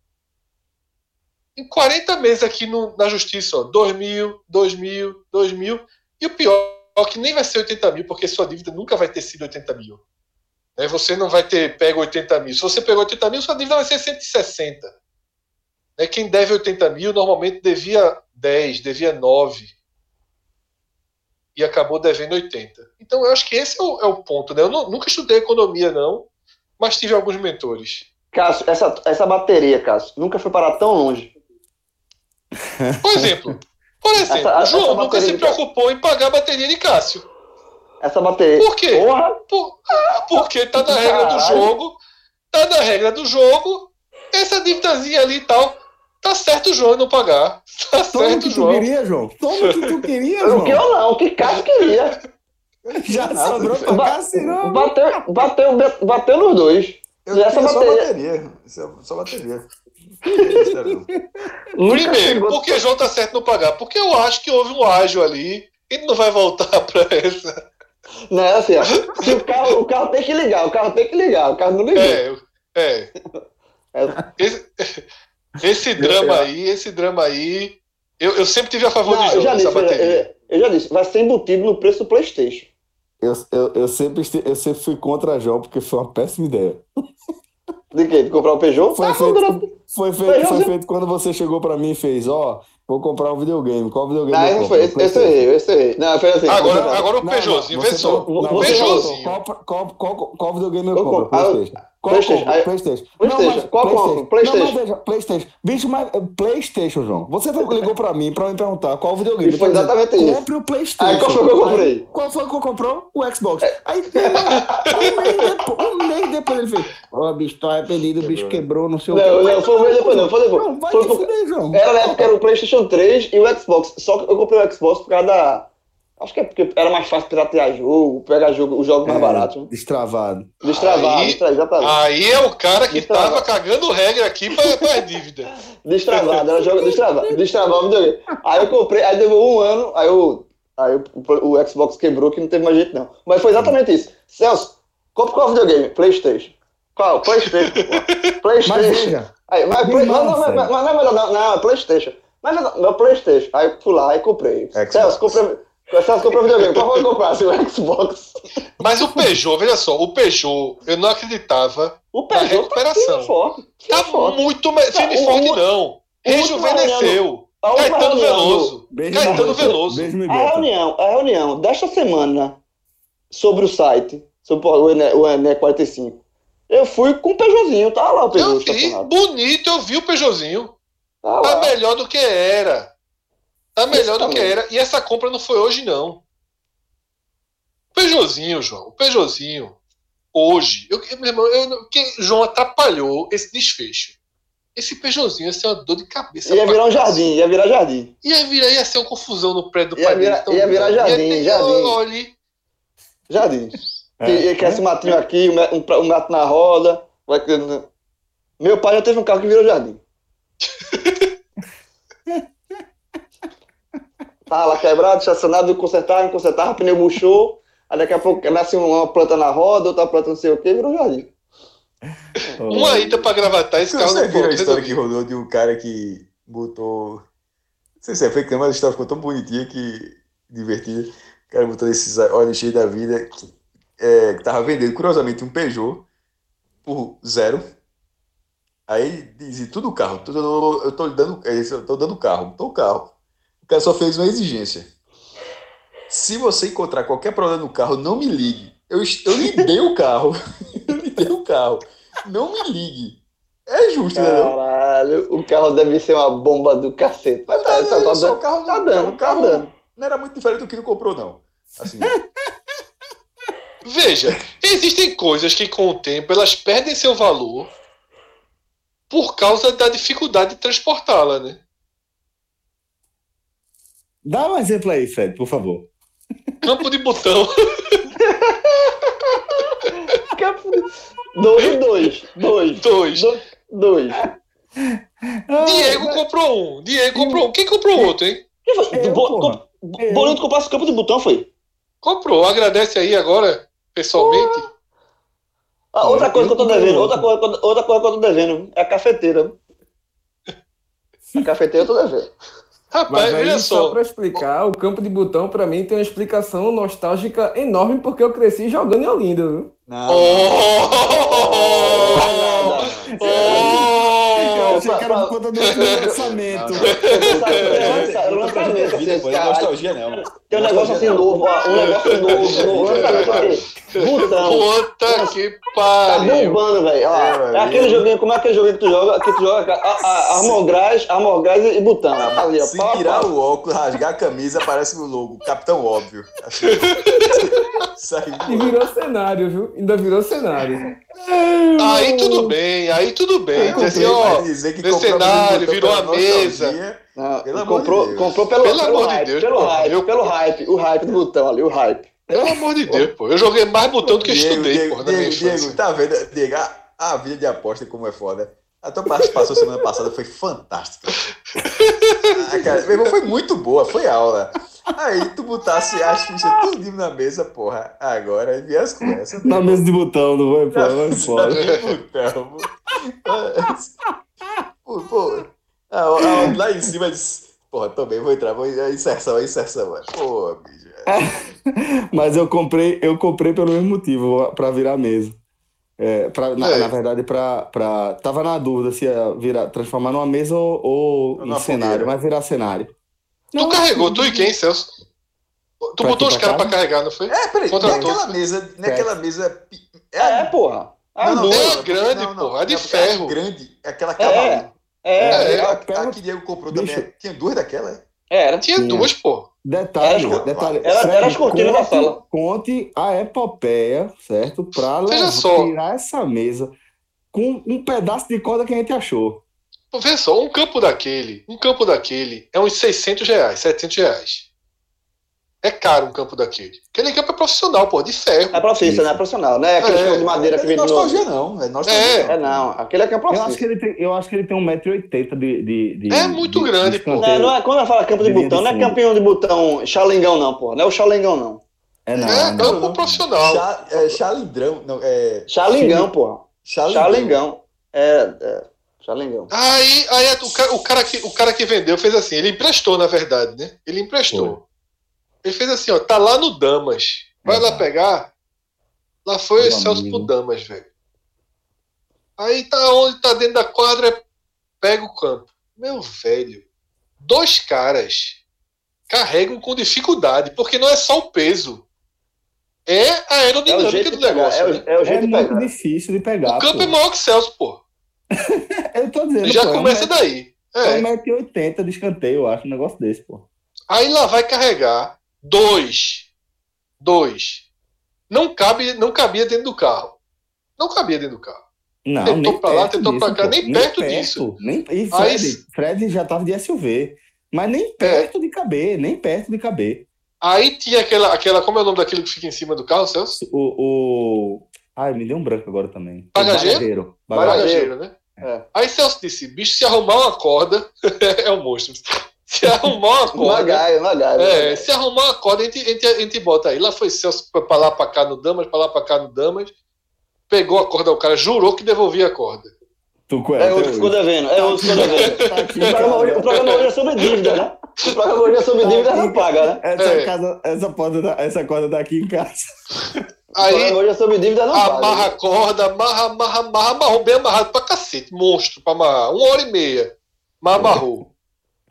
em 40 meses aqui no, na justiça, ó, 2 mil, 2 mil, 2 mil, e o pior é que nem vai ser 80 mil, porque sua dívida nunca vai ter sido 80 mil. Né? Você não vai ter pego 80 mil. Se você pegou 80 mil, sua dívida vai ser 160. Né? Quem deve 80 mil normalmente devia 10, devia 9 e acabou devendo 80. Então eu acho que esse é o, é o ponto. Né? Eu não, nunca estudei economia, não, mas tive alguns mentores. Cássio, essa, essa bateria, Cássio, nunca foi parar tão longe. Por exemplo, por exemplo, essa, João nunca se preocupou em pagar a bateria de Cássio. Essa bateria. Por quê? Por, ah, porque tá na regra do jogo, tá na regra do jogo, essa dívidazinha ali e tal. Tá certo o João não pagar. Tá Toma certo o que João. tu queria, João. Toma o que tu queria, João. O que eu não, o que Cássio queria. Já não, sobrou pra ba Cássio, não. Bateu, bateu, bateu nos dois. Eu essa bateria. só bateria. Só bateria. Primeiro, por que o João tá certo não pagar? Porque eu acho que houve um ágio ali. Ele não vai voltar pra essa. Não, é assim, ó. Se o carro, o carro tem que ligar, o carro tem que ligar, o carro não liga. É, é. é. Esse, esse drama aí, esse drama aí, eu, eu sempre tive a favor não, de jogo dessa bateria. Eu, eu, já disse, vai ser embutido no preço do Playstation. Eu, eu, eu, sempre, eu sempre fui contra a João porque foi uma péssima ideia. De quê? De comprar o Peugeot? Foi, ah, feito, foi, feito, foi feito quando você chegou pra mim e fez, ó, Vou comprar um videogame. Qual videogame? Não, não foi. Esse, esse errei, esse errei. Não, foi assim. Agora, agora o Peugeotzinho, vê só. O Peugeotzinho. Qual, qual, qual, qual videogame eu compro? PlayStation. Qual PlayStation. PlayStation. PlayStation. Qual compro? PlayStation. Não, mas veja, PlayStation. Bicho, mas eh, PlayStation, João. Você ligou pra mim pra me perguntar qual videogame. foi exatamente isso. Compre o PlayStation. Aí qual foi que eu comprei? Aí, qual foi que eu comprou? O Xbox. É. Aí, um mês depois, um mês depois ele fez. Ó, oh, bicho, tô arrependido, o bicho quebrou, não sei o que. Não, não, foi um mês depois, não. Foi depois. Não, vai foi, fuder, João. Era na época era o PlayStation 3 e o Xbox. Só que eu comprei o Xbox por causa da. Acho que é porque era mais fácil piratear jogo, pegar jogo, os jogos é, mais baratos. Né? Destravado. Destravado, aí, exatamente. Aí é o cara que destravado. tava cagando regra aqui pra, pra dívida. destravado, era jogo destravado. Destravado o videogame. Aí eu comprei, aí deu um ano, aí, eu, aí o, o, Xbox quebrou que não teve mais jeito não. Mas foi exatamente isso. Celso, compra qual videogame? Playstation. Qual? Playstation. Playstation. Mas veja. Aí, mas, play, não, não, mas, mas, não é melhor, não, não, é Playstation. Mas meu Playstation. Aí fui lá e comprei. Xbox. Celso, comprei. Celso, comprei videogame. Qual foi comprar? Assim, o Xbox. Mas o Peugeot, veja só, o Peugeot, eu não acreditava o Peugeot na recuperação. Tá, forte, tá forte. muito mais. Tá, firme forte, não. Rejuvenesceu. Caetano Veloso. Caetano Veloso. A reunião, a reunião desta semana sobre o site, sobre o ENE, o ENE 45, Eu fui com o Peugeotzinho, tá lá o Peugeot. Eu vi, bonito, eu vi o Peugeotzinho. Tá, tá melhor do que era. Tá melhor do que era. E essa compra não foi hoje, não. O Peugeotzinho, João, o Peugeotzinho, hoje, eu, meu irmão, eu, que João atrapalhou esse desfecho. Esse Peugeotzinho ia ser uma dor de cabeça. Ia virar um jardim, ia virar jardim. Ia, virar, ia ser uma confusão no prédio do ia pai virar, dele. Ia virar jardim, ia ter, jardim. Olhe... Jardim. É, quer esse matinho aqui, um, um mato na roda. Vai... Meu pai já teve um carro que virou jardim. Tava lá quebrado, estacionado, consertava, consertava, pneu murchou. Aí daqui a pouco nasce uma planta na roda, outra planta não sei o que, virou jardim. Uma ida pra gravatar esse carro. Você viu a história que rodou de um cara que botou. Não sei se é fake, mas a história ficou tão bonitinha que. divertida. O cara botou esses olhos cheios da vida. Que, é, que tava vendendo, curiosamente, um Peugeot por zero. Aí dizia tudo carro. Eu tô dando, é eu tô dando carro, tô carro. O cara só fez uma exigência. Se você encontrar qualquer problema no carro, não me ligue. Eu, eu lhe dei o carro. eu lhe dei o carro. Não me ligue. É justo, né? Caralho, o carro deve ser uma bomba do cacete. Mas tá, tá, tá, dando, carro, tá dando, tá dando. Não era muito diferente do que ele comprou, não. Assim. Veja, existem coisas que com o tempo elas perdem seu valor por causa da dificuldade de transportá-la, né? Dá um exemplo aí, Fred, por favor. Campo de botão. Campo de... Dois, dois. Dois. Dois. Dois. Diego mas... comprou um. Diego comprou um. Quem comprou outro, hein? Quem foi? Eu, Bo... Bonito comprou esse campo de botão, foi? Comprou. Agradece aí agora, pessoalmente. Ah, outra coisa que eu tô devendo, outra coisa, outra coisa que eu tô devendo é a cafeteira. A cafeteira eu tô devendo. Rapaz, Mas aí, só. só para explicar, o campo de botão para mim tem uma explicação nostálgica enorme porque eu cresci jogando em Olinda, viu? Não. Oh! Oh! oh! Achei que era por conta do lançamento. Lançamento. Não é nostalgia, não. Tem um negócio assim novo, um negócio novo, novo lançamento. Botão. Puta que pariu. Tá bombando, velho. É aquele joguinho, como é aquele joguinho que tu joga? Que tu joga Armogás, Armogás e Botão. Se tirar o óculos, rasgar a camisa, parece o logo, Capitão Óbvio. E virou cenário, viu? Ainda virou cenário. Aí tudo bem, aí tudo bem. Assim, ó, dizer que comprou cenário, virou a mesa. Não, pelo comprou, de comprou pelo, pelo, pelo amor hype, de Deus, pelo, pô, hype, eu... pelo hype, o hype do botão ali, o hype. Pelo amor de Deus, pô. Eu joguei mais botão do que Diego, estudei, Diego, porra, Diego, Diego, tá vendo, Diego, a, a vida de aposta como é foda. A tua participação semana passada foi fantástica. ah, cara, meu irmão, foi muito boa, foi aula. Aí tu botasse as fichas tudo na mesa, porra. Agora vi as conversas. Na mesa de botão, não vai, pô, vai fora. Na mesa de botão, pô. pô a, a, lá em cima disse, porra, também vou entrar, vou a inserção, a inserção. Pô, bicho. Mas eu comprei, eu comprei pelo mesmo motivo, pra virar mesa. É, pra, na, é. na, verdade, pra, pra. Tava na dúvida se ia virar, transformar numa mesa ou, ou em cenário, mas virar cenário. Tu não, carregou, tu e quem, Celso? Tu botou os caras pra carregar, não foi? É, peraí, Contra naquela mesa, naquela mesa. É, é porra. Ah, não, não, é grande, não, não, porra, é de ferro. É grande, aquela cavalo. É, é, é, a, a que Diego comprou Bicho. também. Tinha duas daquela, é? Era. Tinha, tinha duas, pô. Detalhe, era, detalhe. Era, era as cortinas da sala. Conte a epopeia, certo? Pra levar, tirar essa mesa com um pedaço de corda que a gente achou. Vê só, um campo daquele, um campo daquele é uns 600 reais, 700 reais. É caro um campo daquele. Aquele campo é profissional, pô, de ferro. É profissional, não é profissional, né? Aquele é, de madeira é, que vem do nostalgia não, é nostalgia. É. é, não, aquele é campo eu acho que ele tem, Eu acho que ele tem 1,80m de, de, de, É muito de, grande, pô. Não, não é, quando eu falo campo de, de botão, não é campeão de botão chalengão, não, pô. Não é o chalengão, não. É, não. É, campo não, profissional. Chá, é, chalindrão, não, é... Chalengão, pô. Chalengão. É, é. Chalengão. Aí, aí o, cara, o, cara que, o cara que vendeu fez assim, ele emprestou, na verdade, né? Ele emprestou. Foi. Ele fez assim, ó, tá lá no Damas. Vai lá pegar. Lá foi Meu o Celso amigo. pro Damas, velho. Aí tá onde tá dentro da quadra, pega o campo. Meu velho, dois caras carregam com dificuldade, porque não é só o peso. é a aerodinâmica é do negócio. Pegar, né? é, o, é, o jeito é de muito pegar. difícil de pegar. O campo pô. é maior que Celso, pô. Eu tô dizendo. Já pô, começa é daí. É É. 1,80m de escanteio, eu acho, um negócio desse, pô. Aí lá vai carregar dois. Dois. Não cabe, não cabia dentro do carro. Não cabia dentro do carro. Não, Tentou nem pra lá, perto tentou pra disso, cá, pô. nem perto disso. Nem, e Aí- Fred, Fred já tava de SUV. Mas É. nem perto de caber, nem perto de caber. Aí tinha aquela, aquela. Como é o nome daquilo que fica em cima do carro, Celso? O. o... Ai, me deu um branco agora também. Bagageiro? Bagageiro. Bagageiro, né? É. Aí Celso disse: bicho, se arrumar uma corda, é um monstro. Se arrumar uma corda. no agaio. É, se arrumar uma corda, a gente, a, gente, a gente bota aí. Lá foi Celso pra lá pra cá no Damas, pra lá pra cá no Damas. Pegou a corda, o cara jurou que devolvia a corda. Tu com É ela, outro que ficou devendo. É outro que ficou devendo. Tá aqui, O programa, hoje, o cara. programa hoje é sobre dívida, né? O programa hoje é sobre dívida não paga, né? Essa, É. casa, essa, porta, tá- essa corda tá aqui em casa. O Aí programa hoje é sobre dívida não amarra paga. a corda, amarra, amarra, amarra, amarrou bem amarrado pra cacete. Monstro pra amarrar. Uma hora e meia. Mas amarrou.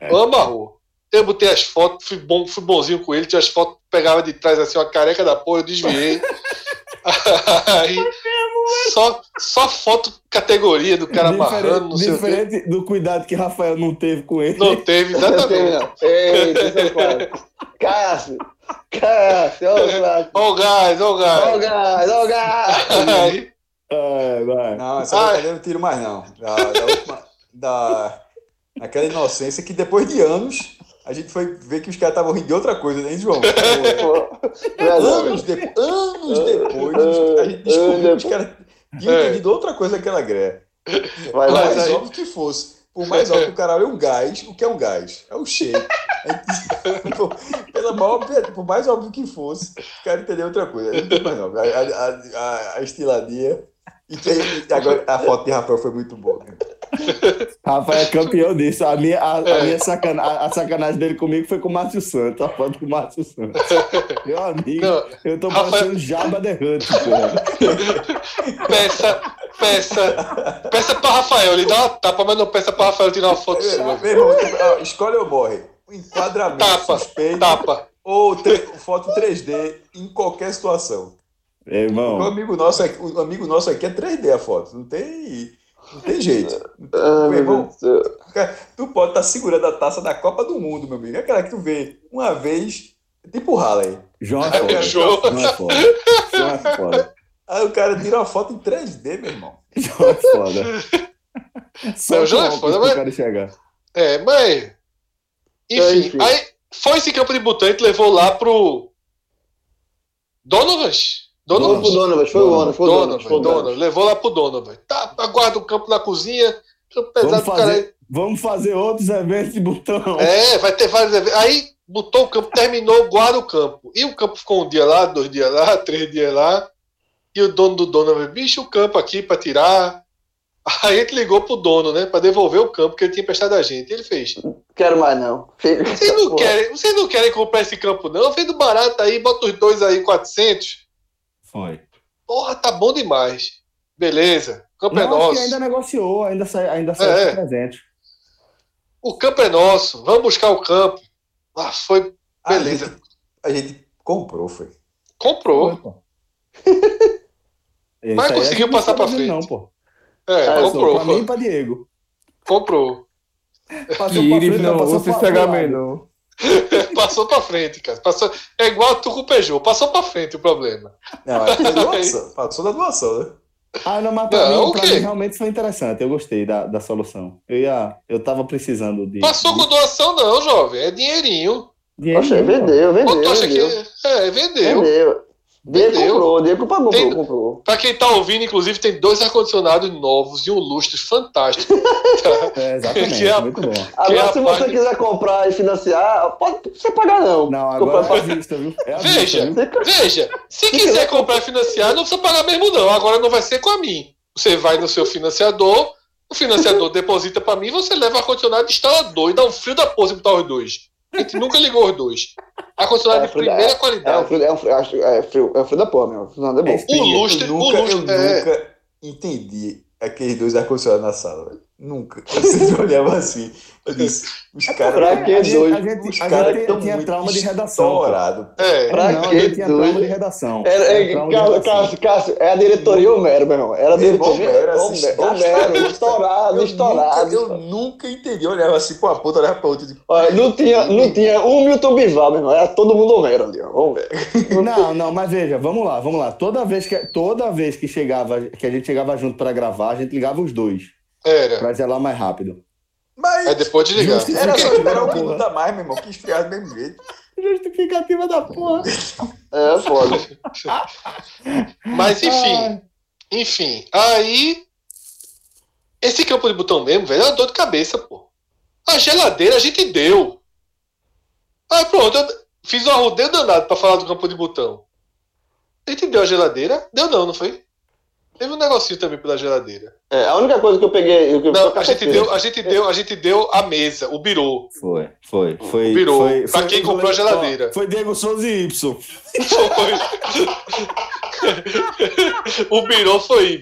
Amarrou. Eu botei as fotos, fui, bom, fui bonzinho com ele, tinha as fotos, pegava de trás assim, uma careca da porra, eu desviei. Aí, só, só foto categoria do cara amarrando, não sei o quê. diferente do cuidado que Rafael não teve com ele. Não teve, Não teve, exatamente. não. Eita, seu pai. Cássio. Cássio. Ó o gás, ó o Ó o gás. gás, ó o gás. Aí, É, vai. Não, essa Ai. brincadeira eu não tiro mais, não. Da, da última. Da, naquela inocência que depois de anos a gente foi ver que os caras estavam rindo de outra coisa, né, João? anos, depois, anos depois, a gente descobriu que os caras tinham É. entendido outra coisa daquela greia. Vai, Por vai, mais aí- óbvio que fosse. Por mais óbvio que o cara é um gás, o que é um gás? É o cheio. Por- Pela maior, por mais óbvio que fosse, o cara entendeu outra coisa. A, a, a, a estiladinha. E tem, agora a foto de Rafael foi muito boa. né? Rafael é campeão disso. A minha, a, a É. minha sacana, a, a sacanagem dele comigo foi com o Márcio Santos. A foto com o Márcio Santos. Meu amigo, não, eu tô Rafael- parecendo Jabba the Hutt, porra. peça, peça, peça pra Rafael, ele dá uma tapa, mas não peça pra Rafael tirar uma foto É, sua. Meu irmão, escolhe ou morre. O enquadramento Tapa, suspeito Tapa. ou tre- foto 3D em qualquer situação. O irmão, amigo nosso aqui, o amigo nosso aqui é 3D a foto. Não tem, não tem jeito. Ah, Meu irmão. Cara, Tu pode estar segurando a taça da Copa do Mundo, meu amigo. É aquela que tu vê uma vez, tipo o Halley. João é foda. João. João é foda. João é foda. Aí o cara tira uma foto em 3D, meu irmão. João é foda. Só Não, João é com foda, mas- cara chegar. É, mas. Enfim, É, enfim. aí foi esse campo de botante levou lá pro. Donovas? Foi Donovas? pro Donovan, foi o Donovan, foi o Donovan. Donovan, foi o Donovan. Donovan. Levou lá pro Donovan. Tá, aguarda o campo na cozinha. Pesado Vamos do cara. fazer, vamos fazer outros eventos de botão. É, vai ter vários eventos. Aí botou o campo, terminou, guarda o campo. E o campo ficou um dia lá, dois dias lá, três dias lá. E o dono do Donovan, bicho, o campo aqui pra tirar. Aí a gente ligou pro dono, né, pra devolver o campo que ele tinha emprestado a gente. Ele fez. Quero mais não. Vocês não, querem, vocês não querem comprar esse campo, não? Vendo barato aí, bota os dois aí, 400. Foi. Porra, tá bom demais. Beleza. O campo é Não, acho nosso. ainda negociou, ainda sai, ainda sai É. presente. O campo é nosso. Vamos buscar o campo. Ah, foi. Beleza. A gente, a gente comprou, foi. Comprou. Foi, Mas a conseguiu não passar pra tá fazendo, frente. Não, pô. É, Ah, comprou. Pra mim e pra Diego. Comprou. Passou Iris não, passou o se pra- lado. não. Passou pra frente, cara. Passou... É igual tu com o Peugeot. Passou pra frente o problema. Não, é doação. Passou da doação, né? Ah, não, mas pra, Não, mim, o pra mim realmente foi interessante. Eu gostei da, da solução. Eu, ia, eu tava precisando de. Passou de com doação, não, jovem. É dinheirinho. dinheiro. Poxa, vendeu, vendeu, acha que. vendeu. É, vendeu. Vendeu. Diego comprou, Diego pagou, Tem- comprou. Pra quem tá ouvindo, inclusive, tem dois ar-condicionados novos e um lustre fantástico. É, exatamente, Que é- muito bom. Agora, é se parte- você quiser comprar e financiar, pode você pagar não. Não, Comprar agora é à vista, viu? É Veja. vista, viu? Veja, se quiser comprar e financiar, não precisa pagar mesmo, não. Agora não vai ser com a mim. Você vai no seu financiador, o financiador deposita pra mim, você leva ar-condicionado, instala dois, dá um frio da porra botar os dois. A gente nunca ligou os dois. Ar-condicionado É, de frio- primeira É um qualidade. frio, é um frio, acho- é frio, é um frio da porra, meu. Não, é bom. É O lustre, eu o nunca, eu lustre. É, nunca entendi aqueles dois ar-condicionados na sala, velho. Nunca. Eu sempre olhava assim. Eu disse, os É caras. Pra que A gente, doido? a gente, Os a caras tinha muito trauma de redação. estourado. É, Pra não, que a gente tinha trauma de redação. Era, Tinha é, trauma de Cássio, redação. Cássio, Cássio, é a diretoria Homero, meu irmão. Era a diretoria Homero, Homero, estourado, estourado. Eu nunca entendi. Eu olhava assim pra uma ponta, olhava pra outra. Olha, não tinha, não tinha um Milton Bival, meu irmão. Era todo mundo Homero ali, ó. Homero. Não, não, mas veja, vamos lá, vamos lá. Toda vez que, toda vez que chegava, que a gente chegava junto pra gravar, a gente ligava os dois, era. pra gelar mais rápido. Mas É depois de ligar. Era só esperar um minuto a mais, meu irmão, que esfriar do mesmo jeito. Justificativa da porra. É, foda. Mas enfim, enfim. Aí. Esse campo de botão mesmo, velho, é uma dor de cabeça, pô. A geladeira a gente deu. Aí pronto, eu fiz um arrodeio danado pra falar do campo de botão. A gente deu a geladeira? Deu não, não foi? Teve um negocinho também pela geladeira. É, a única coisa que eu peguei. Eu, Não, foi a gente deu, a gente deu, a gente deu a mesa, o birô. Foi, foi, foi. Virou. foi, Pra quem comprou a geladeira. Foi Diego Souza e Y. Foi. o birô foi Y.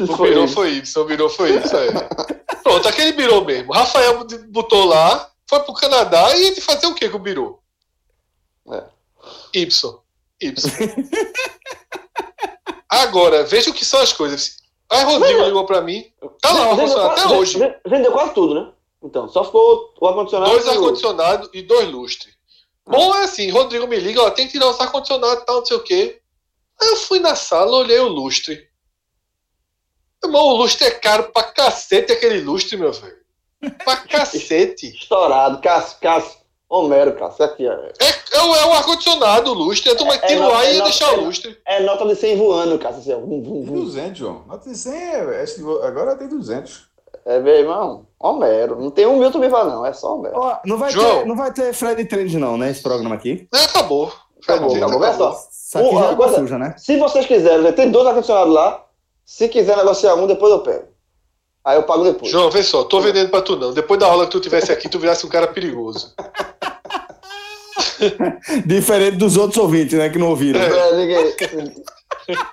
O Foi birô foi Y, o birô foi Y. É. Pronto, aquele birô mesmo. Rafael botou lá, foi pro Canadá e gente fazer o que com o birô? É. Y. Y. Agora, veja o que são as coisas. Aí Rodrigo ligou pra mim. Tá lá o Vendeu ar-condicionado quase- até hoje. vende- Vendeu quase tudo, né? Então, só ficou o ar-condicionado. Dois e o- ar-condicionados e dois lustres. Bom é assim, Rodrigo me liga, ó, tem que tirar os ar-condicionado e tal, não sei o quê. Aí eu fui na sala, olhei o lustre. Irmão, o lustre é caro pra cacete aquele lustre, meu velho. Pra cacete. Estourado, Cássio, Cássio. Homero, Cássio. Aqui, ó. É, é, o- é o ar-condicionado, o lustre. Eu tô mais É, tiro não, lá é e ia deixar é o não. lustre. É nota de 100 voando, Cássio. Assim. Vum, vum, vum. 200, João. Nota de 100 é, agora tem 200. É, meu irmão. Homero. Não tem um Milton Bival, não. É só Homero. Ó, não, vai João. ter, não vai ter Fred Trend, não, né? Esse programa aqui. É, acabou. Acabou, Acabou. Vê só. Isso aqui Uma já é coisa- suja, né? Se vocês quiserem, tem dois ar-condicionados lá. Se quiser negociar um, depois eu pego. Aí eu pago depois. João, vê só, tô vendendo pra tu não. Depois da aula que tu tivesse aqui, tu virasse um cara perigoso. Diferente dos outros ouvintes, né? Que não ouviram. É, ninguém-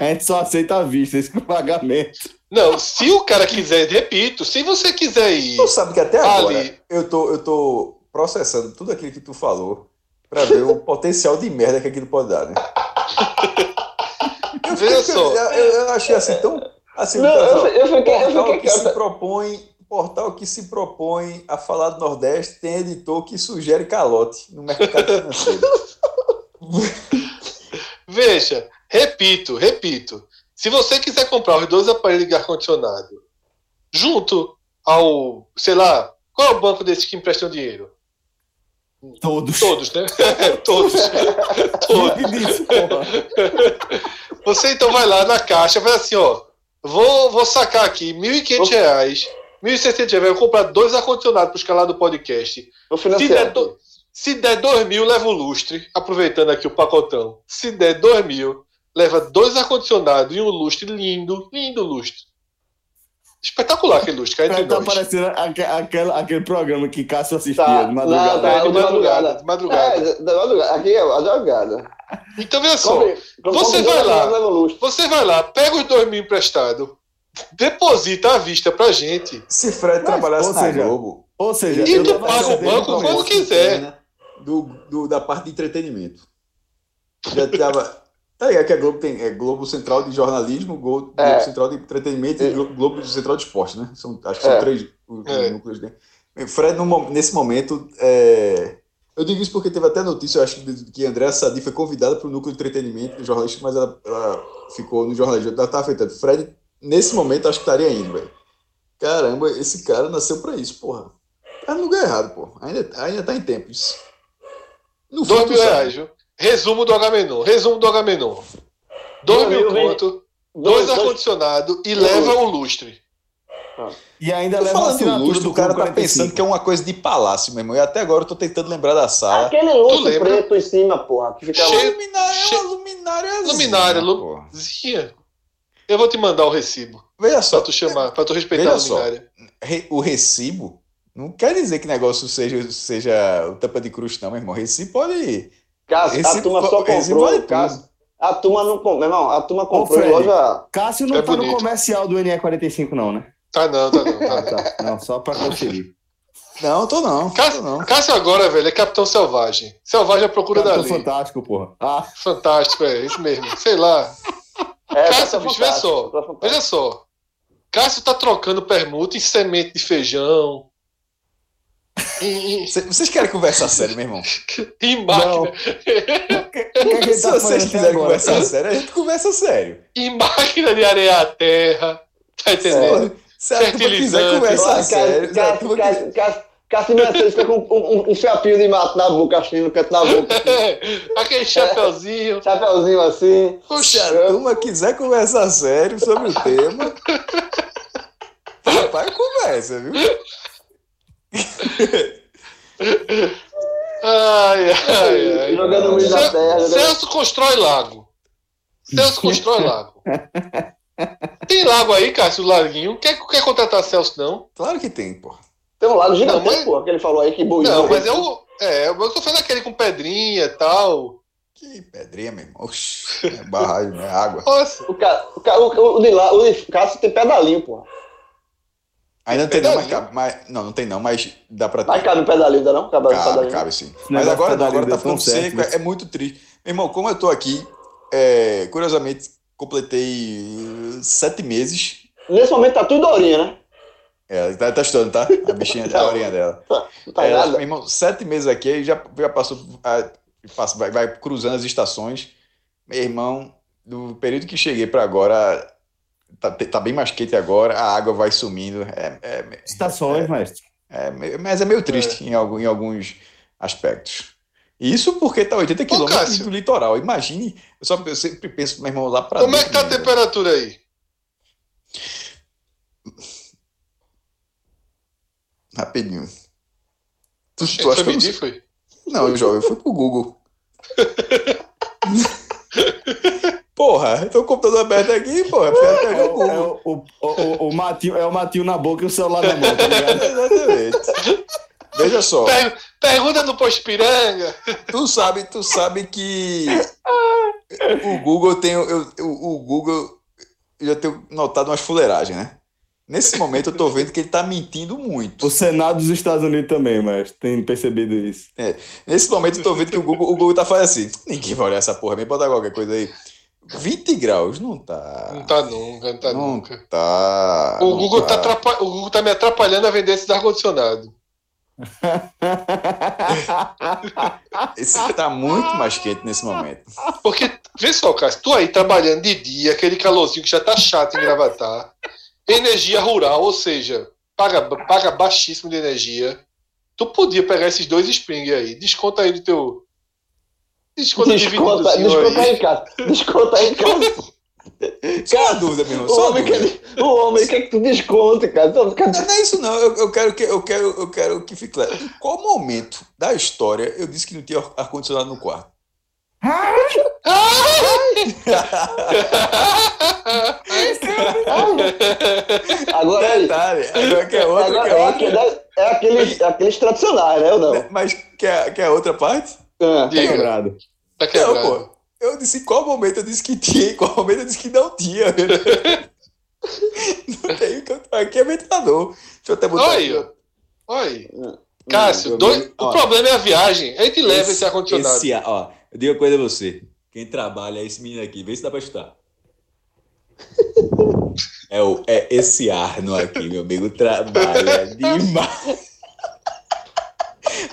A gente só aceita a vista, esse pagamento. Não, se o cara quiser, repito, se você quiser ir Tu sabe que até agora eu tô, eu tô processando tudo aquilo que tu falou pra ver o potencial de merda que aquilo pode dar, né? Eu, fiquei- só. eu, eu achei assim tão. Assim, Não, tá, eu, eu fiquei, eu fiquei que se propõe portal que se propõe a falar do Nordeste tem editor que sugere calote no mercado financeiro. Veja, repito, repito. Se você quiser comprar os dois aparelhos de ar-condicionado junto ao, sei lá, qual é o banco desses que emprestam dinheiro? Todos. Todos, né? Todos. Todos. Você então vai lá na caixa, vai assim, ó. Vou, vou sacar aqui 1.500 reais. R$ 1.600 reais. Eu vou comprar dois ar-condicionados para os caras do podcast. Vou Se financiar. der, do- se der 2 mil, leva o lustre. Aproveitando aqui o pacotão. Se der 2 mil, leva dois ar-condicionados e um lustre lindo. Lindo lustre. Espetacular aquele lustre, cá entre Tá nós. parecendo aque- aquele, aquele programa que Cássio assistia Tá, de madrugada. não, de de madrugada. madrugada. De madrugada. É, da madrugada. Aqui é a madrugada. Então, veja só. Compre- compre Você dois vai lá. Você vai lá, pega os 2 mil emprestados, deposita à vista pra gente. Se Fred trabalhasse ou na seja, Globo. Ou seja, E tu paga o banco quando quiser. né, Do, do- da parte de entretenimento. Já tava. Tá ligado que a Globo tem é Globo Central de Jornalismo, Globo, É. Globo Central de Entretenimento e É. Glo- Globo Central de Esporte, né? São, acho que são É. três os, os É. núcleos dele. Fred, no nesse momento, é, eu digo isso porque teve até notícia, eu acho que, que Andréa Sadi foi convidada para o núcleo de entretenimento jornalístico, mas ela, ela ficou no jornalismo. Ela estava afetada. Fred, nesse momento, acho que estaria indo, velho. Caramba, esse cara nasceu para isso, porra. Tá no lugar errado, pô. Ainda, ainda tá em tempo isso. No 2 fundo, mil sabe? reais, viu? Resumo do Agamenon. Resumo do Agamenon. 2 Dois mil conto, Dois, dois dois, ar-condicionado e Dois. leva o lustre. E ainda Tô leva a falando do assinatura lustre, do o cara tá pensando 45. que é uma coisa de palácio, meu irmão. E até agora eu tô tentando lembrar da sala. Aquele lustre preto em cima, porra. Que ficava... Cheio- luminária, Che- é uma luminária. Luminária. Eu vou te mandar o recibo. Veja só, Pra tu chamar, pra tu respeitar Veja a luminária. re- o recibo não quer dizer que negócio seja, seja o tampa de cruz, não, meu irmão. Recibo pode. Cássio, a Recibo turma va- só comprou. Cássio, A turma não meu irmão, a turma comprou em loja. Cássio não é tá bonito. no comercial do NE45, não, né? Tá não, tá não. Tá, ah, tá. Não, só pra conferir. Não, tô não. Cássio, tô não. Cássio agora, velho, é Capitão Selvagem. Selvagem à procura Capitão da lei. Fantástico, porra. Ah. Fantástico, é isso mesmo. Sei lá. É, Cássio, bicho, veja só. Veja só. Cássio tá trocando permuta em semente de feijão. Vocês querem conversar sério, meu irmão? Em máquina. Se tá vocês quiserem agora? conversar sério, a gente conversa sério. Em máquina de areia à terra. Tá entendendo? Se a turma quiser conversar sério. Cássio Mercedes fica com um, um, um chapinho de mato na boca, assim, no canto na boca. Aquele chapeuzinho. É, chapeuzinho assim. Se a turma quiser conversar sério sobre o tema, rapaz, conversa, viu? ai, ai, ai. Jogando no da terra. Celso constrói lago. Celso constrói lago. Tem lago aí, Cássio, laguinho? Quer, quer contratar Celso, não? Claro que tem, porra. Tem um lago gigantesco, mas... pô, que ele falou aí que boiou. Não, mas eu, é, eu tô falando aquele com pedrinha e tal. Que pedrinha, meu irmão. Oxi, é barragem, é água. Nossa. O, ca, o, ca, o, o, de lá, o de Cássio tem pedalinho, pô. Ainda não tem não, mas cabe. Mas, não, não tem não, mas dá pra ter. Mas cabe um pedalinho ainda não? Cabe, cabe, pedalinho. cabe sim. Mas agora, agora tá ficando seco, é, é, muito triste. Meu irmão, como eu tô aqui, é, curiosamente, completei sete meses. Nesse momento tá tudo horinha, né? É, tá testando, tá? A bichinha da horinha dela. Não tá é, nada. Meu irmão, sete meses aqui, já, já passou, passa, vai, vai cruzando as estações. Meu irmão, do período que cheguei para agora, tá, tá bem mais quente agora, a água vai sumindo. É, é, Estações, é, mestre. É, mas é meio triste é. Em, algum, em alguns aspectos. Isso porque tá 80 quilômetros do litoral. Imagine, eu, só, eu sempre penso, meu irmão, lá para Como dentro, é que tá a temperatura aí? Rapidinho. Tu, tu acha que medir, foi? Não, jovem, eu fui pro Google. porra, eu tô com o computador aberto aqui, porra. É, o, é, o, o, o, o, Matinho, é o Matinho na boca e o celular na mão, tá ligado? Exatamente. Veja só. Per, pergunta no Pospiranga. Tu sabe, tu sabe que o Google tem. Eu, o, o Google eu já tenho notado umas fuleiragens, né? Nesse momento eu tô vendo que ele tá mentindo muito. O Senado dos Estados Unidos também, mas tem percebido isso. É. Nesse momento eu tô vendo que o Google, o Google tá fazendo assim. Ninguém vai olhar essa porra, me bota qualquer coisa aí. 20 graus, não tá. Não tá nunca, não tá não nunca. Tá. O, Google tá. Tá o Google tá me atrapalhando a vender esse ar-condicionado. Esse tá muito mais quente nesse momento. Porque, vê só, cara, tu aí trabalhando de dia, aquele calorzinho que já tá chato em gravatar, energia rural, ou seja, paga, paga baixíssimo de energia. Tu podia pegar esses dois Spring aí, desconta aí do teu. Desconta, desconta, desconta aí, cara. Desconta aí, cara. Só uma dúvida, meu irmão. O homem, quer, o homem quer que tu desconte, cara. Não, não, não é isso, não. Eu, eu, quero que, eu, quero, eu quero que fique claro. Em qual momento da história eu disse que não tinha ar-condicionado no quarto? Agora. Detalhe, agora que é. Agora, que é, é, aquele, é aqueles, aqueles tradicionais, né? Ou não? Mas quer, quer outra parte? Ah, tá quebrado. Tá quebrado. Não, pô. Eu disse em qual momento eu disse que tinha, em qual momento eu disse que não tinha. não tem aqui é ventilador. Deixa eu até botar Oi, aqui. Oi. Cássio, dois, o problema é a viagem. A gente leva esse, esse ar-condicionado. Esse, ó, eu digo uma coisa a você. Quem trabalha é esse menino aqui. Vê se dá pra chutar. É, o, é esse Arno aqui, meu amigo, trabalha demais.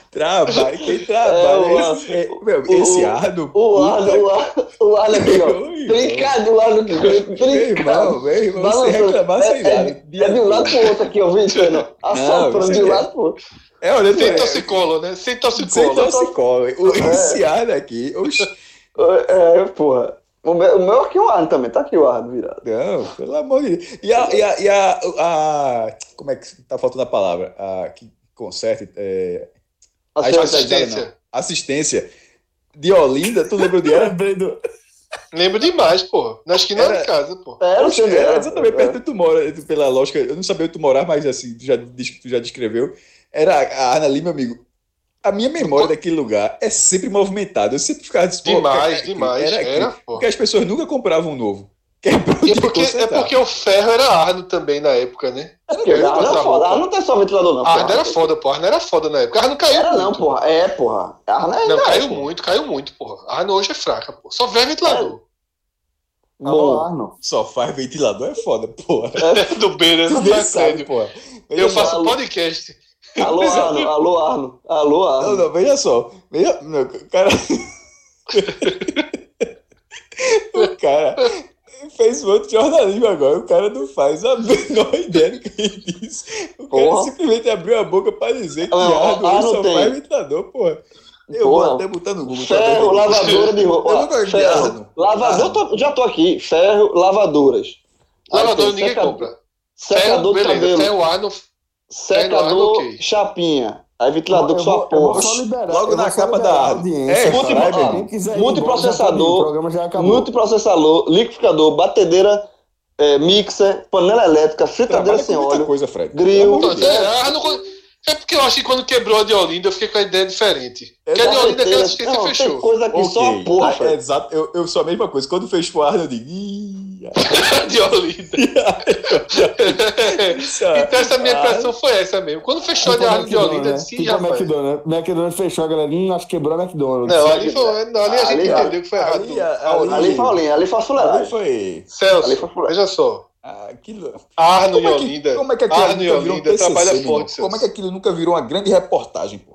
Trabalha, quem trabalha. É, esse, é, meu, o, esse Arno. O Arno, o Arno, o Arno aqui, ó. Trincado, o Arno. Trincado. Meu irmão, meu irmão, você reclamar é, sem é, é, de um lado pro outro aqui, ó, Vincent. Assoprando de um lado pro outro. É, olha, sem torcicolo, né? Sem torcicolo. Sem torcicolo. Esse Arno aqui. Oxi. É, porra. O meu, o meu aqui é o Arno também, tá aqui o Arno virado. Não, pelo amor de Deus. E a. E a, e a, a como é que tá faltando a palavra? A, que conserte. É, assistência. assistência. De Olinda, tu lembra de ela? Lembro demais, pô. Na esquina era, de casa, pô. Era, Poxa, era exatamente perto de tu mora, pela lógica. Eu não sabia onde tu morar, mas assim, tu já, tu já descreveu. Era a Ana ali, meu amigo. A minha memória daquele lugar é sempre movimentada. Eu sempre ficava Demais, demais. Era, era Porque as pessoas nunca compravam um novo. É, é porque, é porque o ferro era Arno também na época, né? É porque Arno era foda. Arno não tem só ventilador, não. Arno era foda, porra. Arno era foda na época. Arno caiu. Era muito. não, porra. É, porra. Arno é Não, caiu é, muito, caiu muito, porra. Arno hoje é fraca, porra. Só vê ventilador. É. Bom, Arno. Só faz ventilador é foda, porra. É. Do Beira, não faz sério, porra. Eu faço um podcast. Alô, Arno, alô, Arno, alô, Arno. Não, não, veja só. Veja, não, cara. o cara fez um outro jornalismo agora. O cara não faz a menor ideia do que ele disse. O cara porra. simplesmente abriu a boca pra dizer que não, Arno ah, só tem. faz ventilador, porra. Eu porra. vou até botar no Google. Ferro, tá lavadora de roupa. Ferro, lavador, tô, já tô aqui. Ferro, lavadoras. Lavador ninguém secador, compra. Secador ferro, de cabelo. Ferro, Arno, secador, okay. chapinha. Aí ventilador com sua porra. Logo na capa da. É, multi, ah, multiprocessador, multiprocessador, liquidificador, batedeira, é, mixer, panela elétrica, fritadeira sem óleo, coisa, Fred. grill. É, não, é porque eu acho que quando quebrou a de Olinda eu fiquei com a ideia diferente. Porque a de Olinda é aquela assistência não, fechou. Tem coisa aqui okay. só a porra, ah, é, Exato, eu, eu sou a mesma coisa. Quando fechou a Arno, eu digo. de Olinda. então essa minha impressão foi essa mesmo. Quando fechou a de Arno de Olinda, eu disse, já McDonald's. McDonald's fechou, a galera, hum, acho que quebrou a McDonald's. Não, ali, foi, não, ali a gente entendeu que foi errado. Ali, ali, ali foi ali, ali foi fuleiragem. Ali foi... Celso, veja só. Aquilo... Arno como e Olinda. É que, como é que aquilo Arno nunca virou um TCC, trabalha forte, Como é que aquilo nunca virou uma grande reportagem, pô?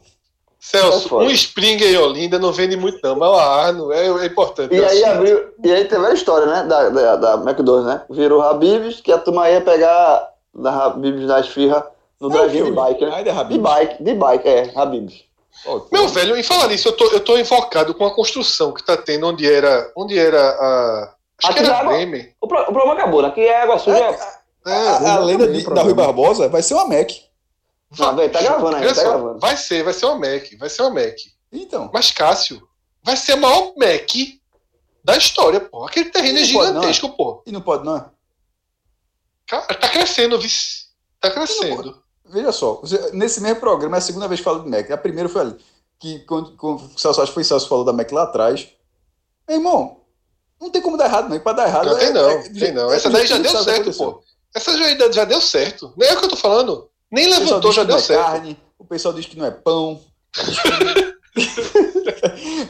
Celso, é um Springer e Olinda não vende muito não, mas o Arno é, é importante. E aí, abriu, e aí teve a história, né, da, da, da McDonald's, né? Virou Habibs, que a turma ia pegar da Habibs da esfirra no é drive de bike, né? É De bike, de bike, é, Habibs. Oh, Meu velho, em falar nisso, eu tô, eu tô enfocado com a construção que tá tendo onde era, onde era a Acho Aqui que era Bremen. O, pro, o, problema acabou, né? Aqui é água suja. É, é, a, a lenda de, da Rui Barbosa vai ser uma Mac. Não, tá gravando aí, tá gravando. Vai ser, vai ser uma Mac, vai ser uma Mac. Então. Mas, Cássio, vai ser a maior Mac da história, pô. Aquele terreno é gigantesco, não, pô. E não pode, não é? Cara, tá crescendo, vice. Tá crescendo. Veja só, nesse mesmo programa, é a segunda vez que falo de Mac. A primeira foi ali. Que quando, quando o Celso, acho que foi o Celso falou da Mac lá atrás. Meu irmão, não tem como dar errado, não. Pra dar errado. Não, é, tem não, é, tem não. Essa daí já deu certo, pô. Essa já, já deu certo. Nem é o que eu tô falando. Nem levantou, já deu é certo. Carne, o pessoal diz que não é pão.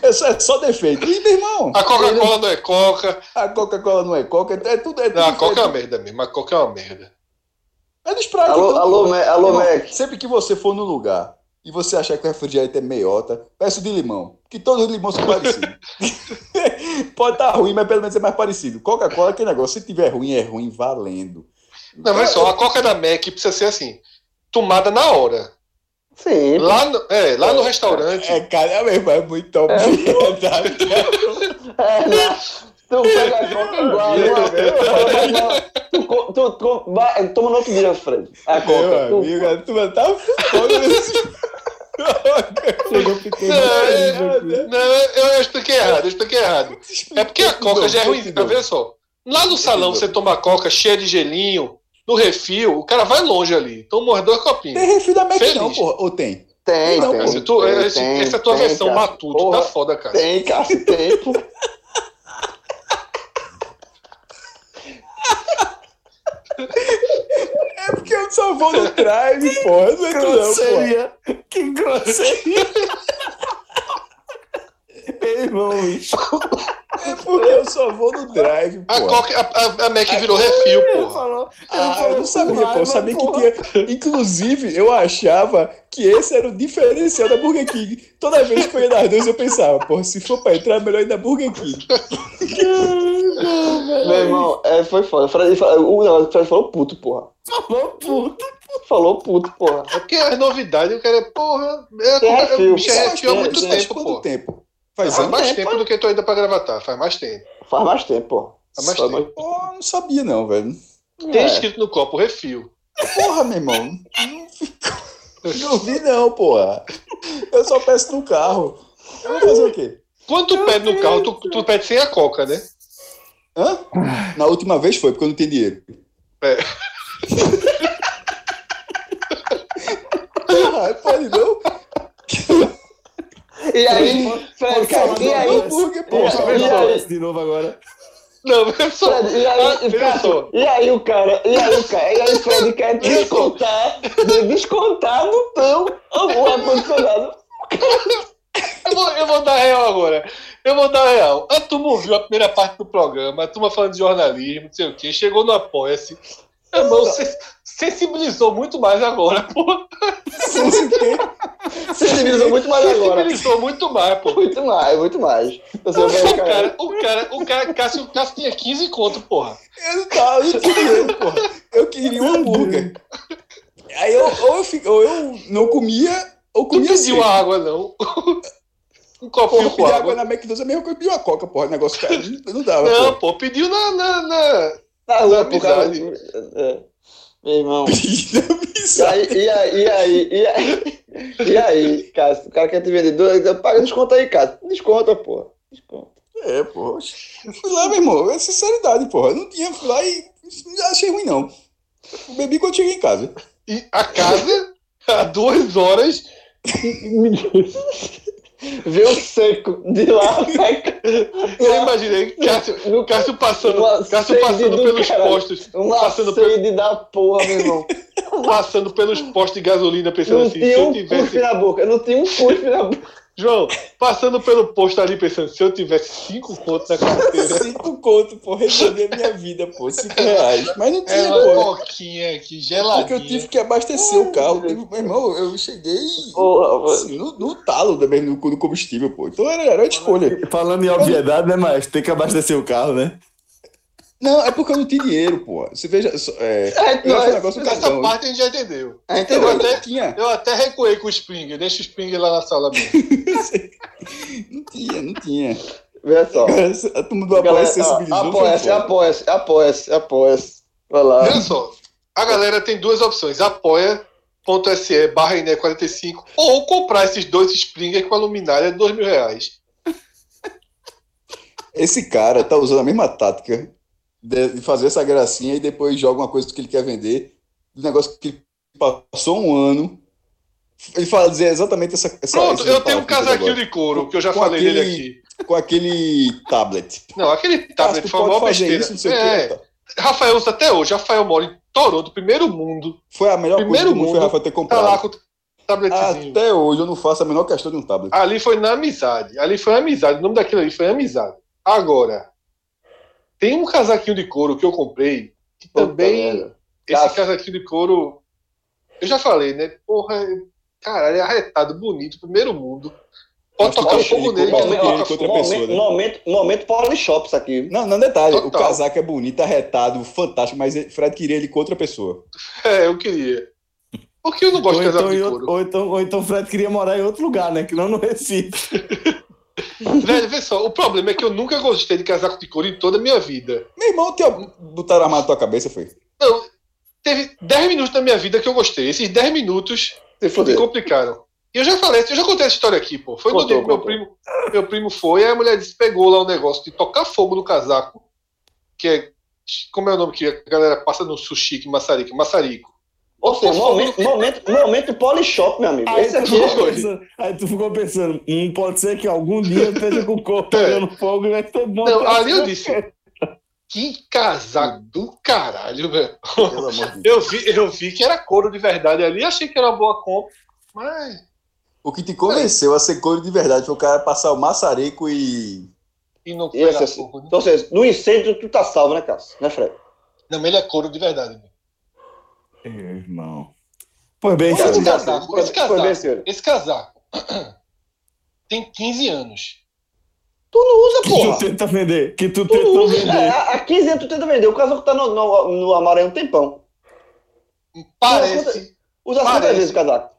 é, só, é só defeito. E, meu irmão. A Coca-Cola não é Coca. A Coca-Cola não é Coca. É tudo. É tudo não, a Coca é uma merda mesmo. A Coca é uma merda. É dos pratos. Alô, então, alô, alô, Mac. Sempre que você for no lugar e você achar que o refrigerante é meiota, peço de limão. Que todos os limões são parecidos. Pode estar tá ruim, mas pelo menos é mais parecido. Coca-Cola, aquele negócio, se tiver ruim, é ruim valendo. Não, mas só, a Coca da Mac precisa ser assim, tomada na hora. Sim. Lá no, é, lá no restaurante. É, cara, é mesmo, é muito top. É, é, né? Tu pega a coca igual, né? tu, tu, tu, vai, toma no outro dia, Fred. A coca. Meu amigo, tu, tu tá foda nesse... não, não, eu expliquei errado, eu expliquei errado. É porque a coca já é ruim, tá vendo só? Lá no salão você toma coca cheia de gelinho, no refil, o cara vai longe ali. Então morre dois copinhos. Tem refil da Mac não, porra. Ou tem? Tem, não, tem. Esse, tu, tem, esse, tem, essa é a tua tem, versão matuto, tá porra, tá foda, cara. Tem, Cássio, tem, pô. É porque eu só vou no drive, porra. Não é que grosseria. Não, Que grosseria. Ei, irmão, bicho. É porque eu só vou no drive, a, Coca, a, a, a Mac virou refil, pô. Falou, ah, eu não sabia, pô. Eu sabia que tinha. Inclusive, eu achava que esse era o diferencial da Burger King. Toda vez que eu ia nas duas, eu pensava, pô, se for pra entrar, é melhor ir na Burger King. Meu irmão, é, foi foda. O Fred, o Fred falou puto, porra. Falou puto. Falou puto, porra. É porque as novidades, o cara, porra, é, é refil. bicho é refil há muito tempo, pô. tempo. Faz, faz mais tempo, tempo do que tu ainda pra gravatar, faz mais tempo. Faz mais tempo, pô. Faz mais faz tempo. Pô, não sabia não, velho. Tem é. escrito no copo refil. Porra, meu irmão. Não vi não, porra. Eu só peço no carro. Eu vou fazer o quê? Quando tu pede no carro, tu, tu pede sem a coca, né? Hã? Na última vez foi, porque eu não tenho dinheiro. É. Ah, pode não? E aí, Fred, cara, e aí? Hambúrguer, pô. E? De novo agora. Não, só. Fred, e aí, Ah, Cássio, e aí o cara, e aí o cara, e aí o Fred quer descontar, descontar no teu o ar-condicionado. Eu vou, eu vou dar real agora. Eu vou dar real. A turma ouviu a primeira parte do programa, a turma falando de jornalismo, não sei o quê, chegou no Apoia-se. Irmão, se- sensibilizou muito mais agora, pô. Sensibilizou muito mais agora. Sensibilizou muito mais, pô. Muito mais, muito mais. Você O vai, cara, o cara, o cara, Cássio, o Cássio tinha 15 conto, porra. Eu não tava, eu não queria, porra. Eu queria um hambúrguer. Aí eu, ou, eu, fi- ou eu não comia, ou comia pediu seco. água, não. Um copinho eu com pedi água. água na McDonald's, é mesmo que eu pedi uma coca, porra. O negócio cara, não, não dava, Não, pô, pediu na. na, na... na Na. É. Meu irmão. E aí, e aí, e aí, e aí, e aí, Cássio, o cara quer te vender dois, paga desconto aí, Cássio. Desconta, porra. Desconta. É, porra. Eu fui lá, meu irmão. É sinceridade, porra. Eu não tinha, fui lá e achei ruim, não. Eu bebi quando cheguei em casa. E a casa, há duas horas, Vê o seco de lá, seca. eu imaginei Cássio, No Cássio passando, Cássio passando do pelos caralho. postos, Uma passando, sede da porra, meu irmão. passando pelos postos de gasolina, pensando Não assim, se tinha eu um tivesse. cuspe na boca. Não tinha um cuspe na boca. João, passando pelo posto ali, pensando, se eu tivesse cinco contos na carteira. Cinco conto, pô. Resolvi a minha vida, pô. Cinco reais. Mas não É tinha, uma pô. coquinha aqui, Porque geladinha. eu tive que abastecer o carro. Meu irmão, eu cheguei assim, no, no talo também, no, no combustível, pô. Então era, era uma escolha. Falando em obviedade, né, mas tem que abastecer o carro, né? Não, é porque eu não tinha dinheiro, pô. Você veja. É, É, eu um não, negócio do Essa cartão. parte a gente já entendeu. é, Eu entendeu? até, Não tinha, eu até recuei com o Springer, deixa o Springer lá na sala mesmo. não tinha, não tinha. Vê só. A turma do sensibilizou. Apoia-se, foda. apoia-se, apoia-se, apoia-se. Vai lá. Olha só, a galera tem duas opções: apoia.se barra INE45 ou comprar esses dois Springer com a luminária de dois mil reais. Esse cara tá usando a mesma tática de fazer essa gracinha e depois joga uma coisa que ele quer vender. Um negócio que ele passou um ano. Ele fala dizer exatamente essa. essa Pronto, eu tenho um casaquinho agora. de couro que eu já falei dele aquele- aqui. Com aquele tablet. Não, aquele Ah, tablet tu foi uma besteira. isso, não sei o É, quê. tá. Rafael usa até hoje. Rafael mora em Toronto, primeiro mundo. Foi a melhor Primeiro coisa do mundo foi mundo, a Rafa ter Tá comprado. lá com o tabletzinho. Até hoje eu não faço a menor questão de um tablet. Ali foi na amizade. Ali foi amizade. O nome daquilo ali foi amizade. Agora, tem um casaquinho de couro que eu comprei que Puta também. merda. Esse Cássio. casaquinho de couro. Eu já falei, né? Porra, caralho, é arretado, bonito, primeiro mundo. Pode Mas tocar fogo ele nele, que não toca fogo. pessoa, Momento, né? momento, momento aqui. Não, não detalhe. O Total. casaco é bonito, arretado, fantástico, mas Fred queria ele com outra pessoa. É, eu queria. Porque eu não gosto Ou de casaco então, de couro. ou, então, ou então o Fred queria morar em outro lugar, né? Que não no Recife. Velho, vê só, o problema é que eu nunca gostei de casaco de couro em toda a minha vida. Meu irmão, te botaram arma na tua cabeça, foi? Não, teve 10 minutos da minha vida que eu gostei. Esses 10 minutos Se me complicaram. E eu já falei, eu já contei essa história aqui, pô. Foi no Contou, dia que meu primo, meu primo foi, aí a mulher disse, pegou lá o negócio de tocar fogo no casaco, que é. Como é o nome que a galera passa no sushi, que maçarico? Maçarico. Ou seja, momento, momento, momento Polishop, meu amigo. Aí Esse tu, aqui ficou é. pensando, aí tu ficou pensando, hum, pode ser que algum dia eu esteja com o corpo É. pegando fogo e vai ser bom. Não, ali eu disse, que casaco do caralho, velho. Pelo amor de Deus. Eu vi, eu vi que era couro de verdade ali, achei que era uma boa compra, mas. O que te convenceu a ser couro de verdade foi o cara passar o maçareco e. E não pegar assim. fogo, né? Então, ou seja, no incêndio tu tá salvo, né, Cássio? Né, Fred? Não, mas ele é couro de verdade. velho. É, irmão. Pois bem, Esse casaco, esse foi bem, casaco, senhor. esse casaco tem 15 anos. Tu não usa, que porra. tu tenta vender. Que tu Tu tentou usa. É, vender. há há 15 anos tu tenta vender. O casaco tá no, no, no armário há um tempão. Parece. Usa Parece. quantas vezes o casaco?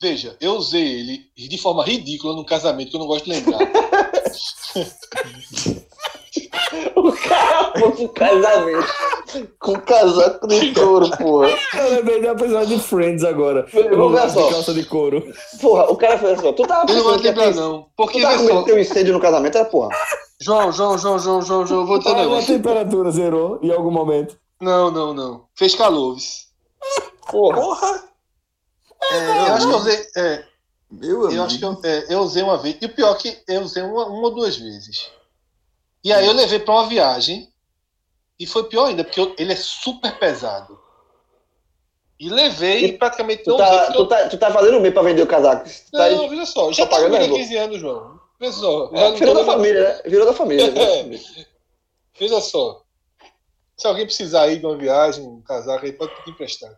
Veja, eu usei ele de forma ridícula num casamento que eu não gosto de lembrar. O cara foi pro casamento. Com casaco de couro, porra. Eu lembrei de um episódio de Friends agora. Vamos ver De só. calça de couro. Porra, o cara fez assim, ó. Tu tava não pensando que ia lembrar, ter- não. Tu Porque, tava com de ter um incêndio no casamento, era porra. João, João, João, João, João, João, vou um Ah, a negócio. temperatura zerou em algum momento. Não, não, não. Fez calor. Porra. Porra! É, eu acho que eu usei. É, Meu eu acho que eu, é, eu, usei uma vez. E o pior é que eu usei uma, uma ou duas vezes. E aí eu levei para uma viagem. E foi pior ainda, porque eu, ele é super pesado. E levei e praticamente tu tá, tu, tá, tu tá fazendo bem para vender o casaco. Não, tá aí, veja só, já tá há 15 anos, João. Veja só. É, virou da família, né? Virou da família. Né? veja só. Se alguém precisar ir de uma viagem, um casaco aí, pode pedir emprestado.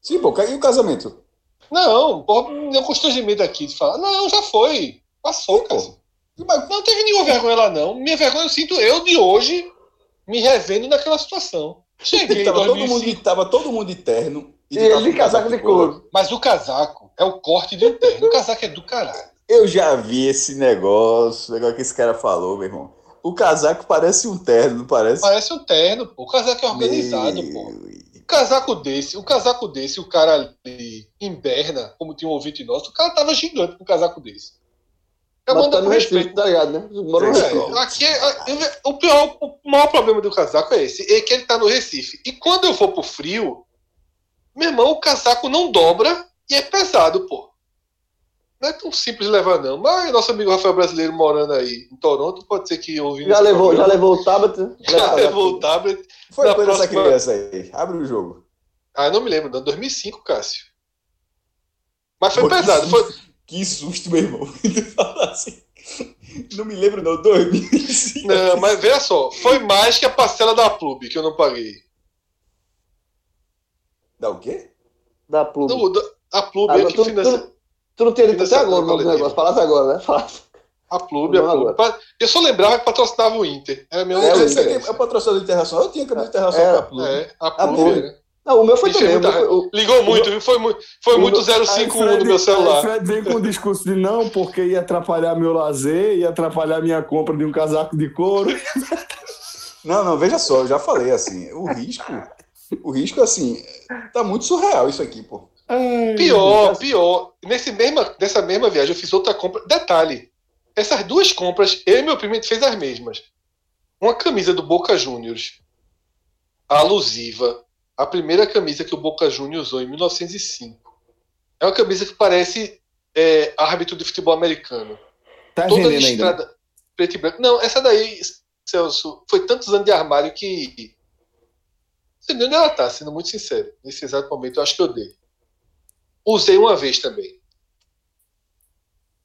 Sim, pô, e o casamento? Não, pô, meu constrangimento aqui de falar. Não, já foi. Passou, cara. Não teve nenhuma vergonha lá, não. Minha vergonha eu sinto eu de hoje me revendo naquela situação. Cheguei tava, todo mundo, tava todo mundo de terno. E, e ele de casaco de couro. Mas o casaco é o corte de um terno. O casaco é do caralho. Eu já vi esse negócio, negócio que esse cara falou, meu irmão. O casaco parece um terno, não parece? Parece um terno, pô. O casaco é organizado, meu... pô. Um casaco desse, o casaco desse, o cara ali em Berna, como tinha um ouvinte nosso, o cara tava gigante com um casaco desse. Tá no respeito, tá ligado, né? É, aqui é, o, pior, o maior problema do casaco é esse, é que ele tá no Recife. E quando eu vou pro frio, meu irmão, o casaco não dobra e é pesado, pô. Não é tão simples levar, não. Mas nosso amigo Rafael Brasileiro morando aí em Toronto, pode ser que ouvindo. Já levou, já levou o tablet? Já levou o tablet. Foi depois próxima... dessa criança aí. Abre o jogo. Ah, não me lembro, não. 2005, Cássio. Mas foi pesado. Foi... que susto, meu irmão. assim. Não me lembro, não. 2005. Não, mas veja só. Foi mais que a parcela da Plube que eu não paguei. Da o quê? Da Plube. Do, da, a Plube ah, é que tu, financia. Tu, tu, não tinha dito até agora o negócio. Falasse agora, né? Falasse. A Plube, a Plube. Eu só lembrava que patrocinava o Inter. Era meu é, é, é, é patrocinador internacional. Eu tinha camisa internacional é, com a Plube. É, a Plube. A Plube. Né? Não, o meu foi também. Muita... Foi, Ligou muito, meu... foi, foi muito 051 no meu celular. O Fred vem com o discurso de não, porque ia atrapalhar meu lazer, ia atrapalhar minha compra de um casaco de couro. Não, não, veja só, eu já falei assim, o risco, o risco, assim, tá muito surreal isso aqui, pô. Ai, pior, pior. Nesse mesma, nessa mesma viagem eu fiz outra compra. Detalhe, essas duas compras, eu e meu primo fez as mesmas. Uma camisa do Boca Juniors, alusiva a primeira camisa que o Boca Juniors usou em 1905. É uma camisa que parece é, árbitro de futebol americano. Tá Toda listrada, ainda. preto e branco. Não, essa daí, Celso, foi tantos anos de armário que. Não sei nem onde ela tá, sendo muito sincero. Nesse exato momento, eu acho que eu dei. Usei uma vez também.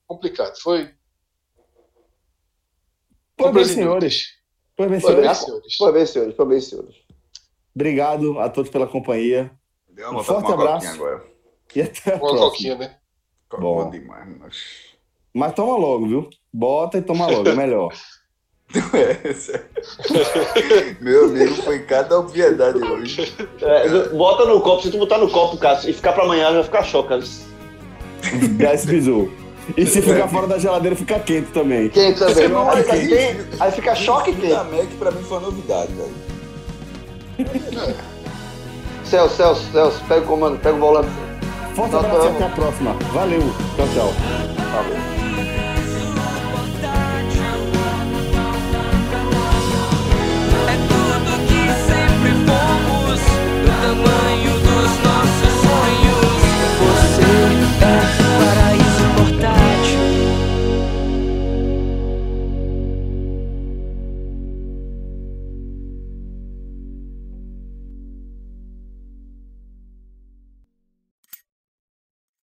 Complicado. Foi. Foi bem, senhores. Foi bem, senhores. Foi bem, senhores. Foi bem, senhores. Obrigado a todos pela companhia. Deu um forte abraço. Agora. E até a uma próxima. Coquinha, né? Bom. demais, mas... mas toma logo, viu? Bota e toma logo, é melhor. Meu amigo, foi cada obviedade hoje. É, bota no copo, se tu botar no copo, Cássio, e ficar pra amanhã, vai ficar choque. Desce bisu. E se ficar fora da geladeira, fica quente também. Quente também. Não, aí, quente. aí fica choque quente. A Mac pra mim foi uma novidade, velho. Celso, Celso, Celso, pega o comando, pega o volante. Forte Nós abraço e até a próxima. Valeu, tchau, tchau. É Valeu. tamanho dos nossos.